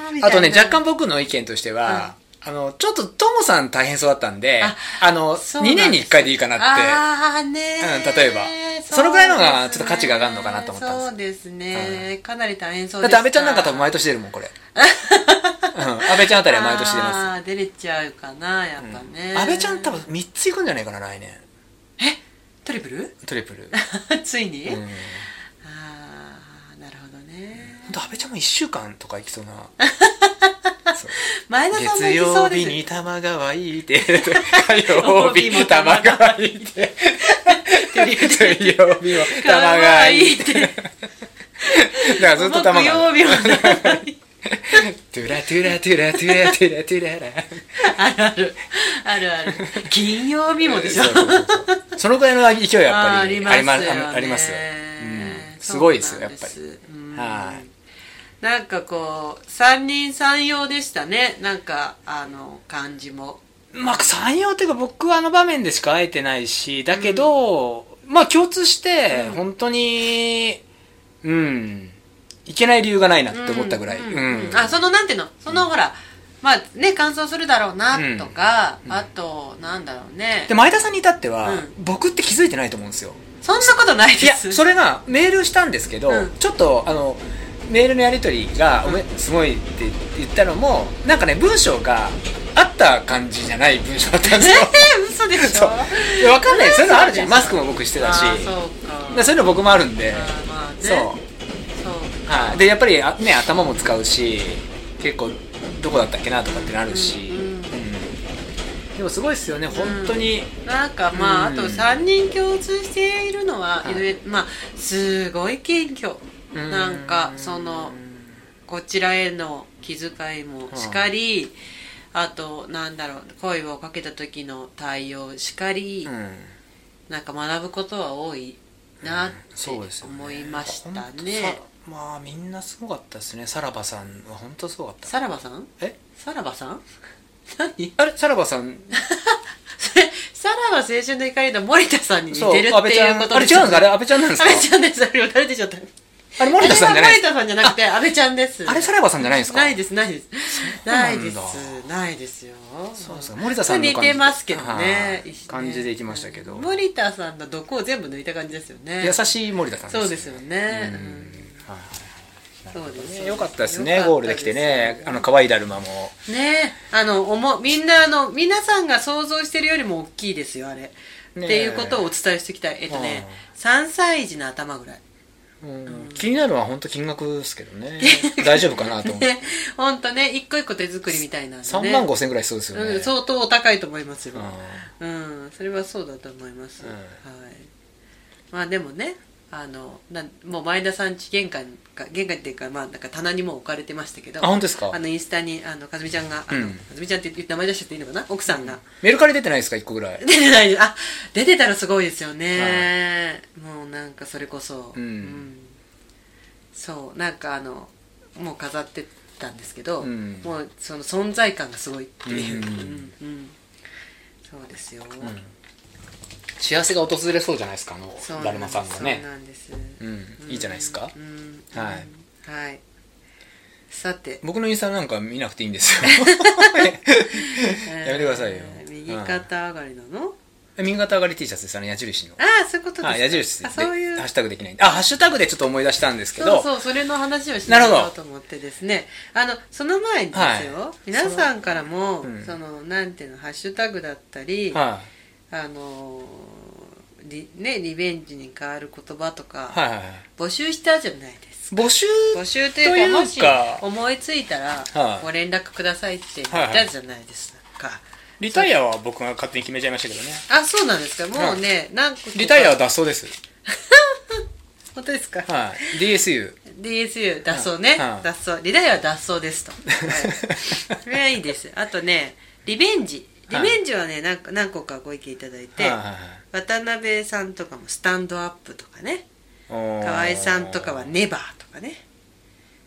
ーみたいな。あとね、若干僕の意見としては、あの、ちょっとトモさん大変そうだったんで、ああの、2そうなんです年に1回でいいかなって。ああねーうん例えばそのぐらいのがちょっと価値が上がるのかなと思ったんですそうですね、かなり大変そうだってです安倍ちゃんなんか多分毎年出るもん、これ。<laughs> うん。安倍ちゃんあたりは毎年出まあー出れちゃうかなやっぱす。ね、安倍ちゃん多分3ついくんじゃないかな、来年。え？トリプル？トリプル。<laughs> ついに、うん。ああなるほどねほんと安倍ちゃんも1週間とか行きそうな。<laughs> 前田さんも月曜日に玉川いて、<laughs> 火曜日も玉川いて、水曜日も玉川いて。だからずっと玉木川。曜日も。長いトゥラトゥラトゥラトゥラトゥラトゥララ。あるある。あるある。金曜日もでしょ。そのぐらいの勢いはやっぱりありますありますすごいですよ、やっぱり。はいなんかこう三人三様でしたね。なんかあの感じも。まあ、三様っていうか僕はあの場面でしか会えてないし、だけど、まあ共通してうん、本当に、うん、いけない理由がないなって思ったぐらい。うん。うん。うん。あそのなんていうの？そのほらまあね乾燥するだろうなとか、うん。あとなんだろうね。で、前田さんに至っては、うん。僕って気づいてないと思うんですよ。そんなことないいや、ですそれがメールしたんですけど、うん。ちょっと、あの、メールのやり取りが、おめすごいって言ったのも、なんかね、文章があった感じじゃない文章だったんですよ。えー、嘘でしょ。そう。いやわかんない。そういうのあるじゃん。マスクも僕してたし。そうそういうの僕もあるんで。まあね。そう。そうはい、でやっぱりあ、ね、頭も使うし結構どこだったっけなとかってなるし、うんうんうん。でもすごいですよね。本当に、なんかまあ、うん。あと3人共通しているのは、はい。まあすごい謙虚。うんなんかそのこちらへの気遣いもしかり、あとなんだろう声をかけた時の対応しかり、うん。なんか学ぶことは多いなってそうですよね。思いましたねさまあみんなすごかったですね。さらばさんは本当すごかった。さらばさん？え？さらばさん？<laughs> 何？あれ？さらばさん？<laughs> さらば青春の怒りの森田さんに似てるっていうことあれ違うんですか？あれ安倍ちゃんなんですか？安倍ちゃんです。あれ誰でしょったあれ森田さんじゃない森田さんじゃなくて安倍ちゃんです。あれさらばさんじゃないんですか？ないですないです。うないです。ないですよ。そうですか。森田さんの似てますけどねはい。感じでいきましたけど。森田さんの毒を全部抜いた感じですよね。優しい森田さんそうですよね。そうですね。よかったですねゴールできてね。あの可愛いだるまも。ね。あのおもみんなあの皆さんが想像してるよりも大きいですよあれ、ねっていうことをお伝えしておきたいえっとね3歳児の頭ぐらいうん。気になるのは本当金額ですけどね。<laughs> 大丈夫かなと思ってね。ほんとね一個一個手作りみたいなんでね。3万5千ぐらいそうですよね。うん、相当お高いと思いますよ。ううん、それはそうだと思います、うん。はい。まあでもねあのなんもう前田さん家玄関か玄関っていうかまあなんか棚にも置かれてましたけどあ本当ですか？あのインスタにあのかずみちゃんがあの、うん。かずみちゃんって言って名前出しちゃっていいのかな？奥さんが、メルカリ出てないですか？1個ぐらい。出てない。あ出てたらすごいですよね、もうなんかそれこそ、うん。そう。なんかあのもう飾ってたんですけど、うん。もうその存在感がすごいっていう、うんうんうん。そうですよ、幸せが訪れそうじゃないですかあのだるまさんがね。そうなんいいじゃないですか？うんはい。はい。さて。僕のインスタなんか見なくていいんですよ。<laughs> <laughs> やめてくださいよ。えー右肩上がりなの、右肩上がり T シャツですあの矢印の。ああそういうことですか。あ矢印であそういう。ハッシュタグできない。あハッシュタグでちょっと思い出したんですけど。そうそうそれの話をしなるほど。ようと思ってですね。あのその前にですよ、はい。皆さんからもそ,、うん。のなんていうのハッシュタグだったり、はあのリねリベンジに変わる言葉といか、はいはいはい。募集したじゃないですか。募集募集というかか。もし思いついたら、はい。ご連絡くださいって言ったじゃないですか、リタイアは僕が勝手に決めちゃいましたけどね。あそうなんですか。もうね、何個か。リタイアは脱走です。<laughs> 本当ですか？はい。DSU DSU 脱走ね、はい。脱走。リダイアは脱走ですと、はい、それはいいです。あとねリベンジリベンジはね何個何個かご意見いただいて、渡辺さんとかもスタンドアップとかね。河合さんとかはネバーとかね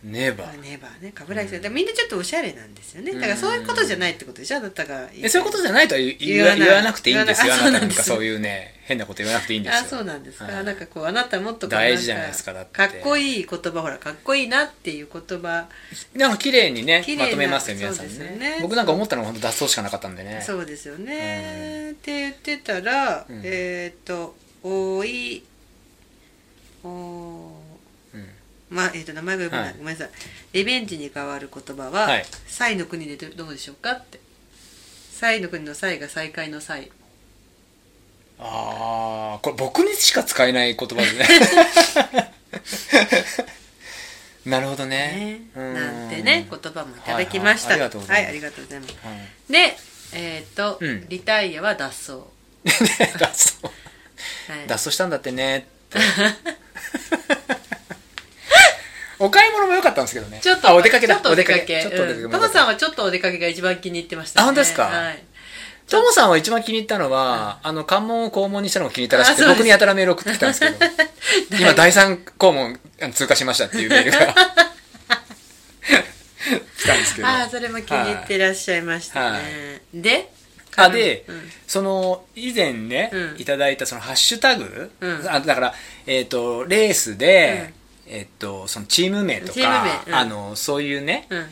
ネバーネバーね冠城さん、でみんなちょっとおしゃれなんですよね。だからそういうことじゃないってことでしょ？あなたがえそういうことじゃないとは言わ言わなくていいんですよ。あなたなんかそういうね変なこと言わなくていいんですよ。あそうなんですか、はいなんかこうあなたもっと大事じゃないですかだって。かっこいい言葉ほらかっこいいなっていう言葉。なんか綺麗にねまとめますよ皆さんね。ね。僕なんか思ったのは本当脱走しかなかったんでね。そうですよね、って言ってたら、うん。えっ、とおいおうんまあえっ、と名前が読めない、はい。ごめんなさい。リベンジに変わる言葉ははい「サイの国でどうでしょうか?」って「サイの国のサイが再会のサイ。ああこれ僕にしか使えない言葉ですね。<laughs> なるほどね。ね。うん。なんてね言葉もいただきました。はいはい。ありがとうございます。はいありがとうございます。はい。でえっ、と、うん。リタイアは脱走、は <laughs> 脱走。<laughs> い。脱走したんだってね。ってお買い物も良かったんですけどね。ちょっとあお出かけだ。ちょっとお出かけ。ちょっとお出かけ。うんトモさんはちょっとお出かけが一番気に入ってましたね。あ本当ですか？はい。トモさんは一番気に入ったのは、あの関門を肛門にしたのが気に入ったらしくて僕にやたらメール送ってきたんですけど。<laughs> 今第三肛門通過しましたっていうメールが。<laughs> 来たんですけど。ああそれも気に入ってらっしゃいましたね、で？あで、うん。その以前ね、うん。いただいたそのハッシュタグ、うん。あだから、えっとレースで、えっとそのチーム名とチームか、名うん。あのそういうね、うん。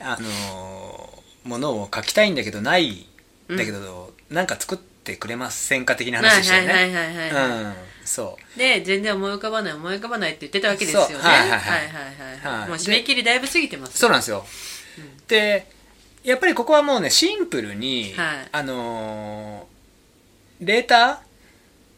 あのものを書きたいんだけどないん。だけど、なんか作ってくれませんか的な話でしたよね、はいはいはいはいはいうんそう。で全然思い浮かばない思い浮かばないって言ってたわけですよね。そう。はいはいはいはい。はいはいもう締め切りだいぶ過ぎてます。そうなんですよ、でやっぱりここはもうねシンプルに、はい。あのーレータ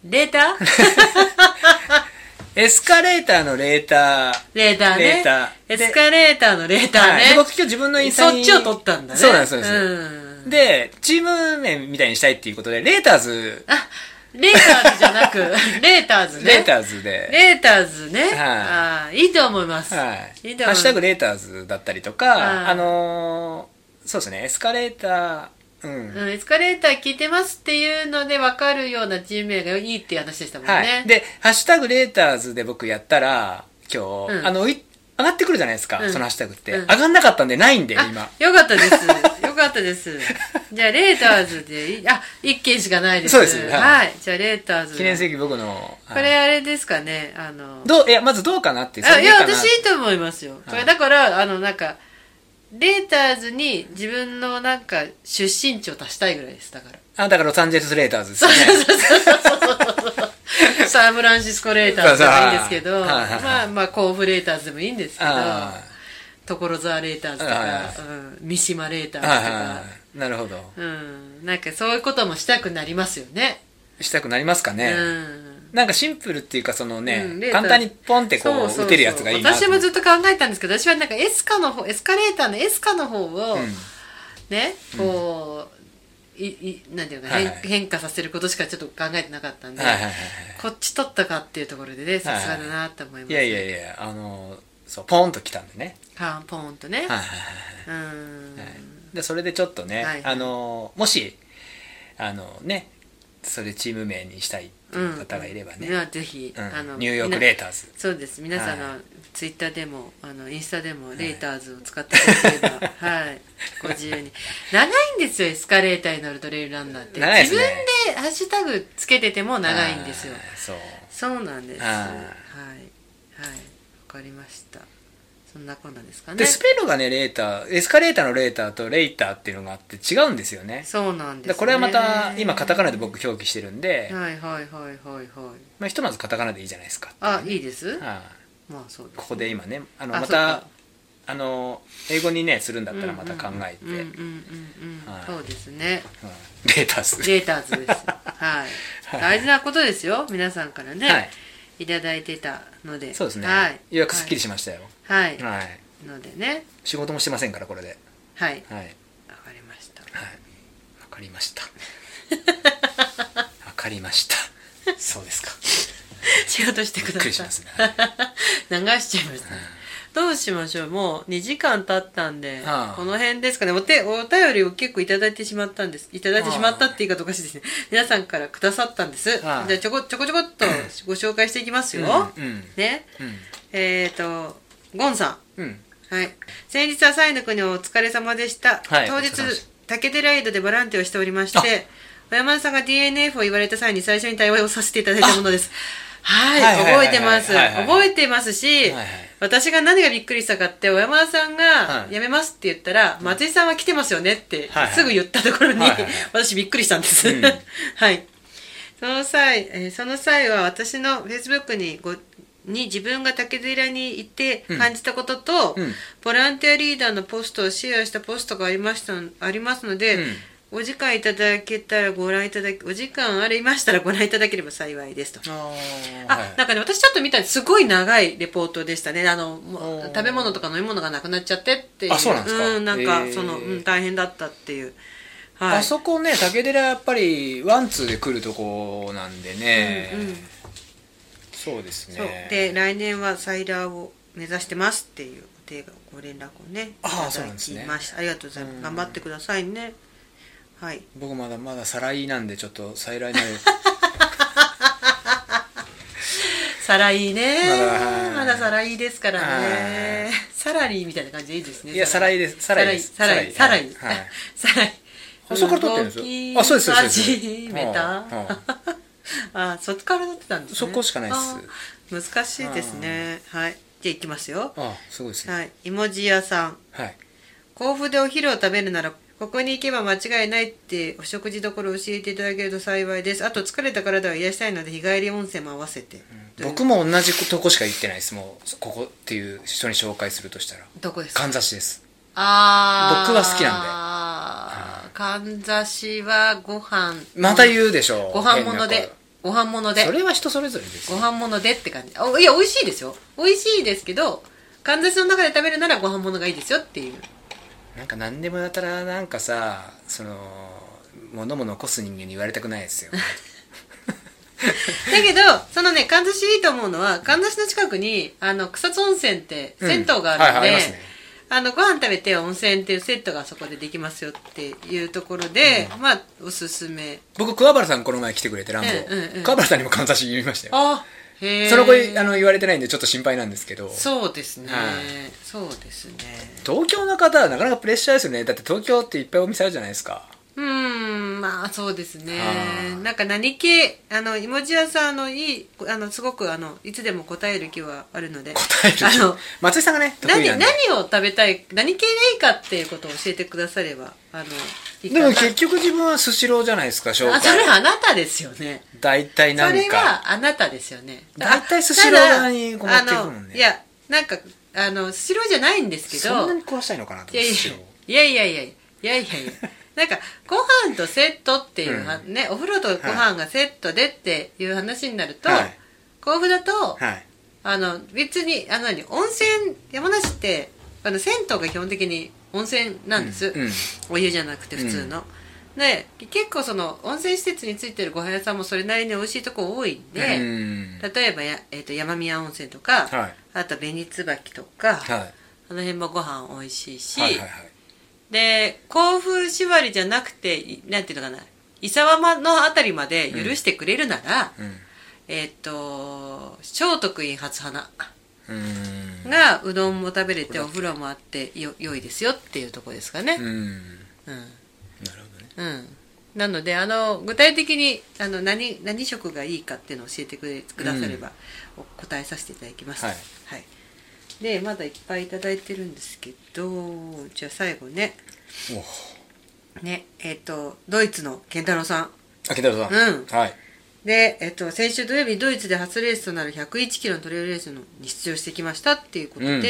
レーターー？<laughs> エスカレーターのレーター。レーターね。レーター。エスカレーターのレーターはい。僕今日自分のインスタにそっちを取ったんだね。そうなんですそうです、うん。でチーム名みたいにしたいっていうことでレーターズ。あレーターズじゃなく <laughs> レーターズね。レーターズで、レーターズね、はい。あーいいと思います、はい、いいと思います。ハッシュタグレーターズだったりとか、はい。あのーそうですねエスカレーターうん、うん、エスカレーター聞いてますっていうので分かるようなチーム名がいいっていう話でしたもんね、はい、で「ハッシュタグレーターズ」で僕やったら今日、うん。あのい上がってくるじゃないですか、うん。そのハッシュタグって、うん。上がんなかったんでないんであ今。よかったです。<laughs> よかったです。じゃあレーターズでいあ一件しかないです。そうです。は、はい。いじゃあレーターズ記念すべき僕の、こはい。れあれですかねあの。どういやまずどうかなってそあいや私いいと思いますよ、これはい。だからあのなんかレーターズに自分のなんか出身地を足したいぐらいですだから。あだからロサンゼルスレーターズですよね。サンフランシスコレーターズでもいいんですけどまあまあ甲府レーターズでもいいんですけどあ所沢レーターズとか、うん、三島レーターーズとか、なるほど。うん、なんかそういうこともしたくなりますよね。したくなりますかね、うんなんかシンプルっていうかそのね、うん簡単にポンってこう打てるやつがいいな私もずっと考えたんですけど私はなんかエスカの方エスカレーターのエスカの方を、うん。ねこう、いいなんていうのか、はいはい。変変化させることしかちょっと考えてなかったんで、はいはいはいはいこっち取ったかっていうところでねさすがだなと思います、いやいやいやあのそうポンと来たんでね。はんポーンとね、はいはいはいはい。うん、はい。でそれでちょっとね、はいはい。あのもしあのねそれチーム名にしたいっていう方がいればね、まあぜひ、うん。あのニューヨークレーターズ。そうです。皆さんの、はい。ツイッターでもあのインスタでもレーターズを使っていただければ <laughs> はい。ご自由に。長いんですよエスカレーターに乗るトレイルランナーって、ね。分でハッシュタグつけてても長いんですよ。そう。そうなんですはい。はい。わかりましたそんなこんなんですかね。でスペルがねレーターエスカレーターのレーターとレイターっていうのがあって違うんですよね。そうなんです、ね、でこれはまた今カタカナで僕表記してるんで、はいはいはいはいはい。まあ、ひとまずカタカナでいいじゃないですか。あいいです？はい。まあそうですここで今ねあのあまたあの英語にねするんだったらまた考えて、うんうんうんうん、はい。そうですね。うんレーターズ。レーターズです。<laughs> はい。大事なことですよ。皆さんからね、はいい、ただいてたので。そうですね、はい、ようやくすっきりしましたよ。はい、はい、はい。のでね。仕事もしてませんからこれで。はい。はい。はいわかりました。わかりました。<laughs> わかりました。そうですか。仕事してくださいびっくりしますね。<laughs> 流しちゃいましたねどうしましょう？もう2時間経ったんで、ああ。この辺ですかね。お手お便りを結構いただいてしまったんです。いただいてしまったって言い方おかしいですね。皆さんからくださったんです。じゃあああちょこちょこちょこっとご紹介していきますよ、うんうんね。うん。えっ、ー、とゴンさん。うん。はい。先日はサイの国お疲れ様でした。はい当日竹寺井戸でボランティアをしておりまして、小山田さんが DNF を言われた際に最初に対話をさせていただいたものです。はい、覚えてます。覚えてますし、はいはい私が何がびっくりしたかって、小山田さんがはい。辞めますって言ったら、松井さんは来てますよねってすぐ言ったところに、私びっくりしたんです。うん。はい。その際、えーその際は私のフェイスブックにごに自分が竹寺に行って感じたことと、うん。ボランティアリーダーのポストをシェアしたポストがありましたありますので、うんお時間いただけたらご覧いただきお時間ありましたらご覧いただければ幸いですと。ああ、ーはい。なんかね私ちょっと見たすごい長いレポートでしたね。あの食べ物とか飲み物がなくなっちゃってっていう。あそうなんですか。うんなんかその、うん、大変だったっていう。はい。あそこね竹寺やっぱりワンツーで来るとこなんでね、うんうん。そう。ですねで来年はサイダーを目指してますっていうご連絡をねいあーただそうなんですね。きました。ありがとうございます、うん。頑張ってくださいねはい。僕まだまだ再来なんでちょっと再来ないサライね。まだ。はいまだサライですからね。はい。サラリーみたいな感じでいいですね。いや再来です。再来です。サライサライサライあそこから撮ってるんですよ。あそうですそうです始めた。は <laughs> あはあそっから撮ってたんですね。そこしかないです。あ難しいですね。はい。じゃあいきますよ。あすごいですね。はい。芋地屋さん。はい。甲府でお昼を食べるならここに行けば間違いないってお食事どころを教えていただけると幸いです。あと疲れた体を癒したいので日帰り温泉も合わせて、僕も同じとこしか行ってないです。もうここっていう人に紹介するとしたら。どこですか？かんざしです。あー。僕は好きなんで。あー。かんざしはご飯。また言うでしょう。ご飯物で。ご飯物で。声それは人それぞれですよ。ご飯物でって感じ。あいや美味しいです。よ美味しいですけどかんざしの中で食べるならご飯物がいいですよっていうなんか何でもやたらなんかさその物も残す人間に言われたくないですよ <laughs> だけどそのねかんざしいいと思うのはかんざしの近くにあの草津温泉って銭湯があるはいので、はいあのご飯食べて温泉っていうセットがそこでできますよっていうところで、まあおすすめ。僕桑原さんこの前来てくれてランボうんうんうん。桑原さんにもかんざし言いましたよ。あその子あの言われてないんでちょっと心配なんですけど。そうですね、はい。そうですね。東京の方はなかなかプレッシャーですよね。だって東京っていっぱいお店あるじゃないですかうーんまあそうですね。はあなんか何系あの芋地屋さんあのいいあのすごくあのいつでも答える気はあるので。答えるあの松井さんがね得何何を食べたい何系がいいかっていうことを教えてくださればあのいいかでなも結局自分はスシローじゃないですか紹あそれ介あなたですよね。大体なそれんかはあなたですよね。大体スシロー側にこう持っていくもんね。いやなんかあのスシローじゃないんですけど。そんなに壊したいのかなといやいや。いやいやいやいやいやいやなんかご飯とセットっていうは、ねお風呂とご飯がセットでっていう話になると、はい。甲府だと、はい。あの別にあの何温泉山梨ってあの銭湯が基本的に温泉なんです、うんうん。お湯じゃなくて普通の、で結構その温泉施設についてるご飯屋さんもそれなりに美味しいとこ多いんで、うん。例えばや、えー、と山宮温泉とか、はい。あと紅椿とか、はい。あの辺もご飯美味しいし、はいはいはいで甲府縛りじゃなくていなんていうのかな。伊沢間のあたりまで許してくれるなら、うん。えっ、と聖徳院初花うん。がうどんも食べれてお風呂もあってよ良いですよっていうところですかね。うん。うん、なるほどね。うん。なのであの具体的にあの何何食がいいかっていうのを教えてくれくだされば、お答えさせていただきます。はい。はい、でまだいっぱいいただいてるんですけどじゃあ最後ね。お。ねえっ、とドイツの健太郎さん。あ、ケタロさん。うん。はい。で、えっと、先週土曜日ドイツで初レースとなる101キロのトレイルレースのに出場してきましたっていうことで、うん。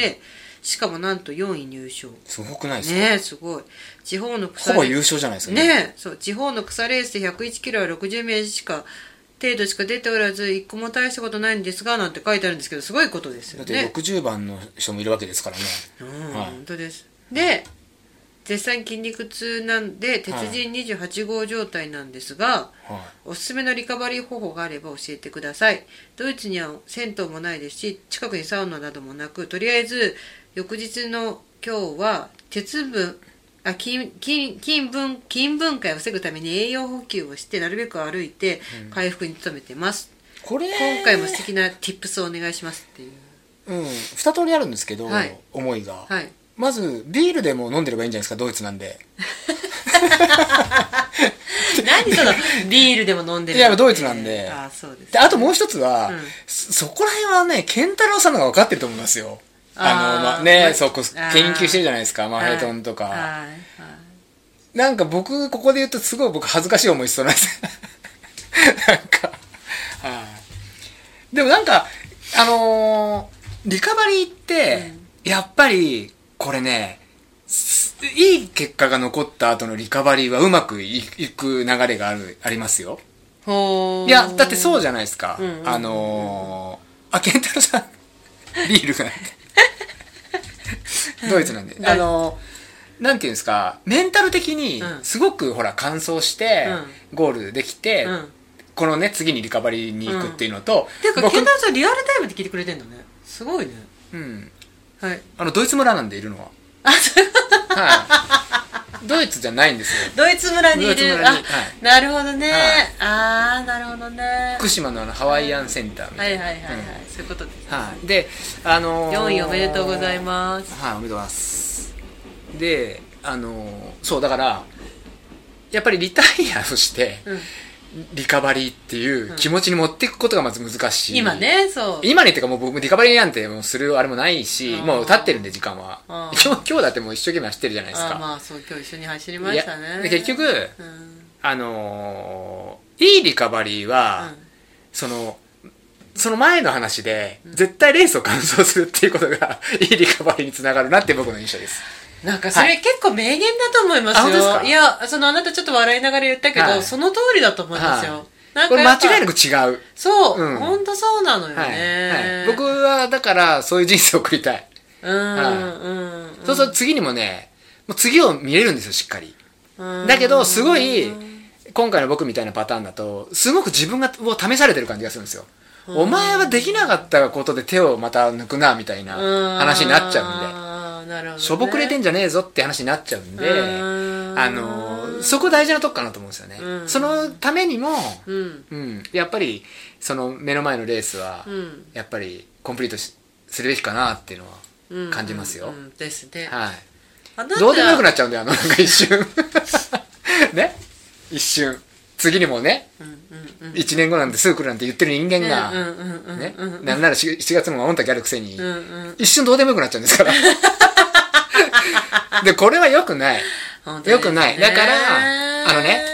しかもなんと4位入賞。すごくないですか、ねえすごい。地方の草ほぼ優勝じゃないですかね。えそう。地方の草レースで101キロは60名しか程度しか出ておらず一個も大したことないんですがなんて書いてあるんですけどすごいことですよだってね60番の人もいるわけですからね。うん、はい。本当です。で絶賛筋肉痛なんで鉄人28号状態なんですが、はおすすめのリカバリー方法があれば教えてください。ドイツには銭湯もないですし近くにサウナなどもなくとりあえず翌日の今日は鉄分あ筋筋筋分筋分解を防ぐために栄養補給をしてなるべく歩いて回復に努めてます、い。これ、今回も素敵な tips をお願いしますっていう。うん、二通りあるんですけど、はい。思いが。はい。まず、ビールでも飲んでればいいんじゃないですか、ドイツなんで。<laughs> 何そのビールでも飲んでるいやドイツなんで。あそうです。で、あともう一つは、うん。そそこら辺はね、ケンタロウさんの方が分かってると思いますよ。あの、まあ、ね、まそこ、研究してるじゃないですか、マヘトンとか。はいはいなんか僕、ここで言うとすごい僕恥ずかしい思いしそうなんです。<laughs> なんか、はい。でもなんか、あのーリカバリーって、やっぱり、これね、すいい結果が残った後のリカバリーはうまくいいく流れがある、ありますよ。いや、だってそうじゃないですか。あのー、あ、ケンタロウさん、ビールがなんで。<laughs> ドイツなんで。うんあのー、なんていうんですか、メンタル的にう、んすごくほら、乾燥して、ゴールできて、うんこのね、次にリカバリーに行くっていうのと、ていうか、僕ケンタさんリアルタイムで聞いてくれてんのね。すごいね。うん。はい。あの、ドイツ村なんでいるのは。あ、そうはい。ドイツじゃないんですよ。ドイツ村にいる。あなるほどね、はい。ああなるほどね。福島のあのハワイアンセンター。みたはいいなはいはい。はい、そういうことですはい、であのー、4位おめでとうございます。はい。おめでとうございますであのーそうだからやっぱりリタイアをして、うんリカバリーっていう気持ちに持っていくことがまず難しい、今ねそう。今にっていうかもう僕リカバリーなんてもうするあれもないしもう経ってるんで時間は。今日今日だってもう一生懸命走ってるじゃないですか。まあそう今日一緒に走りまいしたね。結局うん。あのーいいリカバリーは、うん。そのその前の話で、絶対レースを完走するっていうことがいいリカバリーにつながるなって僕の印象ですなんかそれ結構名言だと思いますよ、あ本当ですか？いやそのあなたちょっと笑いながら言ったけど、はい。その通りだと思いますよ、はい。これ間違いなく違う、そう、うん。本当そうなのよはい。ね、はい、僕はだからそういう人生を送りたい、うん、はいうん。そうすると次にもねもう次を見れるんですよしっかり。うん。だけどすごい今回の僕みたいなパターンだとすごく自分がを試されてる感じがするんですよ、お前はできなかったことで手をまた抜くなみたいな話になっちゃうんでね、しょぼくれてんじゃねえぞって話になっちゃうんで、うん。あのそこ大事なとこかなと思うんですよね、うん。そのためにも、うん。うん、やっぱりその目の前のレースは、うん。やっぱりコンプリートしするべきかなっていうのはうん。感じますよ、うんですね、はい。どうでもよくなっちゃうんだよあのなんか一瞬。<laughs> ね？一瞬。次にもねうんうんうん。1年後なんてすぐ来るなんて言ってる人間が、うんうんうんうんねうんうん。なんなら 7, 月の方が御嶽あるくせに、うんうん。一瞬どうでもよくなっちゃうんですからでこれは良くない。ね。良くない。だからあのね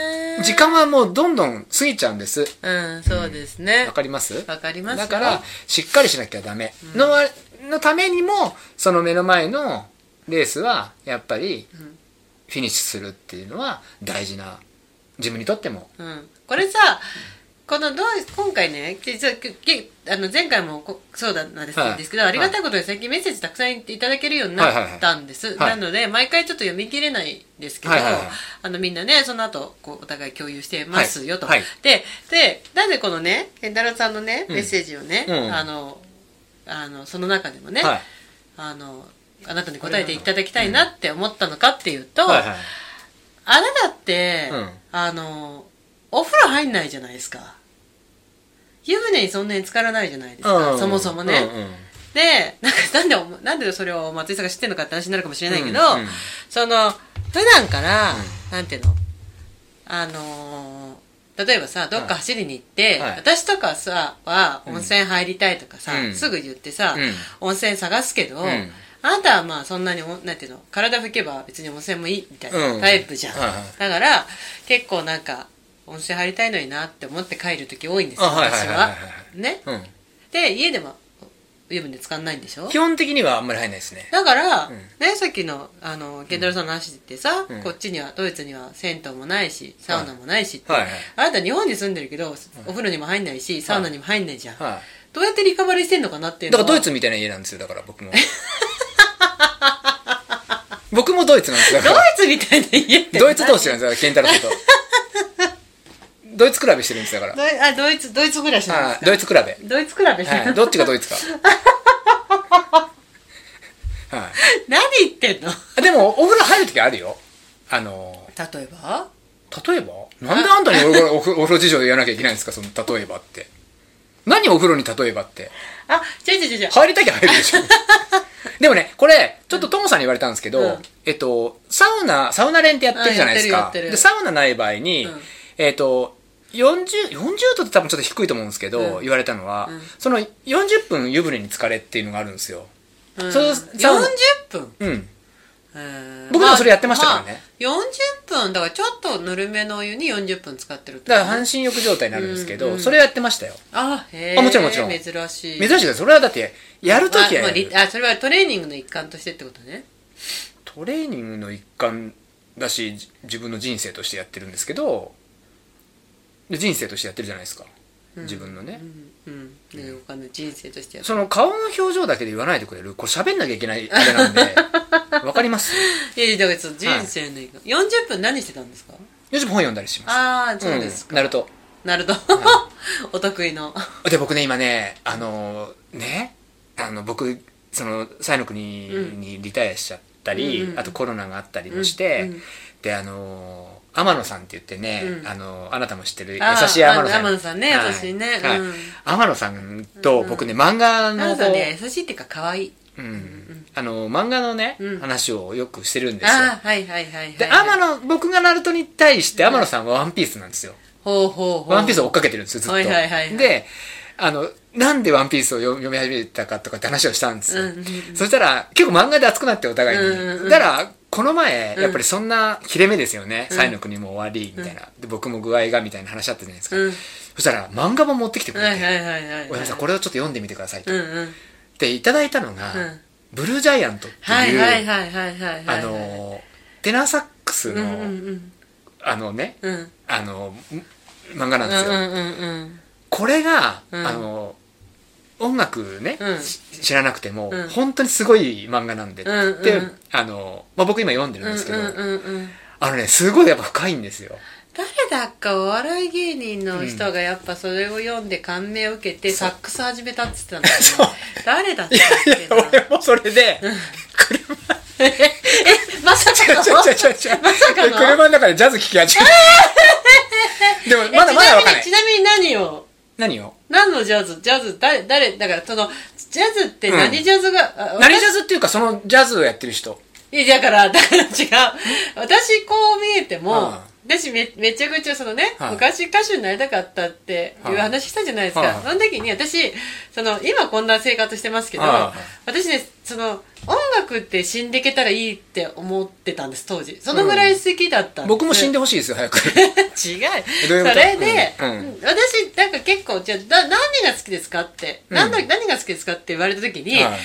時間はもうどんどん過ぎちゃうんです。うんそうですね。わかります？わかりますよ。だからしっかりしなきゃダメ。の,、のためにもその目の前のレースはやっぱりフィニッシュするっていうのは大事な自分にとっても。うん、これさこのどう今回ね実はあの前回もこそうだなんです,、けどありがたいことに最近メッセージたくさんいただけるようになったんです、なので毎回ちょっと読み切れないですけど、はいはいはい。あのみんなねその後こうお互い共有してますよと、はい。はい。ででなぜこのね健太郎さんのねうん。メッセージをね、うん。あのあのその中でもね、はい。あのあなたに答えていただきたいなって思ったのかっていうと、はいはい。あなたって、うん。あの、お風呂入んないじゃないですか。湯船にそんなに浸からないじゃないですか、うん。そもそもね。うんうん。で、なんか、なんでお、なんでそれを松井さんが知ってるのかって話になるかもしれないけど、うんうん。その、普段から、なんていうのあのー例えばさ、どっか走りに行って、はい。私とかさ、は温泉入りたいとかさ、うん。すぐ言ってさ、うん。温泉探すけど、ん。あなたはまあそんなにお、なんていうの、体拭けば別に温泉もいいみたいなうん。タイプじゃん。はいはい。だから、結構なんか、温泉入りたいのになって思って帰る時多いんですよ、私は。ね。うん。で、家でも湯船使んないんでしょ？基本的にはあんまり入んないですね。だから、うん。ね、さっきの、あの、ケンタロウさんの話ってさ、うん。こっちには、ドイツには銭湯もないし、サウナもないしって、はい。はいあなた日本に住んでるけど、お風呂にも入んないし、サウナにも入んないじゃん。はどうやってリカバリーしてんのかなっていいうだのは。からドイツみたいな家なんですよだから僕も。僕もドイツなんですよだ <laughs> ドイツみたいな家って。ドイツ同士なんですよケンタロウとドイツ比べしてるんですよだかドイあ、ドイツ、ドイツ暮らしなんですか？ドイツ比べドイツ比べしてる、はい、どっちがドイツか。<laughs> は何言ってんの？い。でも、お風呂入るときあるよ。あの、例えば？例えば？なんであんたにお風呂 <laughs> お風呂事情で言わなきゃいけないんですか？その例えばって。何お風呂に例えばって？あ、違う違う違う。入りたきゃ入るでしょ。<laughs> でもね、これ、ちょっとトモさんに言われたんですけど、うんえっと、サウナ、サウナ連ってやってるじゃないですか。で、サウナない場合に、うんえっと、40、40度って多分ちょっと低いと思うんですけど、うん。言われたのは、うん。その40分湯船に浸かれっていうのがあるんですよ。うん。そうサウナ40分？うん。僕でもそれやってましたからね。まあ40分だからちょっとぬるめのお湯に40分使ってるってだから半身浴状態になるんですけど、うんうんそれをやってましたよ。あへあもちろんもちろん。珍しい。珍しいです。それはだって、やるときはやるあまあリあそれはトレーニングの一環としてってことね。トレーニングの一環だし、じ自分の人生としてやってるんですけど、で人生としてやってるじゃないですか。自分のね。うん。うん。ね。わかんない人生としてやっその顔の表情だけで言わないでくれる。これ喋んなきゃいけないあれなんで、<laughs> わかります？いやいやだから人生の一環、40分何してたんですか ?40 分本読んだりします。ああそうですか、ん、なると。なると、<laughs> お得意の。で、僕ね、今ね、あの、ね、あの、僕、その、サイの国にリタイアしちゃったり、うんうん。あとコロナがあったりもして、うんうん。ってあの天野さんって言ってね、うん。あのあなたも知ってる優しい天野さん。あ天野さんねはい。優しいね。はい。うん。天野さんと僕ね、漫画のナさんね優しいっていうか可愛い。うん。あの漫画のね、うん。話をよくしてるんですよ。ああはいはいはいはいで天野僕がナルトに対して天野さんはワンピースなんですよ、ほうほうほう。ワンピースを追っかけてるんですよずっと、はいはいはいはい。であのなんでワンピースを読読み始めたかとかって話をしたんですよ、うんうんうん。そしたら結構漫画で熱くなってお互いに、うんうんうん。だからこの前うん。やっぱりそんな切れ目ですよね「うん。サイの国も終わり」みたいな、で僕も具合がみたいな話あったじゃないですか、うん。そしたら漫画も持ってきてくれて「はいはいはいはいおやさんこれをちょっと読んでみてください」と、でいただいたのが、うん。ブルージャイアントっていう、あのテナーサックスの、あのねあの漫画なんですよ、これが、うん。あの音楽ね、うん。し知らなくても、うん。本当にすごい漫画なんでって、うんうん。あの、まあ、僕今読んでるんですけど、うんうんうん。うんあのねすごいやっぱ深いんですよ。誰だっかお笑い芸人の人がやっぱそれを読んで感銘を受けてサックス始めたって言ってたんですよ、<laughs> ね、誰だったっいやいけなや俺もそれで、えまさかの？ちょちょちょちょまさかの？車の中でジャズ聴き始めでもえまだまだわかんないちなみにちなみに何を？何を？何のジャズ？ジャズ誰誰？だからそのジャズって何ジャズが、あ何ジャズっていうかそのジャズをやってる人。いや、だから、だから違う。私こう見えても、は私めめちゃくちゃそのね、はい。昔歌手になりたかったっていう話したじゃないですか。はい。その時に私、その、今こんな生活してますけど、はい。私ね、その、音楽って死んでいけたらいいって思ってたんです、当時。そのぐらい好きだったんです。僕も死んでほしいですよ早く。<laughs> 違う。どういうこと？それで、うん。うん私、なんか結構、じゃあ、だ何が好きですかって、うん。何だ何が好きですかって言われた時に、はい。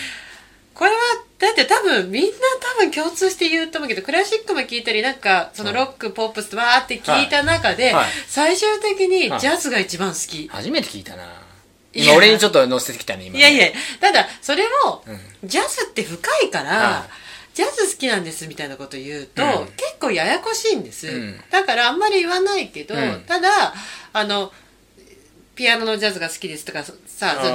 これは、だって多分みんな多分共通して言うと思うけど、クラシックも聞いたり、なんか、そのロック、ポップスとわーって聞いた中で、はい。はい。最終的にはいジャズが一番好き。初めて聞いたな今俺にちょっと乗せてきたね今ね。いやいや、ただ、それも、うん。ジャズって深いから、はジャズ好きなんですみたいなこと言うと、うん。結構ややこしいんです、うん。だからあんまり言わないけど、うん。ただあのピアノのジャズが好きですとかさ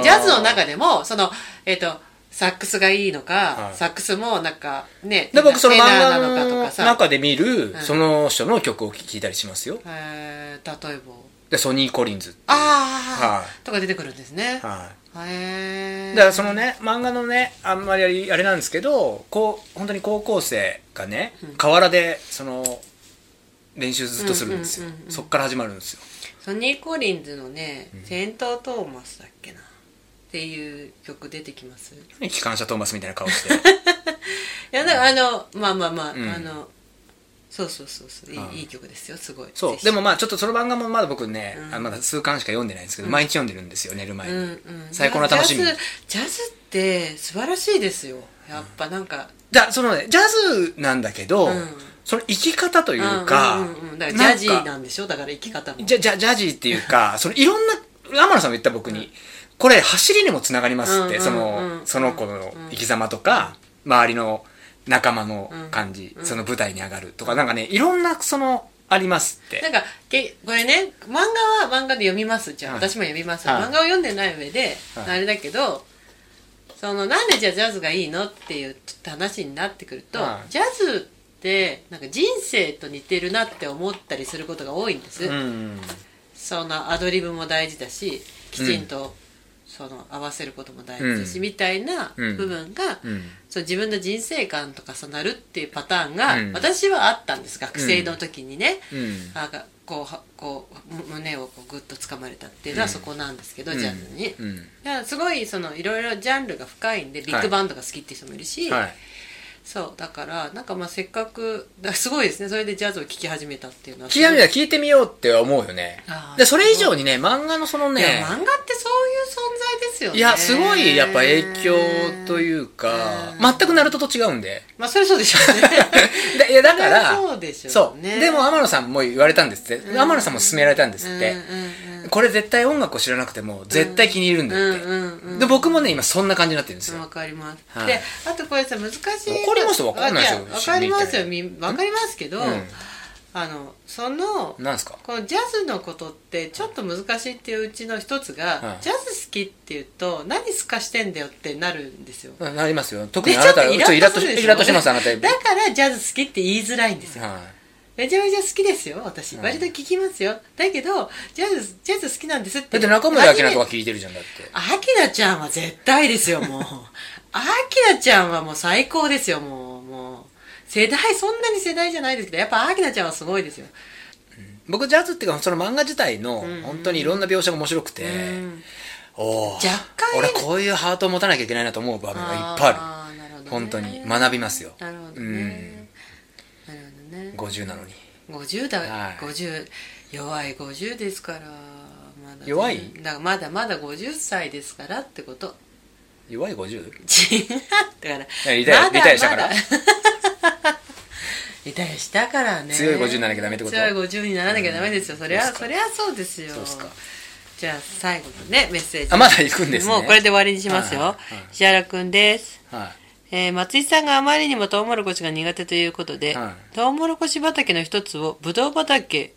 ジャズの中でもそのえっ、とサックスがいいのか、はい。サックスもなんかねで僕その漫画なのかとのかさ、中で見るうん。その人の曲を聴いたりしますよ。えー、例えば？でソニー・コリンズああ、はい。とか出てくるんですね、はい。へえだからそのね漫画のねあんまりあれなんですけどこう本当に高校生がねうん。河原でその練習ずっとするんですよ。うんうんうんうんそっから始まるんですよ。ソニー・コリンズのねうん「セント・トーマス」だっけな？っていう曲出てきます？い機関車トーマスみたいな顔して。<laughs> やだからあのまあまあまあ、うん。あのそうそうそうそう。いはいい曲ですよすごい。ぜひ。そうでもまあちょっとその漫画もまだ僕ね、うん。あまだ数巻しか読んでないんですけど、うん。毎日読んでるんですよ寝る前に、うんうん。最高の楽しみ。ジャズジャズって素晴らしいですよ。やっぱなんか、じゃあそのねジャズなんだけど、うん。その生き方というか、うんうんうんうん。だからジャジーなんでしょ？だから生き方も。じゃじゃジャジーっていうか <laughs> そのいろんな天野さんも言った僕に、これ走りにもつながりますって、うんそうんのその子の生き様とか、周りの仲間の感じ、うんその舞台に上がるとか、なんかねいろんなそのありますって。なんかけこれね漫画は漫画で読みます。じゃあ、はい。私も読みます、はい。漫画を読んでない上で、はい。あれだけどそのなんでじゃあジャズがいいのっていう話になってくると、はい。ジャズってなんか人生と似てるなって思ったりすることが多いんです、うん。そのアドリブも大事だしきちんとその合わせることも大事だし、うん。みたいなうん。部分が、うん。そう自分の人生観と重なるっていうパターンが、うん。私はあったんです学生の時にね、うん。あがこうはこうむ胸をこうグッと掴まれたっていうのはうん。そこなんですけど、うん。ジャズに、うん。だからすごいそのいろいろジャンルが深いんでビッグバンドが好きっていう人もいるし、はいそうだからなんかまあせっかくだすごいですね。それでジャズを聴き始めたっていうのは。聞いてみたいてみようって思うよね。でそれ以上にね漫画のそのいやね漫画ってそういう存在ですよね。いやすごいやっぱ影響というかうん。全くナルトと違うんでまあそれそうでしょうね。<laughs> でいやだからそうでしょそう。ねでも天野さんも言われたんですって、うん。天野さんも勧められたんですって、うんうんうんこれ絶対音楽を知らなくても絶対気に入るんだって、うんうんうんで僕もね今そんな感じになってるんですよ、わかります、はい。であとこれさ難しいわかりますわかんないですよわかりますよ。みわかりますけど、うんあのそのなんですか？このジャズのことってちょっと難しいっていううちの一つが、はい。ジャズ好きっていうと何すかしてんだよってなるんですよ。ななりますよ。特でにあなたちょっとイラッとしょ？イラッとしますあなた。だからジャズ好きって言いづらいんですよ。はめちゃめちゃ好きですよ私、うん割と聞きますよ。だけどジャズジャズ好きなんですって。だって中村明菜とかか聞いてるじゃんだって。アキナちゃんは絶対ですよもう。アキナちゃんはもう最高ですよもう世代そんなに世代じゃないですけどやっぱアキナちゃんはすごいですよ。僕ジャズっていうかその漫画自体のん本当にいろんな描写が面白くて、うん。おー若干俺こういうハートを持たなきゃいけないなと思う場面がいっぱいああーなるほどね。る本当に。学びますよ。なるほどうん。ねなるほどね。50なのに。50だ、はい。50弱い50ですからまだ弱い？だからまだまだ50歳ですからってこと。弱い 50? 違うだからやリタイアしたからリタイアしたからね。強い50にならなきゃダメってこと？強い50にならなきゃダメですよ、そりゃそりゃそうですよ。じゃあ最後のねメッセージ。あまだ行くんですね。もうこれで終わりにしますよ、はい石原くんです。はい。えー松井さんがあまりにもトウモロコシが苦手ということで、はトウモロコシ畑の一つをブドウ畑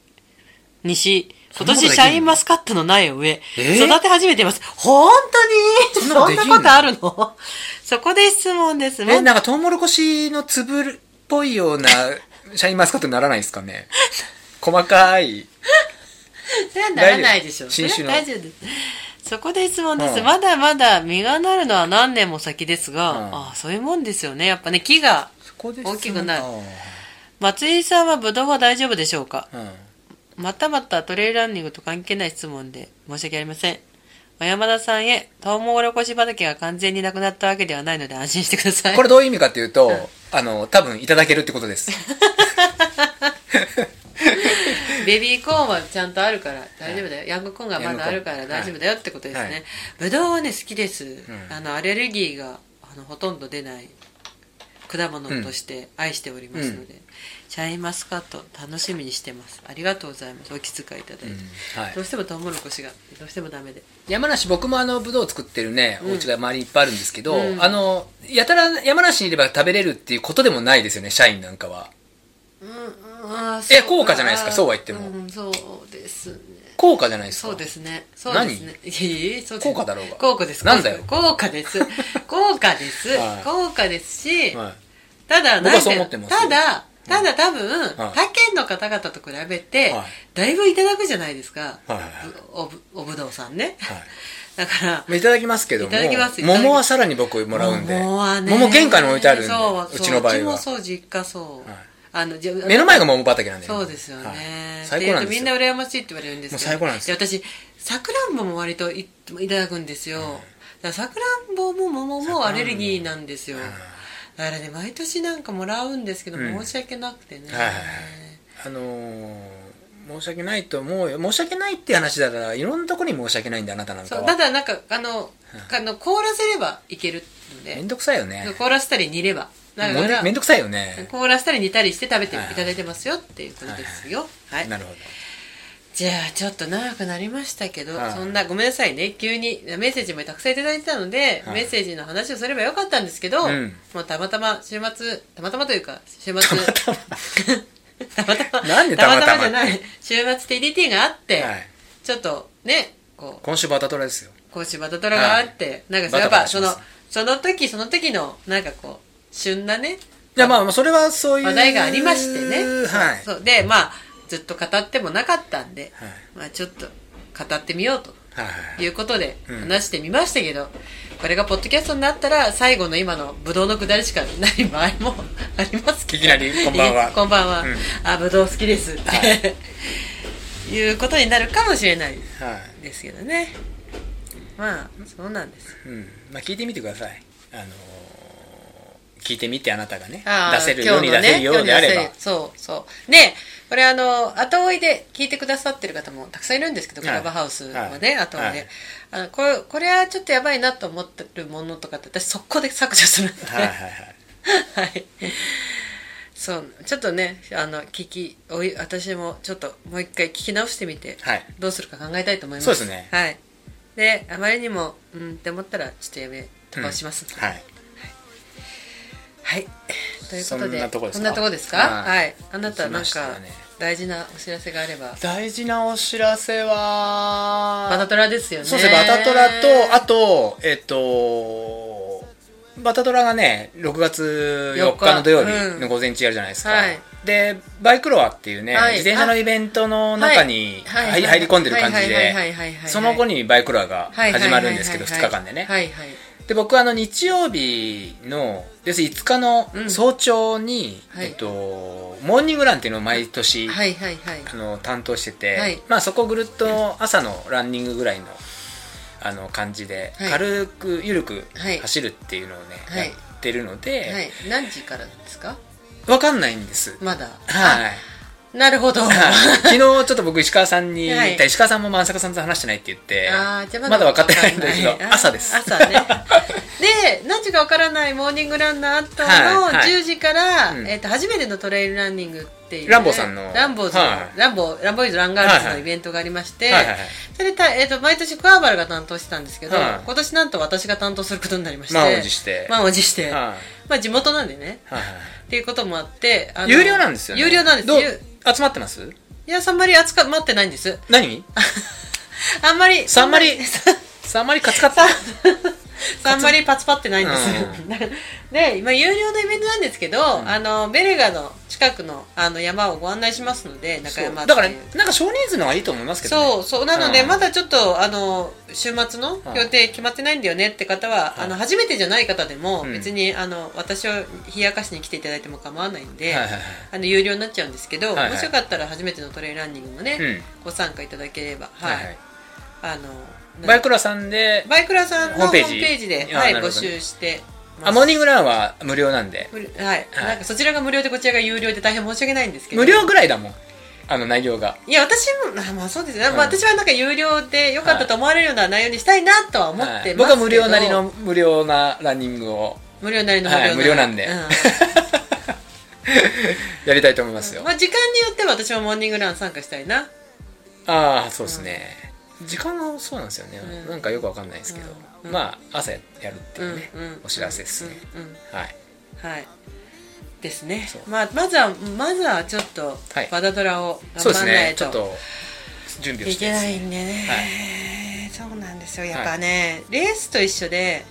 にし、今年シャインマスカットの苗を植え、え？ー育て始めています。本当に？そんなことあるの？そこで質問です。えなんかトウモロコシの粒っぽいようなシャインマスカットにならないですかね？細かい。それはならないでしょ。大丈夫。それは大丈夫です。そこで質問です。うん。まだまだ実がなるのは何年も先ですが、うん。ああそういうもんですよね。やっぱね、木が、大きくなる。あ松井さんはブドウは大丈夫でしょうか？ーうん。またまたトレイルランニングと関係ない質問で申し訳ありません。小山田さんへ、トウモロコシ畑が完全になくなったわけではないので安心してください。これどういう意味かっていうと、あの、多分いただけるってことです。<laughs> ベビーコーンはちゃんとあるから大丈夫だよ。ヤングコーンがまだあるから大丈夫だよってことですね。はいブドウはね、好きです。んあの、アレルギーがあのほとんど出ない果物として愛しておりますので、シャインマスカット楽しみにしてます。ありがとうございます。お気遣いいただいて。はい。どうしてもトウモロコシがどうしてもダメで。山梨僕もあのブドウを作ってるね、お家が周りにいっぱいあるんですけど、うん。あのやたら山梨にいれば食べれるっていうことでもないですよね社員なんかは。あえ高価じゃないですかそうは言っても。うん、そうですね。高価じゃないですか。そうですね。そうですね。いえいえそうです高価だろうが。高価です。なんだよ。高価です。<laughs> 高価です、はい。高価ですし、はい。ただ僕はそうなん思ってますよ。ただただ多分、はい。他県の方々と比べて、はい。だいぶいただくじゃないですか、おぶおぶどうさんね、はい。<laughs> だからまあいただきますけどもいただきます桃はさらに僕もらうんで桃はね。桃玄関に置いてあるんでそうう。ちの場合は。うちもそう実家そう、はい。あのじゃ目の前が桃畑なんで。そうですよね、最高なんですよ。みんな羨ましいって言われるんですけど最高なんですよ。私さくらんぼも割といいただくんですよ、だからさくらんぼも桃もアレルギーなんですよ、だからね毎年なんかもらうんですけど、うん。申し訳なくてね、はいはいはい。あのー申し訳ないと思うよ。申し訳ないって話だからいろんなところに申し訳ないんであなたなんかは。そうただなんかあの,、あの凍らせればいけるのでめんどくさいよね。凍らせたり煮れば。だもうからめんどくさいよね。凍らせたり煮たりして食べていはいただいてますよっていうことですよ。はい、なるほどじゃあちょっと長くなりましたけど、はい。そんなごめんなさいね。急にメッセージもたくさんいただいてたので、はい。メッセージの話をすればよかったんですけど、うん。もうたまたま週末たまたまというか週末 <laughs> たまたま。なんでたまたま？たまじゃない。週末 TDT があって、はい。ちょっとねこう今週バタトラですよ。講師バタトラがあって、なんかやっぱそのその時その時のなんかこう旬なねいやまあそれはそういう話題がありましてね、はい。そう。でまあずっと語ってもなかったんで、はい。まあ、ちょっと語ってみようとはいはいい。うことでうん。話してみましたけど、これがポッドキャストになったら最後の今のブドウのくだりしかない場合も <laughs> ありますけど。いきなりこんばんは。こんばんは、うん。あブドウ好きです。って、、はい。うことになるかもしれない。はい。ですけどね。まあそうなんです。うん。まあ聞いてみてください。あのー聞いてみてあなたがね出せるように出せるようであれば。ねそうそう。でこれあの後追いで聞いてくださってる方もたくさんいるんですけど、はい。クラブハウスはね、はい。後追いで、はい。あのこれこれはちょっとやばいなと思ってるものとかって私速攻で削除するんで。はいはいはい。<laughs> はい。そうちょっとねあの聞きおい私もちょっともう一回聞き直してみて、はい。どうするか考えたいと思います。そうですね。はい。であまりにもうんって思ったらちょっとやめ飛ばします、はい。はい。ということで、そんなとこですか？こんなとこですか？はいはい。あなたなんかね大事なお知らせがあれば。大事なお知らせはバタトラですよね。そうですねバタトラとあとえっとバタドラがね6月4日の土曜日の午前中やるじゃないですか、うんはい。でバイクロアっていうね、はい。自転車のイベントの中にはい。入入り込んでる感じはいはいはいはいではいはい。その後にバイクロアが始まるんですけど2はいはいはい日間でね。はいはいで僕はあの日曜日の要するに5日のうん。早朝に、はい。えっと、モーニングランっていうのを毎年、はいはいはい。あの担当してて、はい。まあ、そこをぐるっと朝のランニングぐらいのあの感じで、はい。軽く緩くはい。走るっていうのをね、はい。やってるので、はい。何時からですか？わかんないんです。まだ。はい。なるほど。は <laughs> い昨日ちょっと僕石川さんに言った、はい石川さんも万坂さんと話してないって言ってあーじゃあまだ分かってないんだけど朝です。<laughs> 朝ね。で何時かわからないモーニングランの後のはいはい。10時から、うん。えっと初めてのトレイルランニングっていうね、ランボーさんのランボーズの、はいランボーランボーイズランガールズはいはいのイベントがありまして、はいはい。はいそれでた、えっと毎年クワバルが担当してたんですけど、はい。今年なんと私が担当することになりまして満を持して。満を持して、はい。まあ地元なんでね。はいはいっていうこともあって有料なんですよね。有料なんです。どうゆ集まってます？いやあんまり扱まってないんです。何？<laughs> あんまり。さんまりさんまりカツカツ？<laughs> <laughs> あんまりパツパってないんです、うで、<laughs> まあ、有料のイベントなんですけど、ん。あのベレガの近くのあの山をご案内しますので中山だからなんか少人数の方がいいと思いますけどね。そうそう。なので、うん。まだちょっとあの週末の予定決まってないんだよねって方は、あの初めてじゃない方でも、うん。別にあの私を冷やかしに来ていただいても構わないんで、あの有料になっちゃうんですけど、はいはい。もしよかったら初めてのトレイルランニングもね、うん。ご参加いただければはい、はいはい。あのバイクラさんでバイクラさんのホームペホージで、はい、募集してあモーニングランは無料なんで。はい、はい。なんかそちらが無料でこちらが有料で大変申し訳ないんですけど。無料ぐらいだもん。あの内容が。いや私もあまあそうですね、うん。まあ、私はなんか有料でよかったと思われるような内容にしたいなとは思ってますけど、はい。僕は無料なりの無料なランニングを。無料なりの無料な,、はい無料なんで。う <laughs> やりたいと思いますよ、まあ、時間によっては私もモーニングラン参加したいな。ああそうですね、時間がそうなんですよね、うん。なんかよくわかんないですけど、うん。まあ朝やるっていうね、うんうん。お知らせですね、うんうん。はい。はい。ですね。まあまずはまずはちょっとはい。バダドラを頑張らないと。ね。ちょっと準備をいしてけないんでね、そうなんですよ。やっぱね、レースと一緒で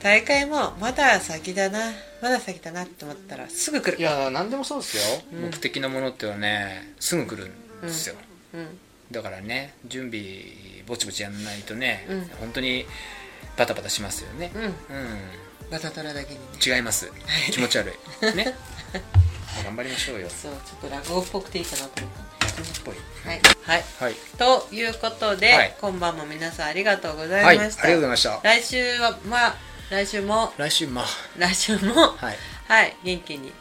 大会もまだ先だな。まだ先だなって思ったらすぐ来る。いや何でもそうですよ、うん。目的のものっていうのはねすぐ来るんですよ、うんだからね準備ぼちぼちやんないとね、うん。本当にバタバタしますよね。うん。うん。バタドラだけにね。違います。気持ち悪い。<laughs> ね。頑張りましょうよ。そうちょっと落語っぽくていいかなと思ったっぽい。はい、はい、はい。ということで、はい。今晩も皆さんありがとうござはいました、がとうございました。来週はまあ来週も。来週まあ来週も。はい。はい。元気に。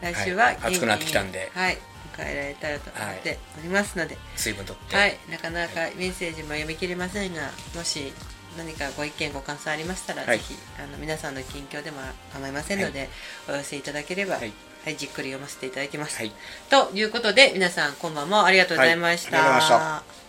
来週ははい元気に、暑くなってきたんで。はい迎えられたらと思っておりますので、水分とって。はい、なかなかメッセージも読み切れませんがもし何かご意見ご感想ありましたら、はい。ぜひあの皆さんの近況でも構いませんので、お寄せいただければ、ははいいじっくり読ませていただきます、はい。ということで皆さんこんばんもありがとうございました